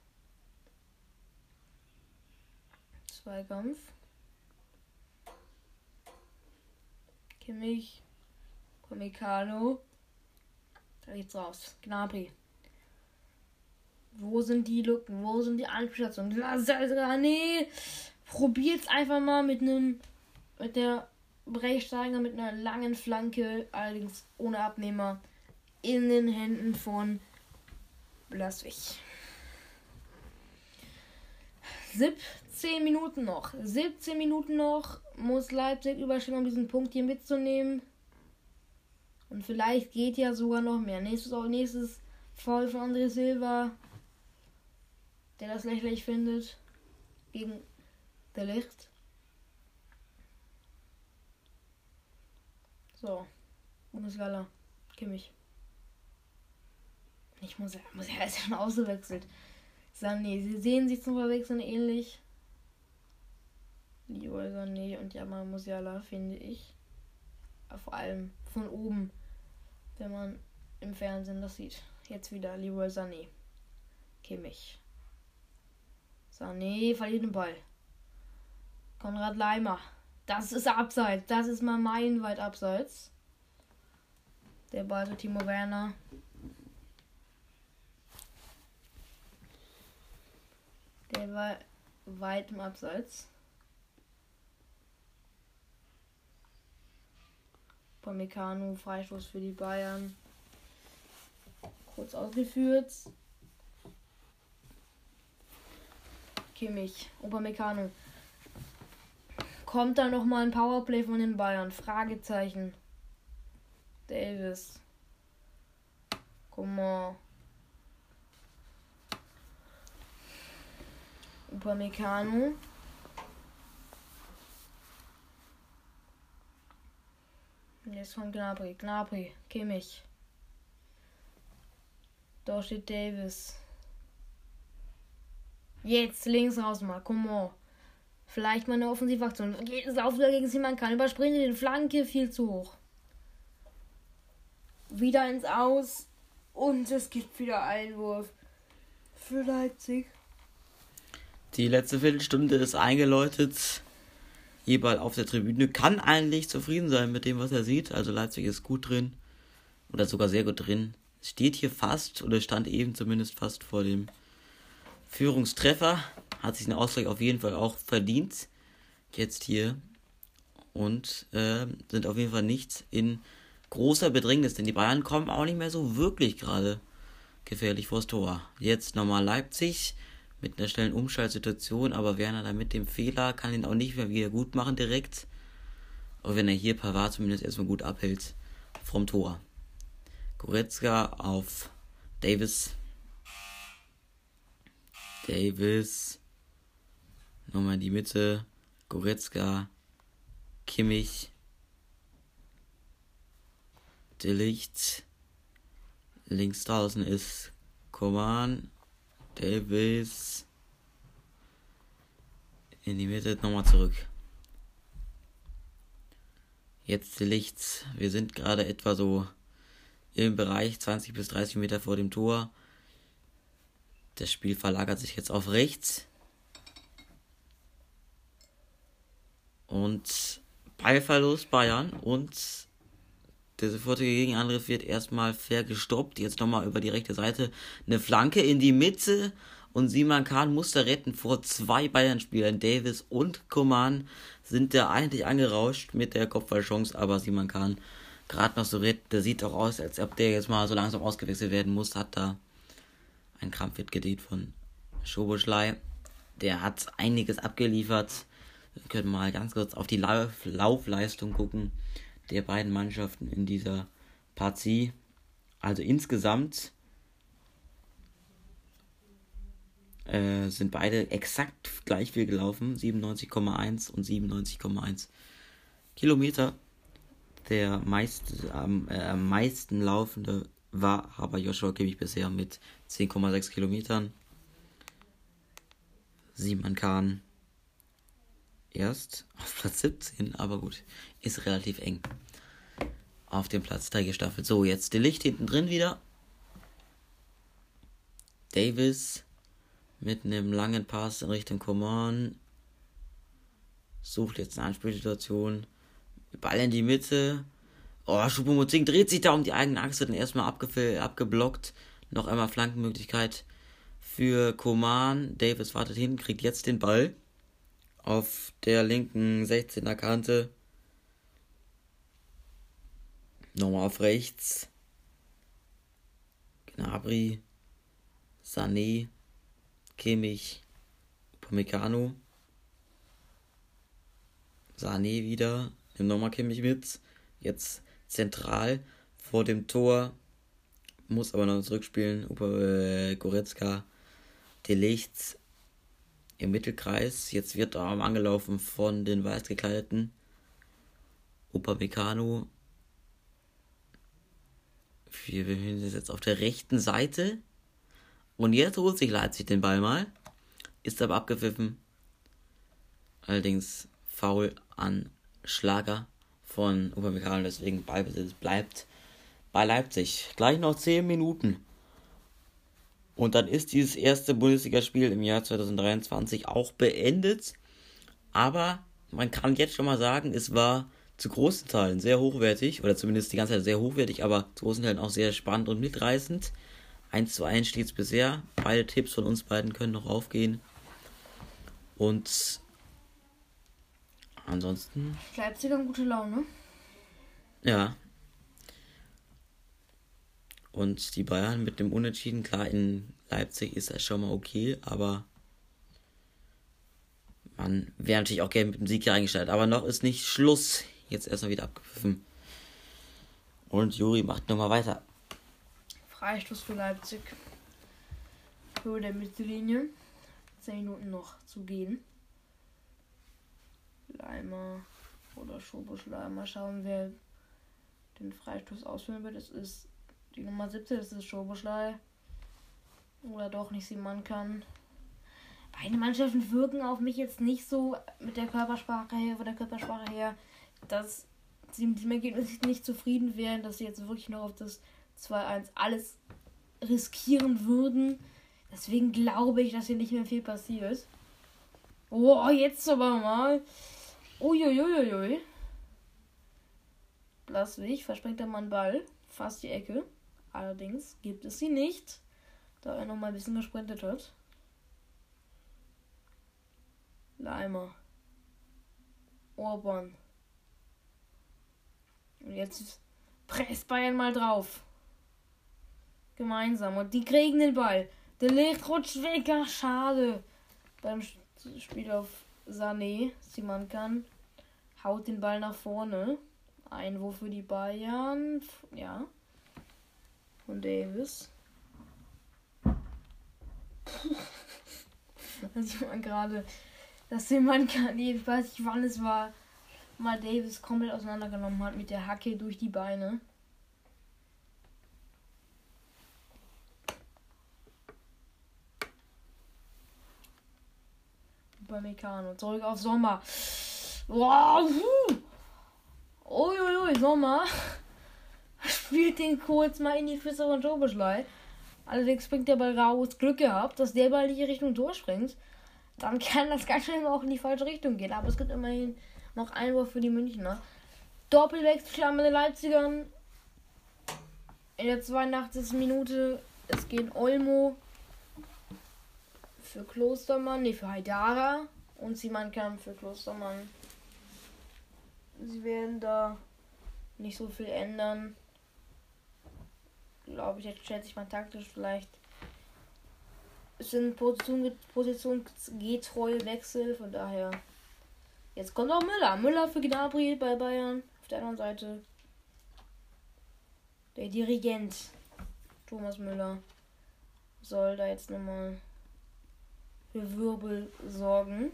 Zweikampf. Kimmich. Komikano. Da geht's raus. Gnabry. Wo sind die Lücken? Wo sind die Anspielstationen? Nee. Probiert's einfach mal mit einem. Mit der Brechsteiger mit einer langen Flanke, allerdings ohne Abnehmer, in den Händen von Blaswig. 17 Minuten noch. 17 Minuten noch muss Leipzig überstehen, um diesen Punkt hier mitzunehmen. Und vielleicht geht ja sogar noch mehr. Nächstes, nächstes Foul von André Silva, der das lächerlich findet, gegen der Licht. So. Musiala. Kimmich. Ich muss ja, muss ja, ist ja schon ausgewechselt. Sané, sie sehen sich zum Verwechseln ähnlich. Leroy Sané und Jamal Musiala, finde ich. Vor allem von oben, wenn man im Fernsehen das sieht. Jetzt wieder Leroy Sané. Kimmich. Sané verliert den Ball. Konrad Leimer. Das ist abseits. Das ist mal meilenweit abseits. Der Ball für Timo Werner. Der war weit im Abseits. Pamecano, Freistoß für die Bayern. Kurz ausgeführt. Kimmich, Upamecano. Kommt da noch mal ein Powerplay von den Bayern? Fragezeichen. Davis. Comment. Upamecano. Jetzt kommt Gnabry. Gnabry. Kimmich. Da steht Davis. Jetzt links raus mal. Comment. Vielleicht mal eine Offensivaktion. Lauf dagegen Simon kann. Überspringe den Flanke viel zu hoch. Wieder ins Aus. Und es gibt wieder Einwurf für Leipzig. Die letzte Viertelstunde ist eingeläutet. Jebal auf der Tribüne kann eigentlich zufrieden sein mit dem, was er sieht. Also Leipzig ist gut drin. Oder sogar sehr gut drin. Es steht hier fast, oder stand eben zumindest fast vor dem Führungstreffer. Hat sich den Ausgleich auf jeden Fall auch verdient. Jetzt hier. Und äh, sind auf jeden Fall nicht in großer Bedrängnis, denn die Bayern kommen auch nicht mehr so wirklich gerade gefährlich vors Tor. Jetzt nochmal Leipzig mit einer schnellen Umschaltsituation, aber Werner da mit dem Fehler kann ihn auch nicht mehr wieder gut machen direkt. Auch wenn er hier Pavard zumindest erstmal gut abhält vom Tor. Goretzka auf Davis. Davis. Nochmal in die Mitte. Goretzka. Kimmich. Delicht. Links draußen ist Koman. Davis. In die Mitte nochmal zurück. Jetzt Lichts. Wir sind gerade etwa so im Bereich 20 bis 30 Meter vor dem Tor. Das Spiel verlagert sich jetzt auf rechts. Und Ballverlust Bayern und der sofortige Gegenangriff wird erstmal fair gestoppt. Jetzt nochmal über die rechte Seite eine Flanke in die Mitte. Und Simon Kahn musste retten vor zwei Bayern-Spielern. Davis und Koman sind da eigentlich angerauscht mit der Kopfballchance. Aber Simon Kahn gerade noch so redet. Der sieht auch aus, als ob der jetzt mal so langsam ausgewechselt werden muss. Hat da ein Krampf gedreht von Schoboschlei. Der hat einiges abgeliefert. Wir können mal ganz kurz auf die Lauf Laufleistung gucken der beiden Mannschaften in dieser Partie. Also insgesamt äh, sind beide exakt gleich viel gelaufen, 97,1 und 97,1 Kilometer. Der meist, am äh, meisten laufende war aber Joshua Kimmich bisher mit 10,6 Kilometern. Simon Kahn erst auf Platz 17, aber gut, ist relativ eng. Auf dem Platz 3 gestaffelt. So, jetzt die Licht hinten drin wieder. Davis mit einem langen Pass in Richtung Coman. Sucht jetzt eine Anspielsituation. Ball in die Mitte. Oh, Schupomozing dreht sich da um die eigene Achse, dann erstmal abgeblockt. Noch einmal Flankenmöglichkeit für Koman. Davis wartet hinten, kriegt jetzt den Ball auf der linken 16er Kante. Nochmal auf rechts. Gnabry, Sané, Kimmich, Pomecano. Sané wieder, nimmt nochmal Kimmich mit. Jetzt zentral vor dem Tor. Muss aber noch zurückspielen. Äh, Goretzka, Delichts, im Mittelkreis. Jetzt wird er angelaufen von den weiß gekleideten. Upamecano. Wir befinden uns jetzt auf der rechten Seite. Und jetzt holt sich Leipzig den Ball mal. Ist aber abgepfiffen. Allerdings faul an Schlager von Upamecano. Deswegen Ballbesitz bleibt bei Leipzig. Gleich noch 10 Minuten. Und dann ist dieses erste Bundesligaspiel im Jahr 2023 auch beendet. Aber man kann jetzt schon mal sagen, es war zu großen Teilen sehr hochwertig, oder zumindest die ganze Zeit sehr hochwertig, aber zu großen Teilen auch sehr spannend und mitreißend. 1 zu 1 steht es bisher. Beide Tipps von uns beiden können noch aufgehen. Und ansonsten. Leipzig haben gute Laune. Ja. Und die Bayern mit dem Unentschieden, klar, in Leipzig ist das schon mal okay, aber man wäre natürlich auch gerne mit dem Sieg hier eingestellt. Aber noch ist nicht Schluss. Jetzt erstmal wieder abgepfiffen. Und Juri macht nochmal weiter. Freistoß für Leipzig. Höhe der Mittellinie. 10 Minuten noch zu gehen. Leimer oder Schoboschleimer. Schauen, wer den Freistoß ausführen wird. Es ist die Nummer 17, das ist Schoboschlei. Oder doch nicht Simon kann. Beide Mannschaften wirken auf mich jetzt nicht so mit der Körpersprache her, von der Körpersprache her, dass sie mit dem Ergebnis nicht zufrieden wären, dass sie jetzt wirklich noch auf das 2-1 alles riskieren würden. Deswegen glaube ich, dass hier nicht mehr viel passiert. Oh, jetzt aber mal. Uiuiuiui. Blaswig verspringt der Mann Ball. Fast die Ecke. Allerdings gibt es sie nicht. Da er nochmal ein bisschen gesprintet hat. Leimer. Orban. Und jetzt presst Bayern mal drauf. Gemeinsam. Und die kriegen den Ball. Der Licht rutscht weg. Ach, schade. Beim Spiel auf Sané. Simon kann. Haut den Ball nach vorne. Einwurf für die Bayern. Ja. Von Davis. da sieht man gerade, dass Simon kann. Ich weiß nicht, wann es war mal Davis komplett auseinandergenommen hat mit der Hacke durch die Beine. Bei Meccano. Zurück auf Sommer. Wow. Uiuiui, Sommer. Spielt den kurz mal in die Füße von Joe Beschlei. Allerdings bringt der Ball raus. Glück gehabt, dass der Ball nicht Richtung Tor springt. Dann kann das ganz schnell auch in die falsche Richtung gehen. Aber es gibt immerhin noch Einwurf für die Münchner. Doppelwechsel mit den Leipzigern. In der 82. Minute. Es geht Olmo für Klostermann, nee, für Haidara und Simankamp für Klostermann. Sie werden da nicht so viel ändern. Glaube ich, jetzt schätze ich mal taktisch vielleicht. Es sind Position, positionsgetreue Wechsel, von daher Jetzt kommt auch Müller. Müller für Gnabry bei Bayern. Auf der anderen Seite der Dirigent Thomas Müller soll da jetzt nochmal für Wirbel sorgen.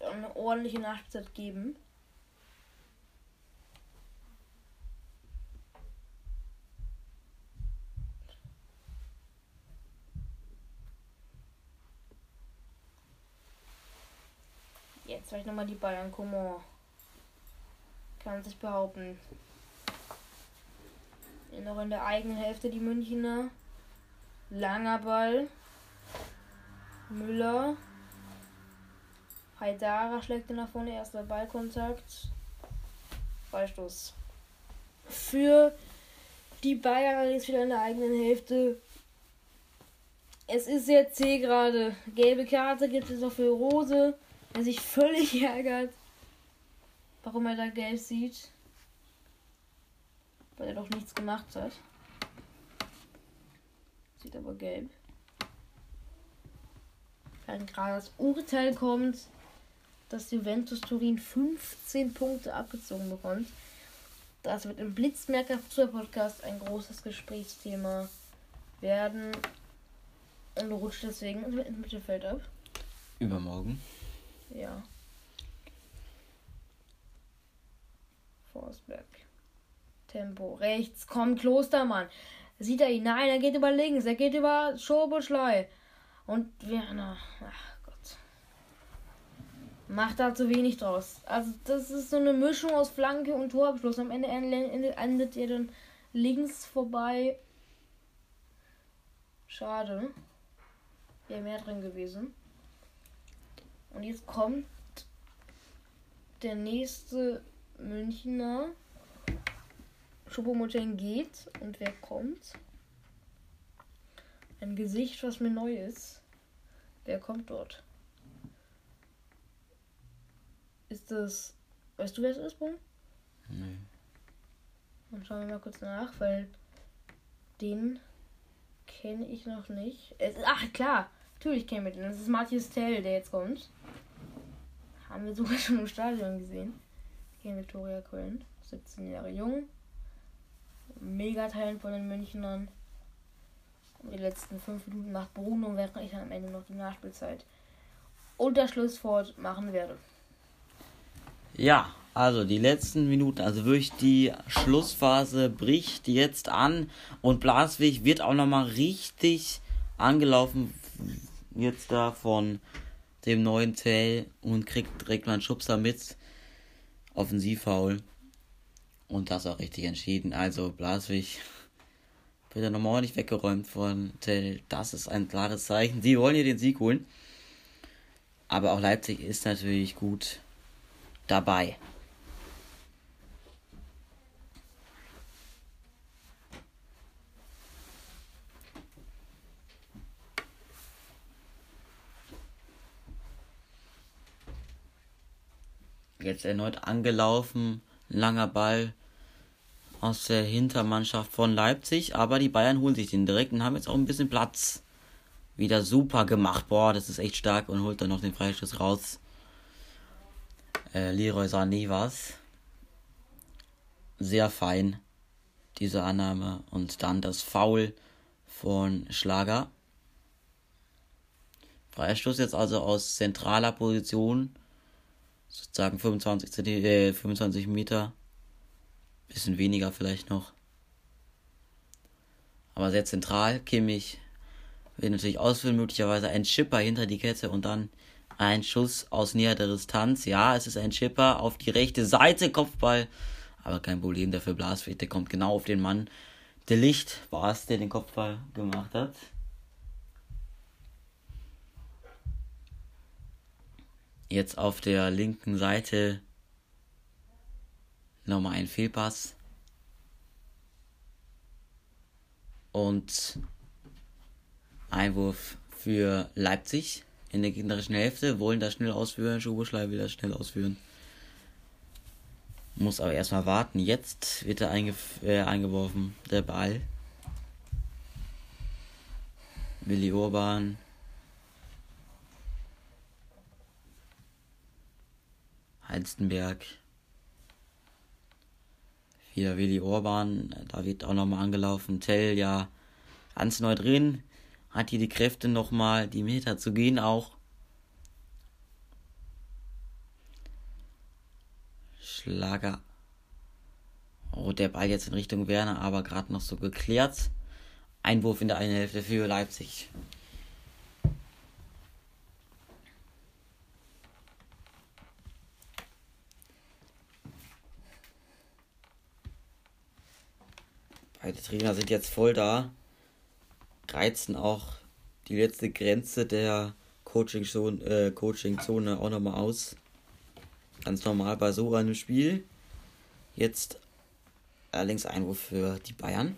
Eine ordentliche Nachtzeit geben. Vielleicht nochmal die Bayern. Coman. Kann sich behaupten. Noch in der eigenen Hälfte die Münchner. Langer Ball. Müller. Haidara schlägt ihn nach vorne. Erster Ballkontakt. Ballstoß. Für die Bayern ist wieder in der eigenen Hälfte. Es ist sehr zäh gerade. Gelbe Karte gibt es noch für Rose. Er sich völlig ärgert, warum er da gelb sieht. Weil er doch nichts gemacht hat. Sieht aber gelb. Wenn gerade das Urteil kommt, dass Juventus Turin 15 Punkte abgezogen bekommt. Das wird im Blitzmerker Podcast ein großes Gesprächsthema werden. Und rutscht deswegen ins Mittelfeld ab. Übermorgen. Ja. Forsberg. Tempo. Rechts kommt Klostermann. Sieht er ihn? Nein, er geht über links. Er geht über Schobuschlei. Und Werner. Ach Gott. Macht da zu wenig draus. Also, das ist so eine Mischung aus Flanke und Torabschluss. Am Ende endet er dann links vorbei. Schade. Wäre mehr drin gewesen. Und jetzt kommt der nächste Münchner. Schupomoteng geht. Und wer kommt? Ein Gesicht, was mir neu ist. Wer kommt dort? Ist das. Weißt du, wer es ist, Bro? Nee. Dann schauen wir mal kurz nach, weil den kenne ich noch nicht. Es, ach klar, natürlich kennen wir den. Das ist Matthias Tell, der jetzt kommt. Haben wir sogar schon im Stadion gesehen. Hier in Viktoria Köln. 17 Jahre jung. Mega Talent von den Münchnern. Die letzten 5 Minuten macht Bruno, während ich dann am Ende noch die Nachspielzeit und das Schlusswort machen werde. Ja, also die letzten Minuten, also wirklich die Schlussphase bricht jetzt an und Blaswig wird auch nochmal richtig angelaufen jetzt da von dem neuen Tell und kriegt direkt mal einen Schubser mit. Offensivfoul. Und das auch richtig entschieden. Also Blaswig wird dann nochmal nicht weggeräumt von Tell. Das ist ein klares Zeichen. Sie wollen hier den Sieg holen. Aber auch Leipzig ist natürlich gut dabei. Jetzt erneut angelaufen. Langer Ball aus der Hintermannschaft von Leipzig. Aber die Bayern holen sich den direkt und haben jetzt auch ein bisschen Platz. Wieder super gemacht. Boah, das ist echt stark und holt dann noch den Freistoß raus. Äh, Leroy Sané war's. Sehr fein, diese Annahme. Und dann das Foul von Schlager. Freistoß jetzt also aus zentraler Position sozusagen 25, cm, äh, 25 Meter. Bisschen weniger vielleicht noch. Aber sehr zentral. Kimmich will natürlich ausführen, möglicherweise ein Chipper hinter die Kette und dann ein Schuss aus näher Distanz. Ja, es ist ein Chipper auf die rechte Seite, Kopfball. Aber kein Problem, der für Blasfeld, der kommt genau auf den Mann. Der Licht war es, der den Kopfball gemacht hat. Jetzt auf der linken Seite nochmal ein Fehlpass. Und Einwurf für Leipzig in der gegnerischen Hälfte. Wollen das schnell ausführen. Schuboschlei will das schnell ausführen. Muss aber erstmal warten. Jetzt wird er einge äh, eingeworfen, der Ball. Willi Urban Halstenberg. Wieder Willi Orban, da wird auch nochmal angelaufen. Tell ja ganz neu drin. Hat hier die Kräfte nochmal die Meter zu gehen auch. Schlager. Oh, der Ball jetzt in Richtung Werner, aber gerade noch so geklärt. Einwurf in der einen Hälfte für Leipzig. Beide Trainer sind jetzt voll da, reizen auch die letzte Grenze der Coaching-Zone äh, Coaching auch nochmal aus. Ganz normal bei so einem Spiel. Jetzt allerdings Einwurf für die Bayern.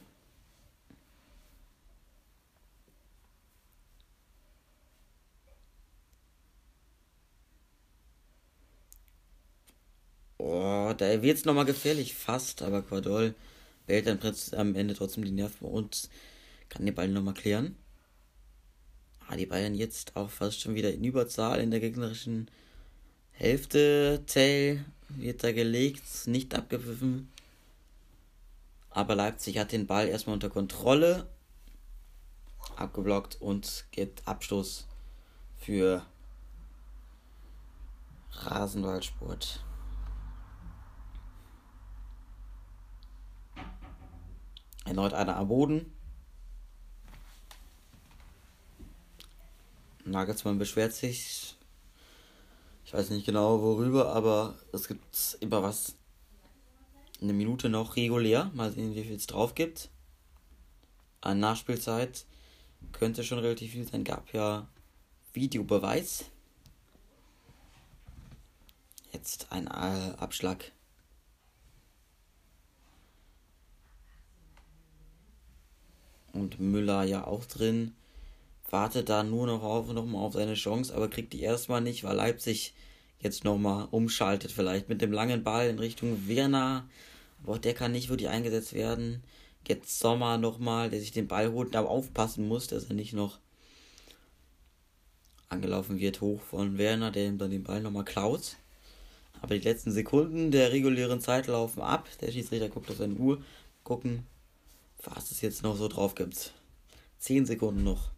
Oh, da wird es nochmal gefährlich, fast, aber Quadol behält dann am Ende trotzdem die Nerven und kann den Ball nochmal klären. Ah, die Bayern jetzt auch fast schon wieder in Überzahl in der gegnerischen Hälfte. Tell wird da gelegt, nicht abgepfiffen. Aber Leipzig hat den Ball erstmal unter Kontrolle. Abgeblockt und gibt Abstoß für Rasenwaldsport. Erneut einer am Boden. Nagelsmann beschwert sich. Ich weiß nicht genau worüber, aber es gibt immer was. Eine Minute noch regulär. Mal sehen, wie viel es drauf gibt. An Nachspielzeit könnte schon relativ viel sein. Gab ja Videobeweis. Jetzt ein Abschlag. Und Müller ja auch drin wartet da nur noch auf, noch mal auf seine Chance, aber kriegt die erstmal nicht, weil Leipzig jetzt nochmal umschaltet, vielleicht mit dem langen Ball in Richtung Werner. Aber auch der kann nicht wirklich eingesetzt werden. Jetzt Sommer nochmal, der sich den Ball holt, aber aufpassen muss, dass er nicht noch angelaufen wird hoch von Werner, der ihm dann den Ball nochmal klaut. Aber die letzten Sekunden der regulären Zeit laufen ab. Der Schiedsrichter guckt auf seine Uhr. Gucken, was es jetzt noch so drauf gibt. Zehn Sekunden noch.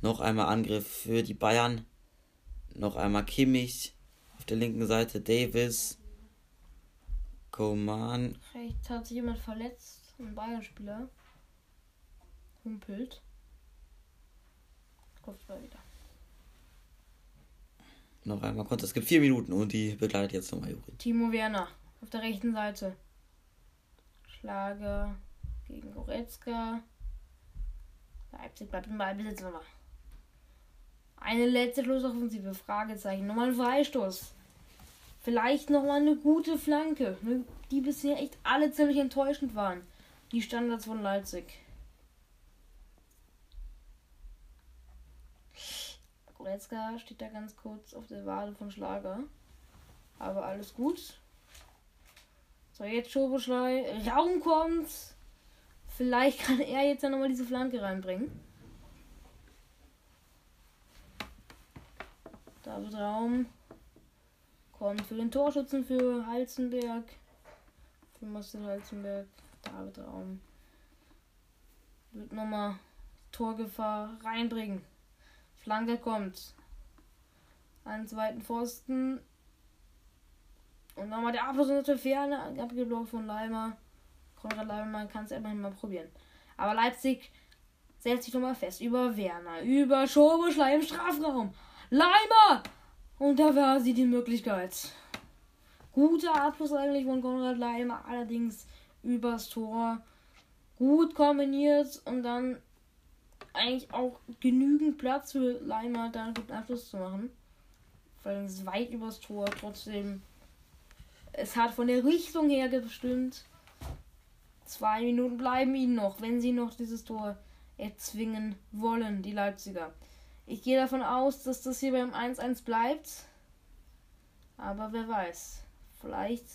Noch einmal Angriff für die Bayern. Noch einmal Kimmich. Auf der linken Seite Davis. Koman. Rechts hat sich jemand verletzt. Ein Bayern-Spieler. Humpelt. Kopfball wieder. Noch einmal konnte. Es gibt vier Minuten und die begleitet jetzt nochmal Juri. Timo Werner auf der rechten Seite. Schlage gegen Goretzka. Leipzig bleibt im Ballbesitz nochmal. Eine letzte Schlussoffensive. Fragezeichen. Nochmal ein Freistoß. Vielleicht nochmal eine gute Flanke. Ne, die bisher echt alle ziemlich enttäuschend waren. Die Standards von Leipzig. Goretzka steht da ganz kurz auf der Wade von Schlager. Aber alles gut. So, jetzt Schoboschlei. Raum kommt. Vielleicht kann er jetzt ja nochmal diese Flanke reinbringen. David Raum kommt für den Torschützen für Halzenberg. Für Marcel Halzenberg. David Raum. Wird nochmal Torgefahr reinbringen. Flanke kommt. Einen zweiten Pfosten. Und nochmal der Abschluss in der Ferne. Abgeblockt von Leimer. Konrad Leimer, kann es immerhin mal probieren. Aber Leipzig setzt sich nochmal fest. Über Werner. Über Schobeschlei im Strafraum. Leimer! Und da war sie die Möglichkeit. Guter Abschluss eigentlich von Konrad Leimer, allerdings übers Tor. Gut kombiniert und dann eigentlich auch genügend Platz für Leimer, da einen guten Abschluss zu machen. Weil es weit übers Tor trotzdem. Es hat von der Richtung her gestimmt. Zwei Minuten bleiben ihnen noch, wenn sie noch dieses Tor erzwingen wollen, die Leipziger. Ich gehe davon aus, dass das hier beim 1-1 bleibt. Aber wer weiß. Vielleicht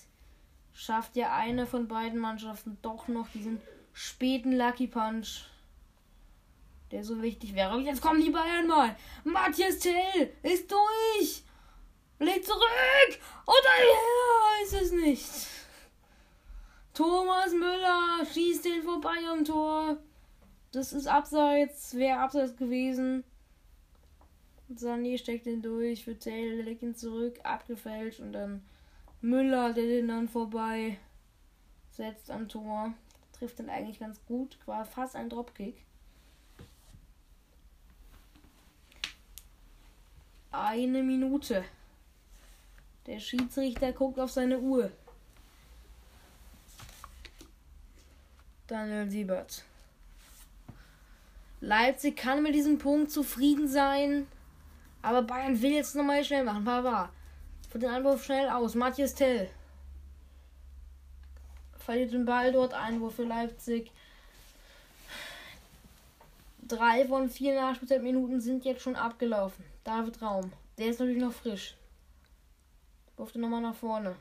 schafft ja eine von beiden Mannschaften doch noch diesen späten Lucky Punch, der so wichtig wäre. Und jetzt kommen die Bayern mal. Matthias Tell ist durch. Legt zurück. Und ja, ist es nicht. Thomas Müller schießt den vorbei am Tor. Das ist abseits. Wäre abseits gewesen. Sané steckt den durch, für Taylor, legt ihn zurück, abgefälscht und dann Müller, der den dann vorbei setzt am Tor. Trifft dann eigentlich ganz gut, war fast ein Dropkick. Eine Minute. Der Schiedsrichter guckt auf seine Uhr. Daniel Siebert. Leipzig kann mit diesem Punkt zufrieden sein. Aber Bayern will jetzt nochmal schnell machen. Pavard. Für den Einwurf schnell aus. Matthias Tell. Verliert den Ball dort. Einwurf für Leipzig. Drei von vier Nachspielzeitminuten sind jetzt schon abgelaufen. David Raum. Der ist natürlich noch frisch. Durfte nochmal nach vorne.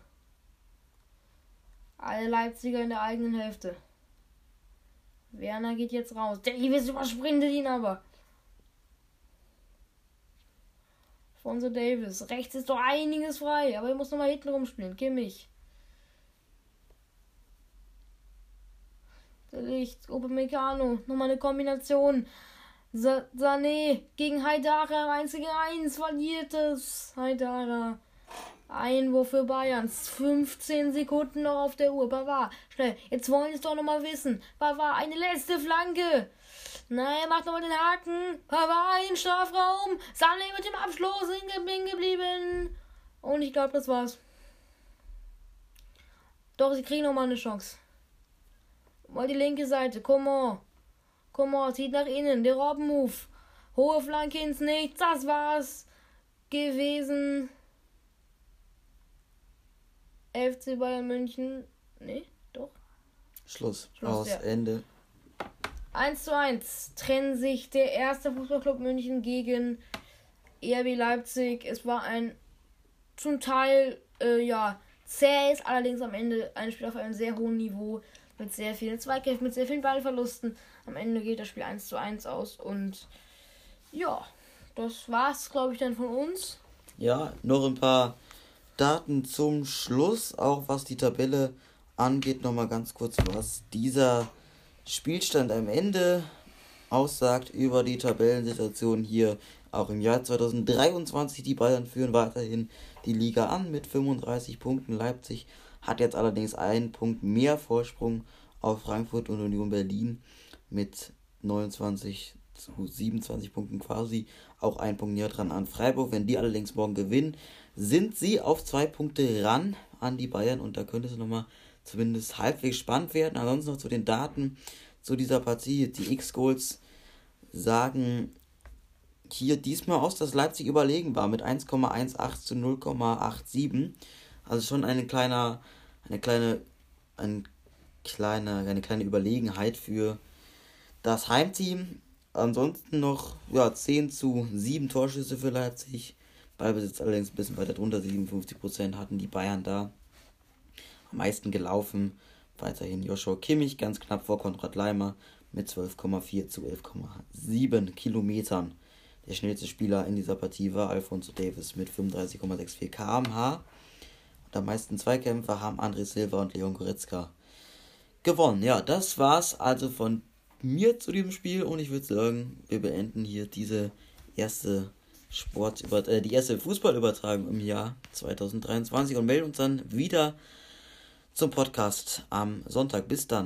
Alle Leipziger in der eigenen Hälfte. Werner geht jetzt raus. Der Ives übersprintet ihn aber. Alfonso Davis. Rechts ist doch einiges frei, aber er muss nochmal hinten rumspielen. Kimmich. Der Licht. Upamecano. Nochmal eine Kombination. Sa Sané gegen Haidara. 1 gegen 1. Verliert es. Haidara. Einwurf für Bayern. 15 Sekunden noch auf der Uhr. Bava, schnell. Jetzt wollen sie es doch nochmal wissen. Bava, eine letzte Flanke. Nein, macht nochmal den Haken. Bava, in Strafraum. Sané mit dem Abschluss in geblieben. Und ich glaube, das war's. Doch, sie kriegen nochmal eine Chance. Mal die linke Seite. Komm on. Komm on, zieht nach innen. Der Robbenmove. Hohe Flanke ins Nichts. Das war's gewesen. FC Bayern München. Nee, doch. Schluss. Schluss Aus. Ja. Ende. 1 zu 1 trennen sich der erste Fußballclub München gegen RB Leipzig. Es war ein zum Teil, äh, ja, zähes, allerdings am Ende ein Spiel auf einem sehr hohen Niveau mit sehr vielen Zweikämpfen, mit sehr vielen Ballverlusten. Am Ende geht das Spiel 1 zu 1 aus und ja, das war's, glaube ich, dann von uns. Ja, noch ein paar Daten zum Schluss, auch was die Tabelle angeht, nochmal ganz kurz, was dieser Spielstand am Ende aussagt über die Tabellensituation hier. Auch im Jahr 2023, die Bayern führen weiterhin die Liga an mit 35 Punkten. Leipzig hat jetzt allerdings einen Punkt mehr Vorsprung auf Frankfurt und Union Berlin mit 29 zu 27 Punkten quasi. Auch ein Punkt näher dran an Freiburg. Wenn die allerdings morgen gewinnen, sind sie auf zwei Punkte ran an die Bayern und da könnte es nochmal zumindest halbwegs spannend werden. Ansonsten noch zu den Daten zu dieser Partie. Die X-Goals sagen hier diesmal aus, dass Leipzig überlegen war mit 1,18 zu 0,87. Also schon eine kleine, eine kleine, ein kleine, eine kleine Überlegenheit für das Heimteam. Ansonsten noch ja, 10 zu 7 Torschüsse für Leipzig. Ballbesitz allerdings ein bisschen weiter drunter, 57% hatten die Bayern da. Am meisten gelaufen. Weiterhin Joshua Kimmich ganz knapp vor Konrad Leimer mit 12,4 zu 11,7 Kilometern. Der schnellste Spieler in dieser Partie war Alfonso Davis mit 35,64 km/h. Und am meisten Zweikämpfer haben André Silva und Leon Goretzka gewonnen. Ja, das war's also von mir zu diesem Spiel und ich würde sagen, wir beenden hier diese erste Sport über äh, die erste Fußballübertragung im Jahr 2023 und melden uns dann wieder zum Podcast am Sonntag. Bis dann.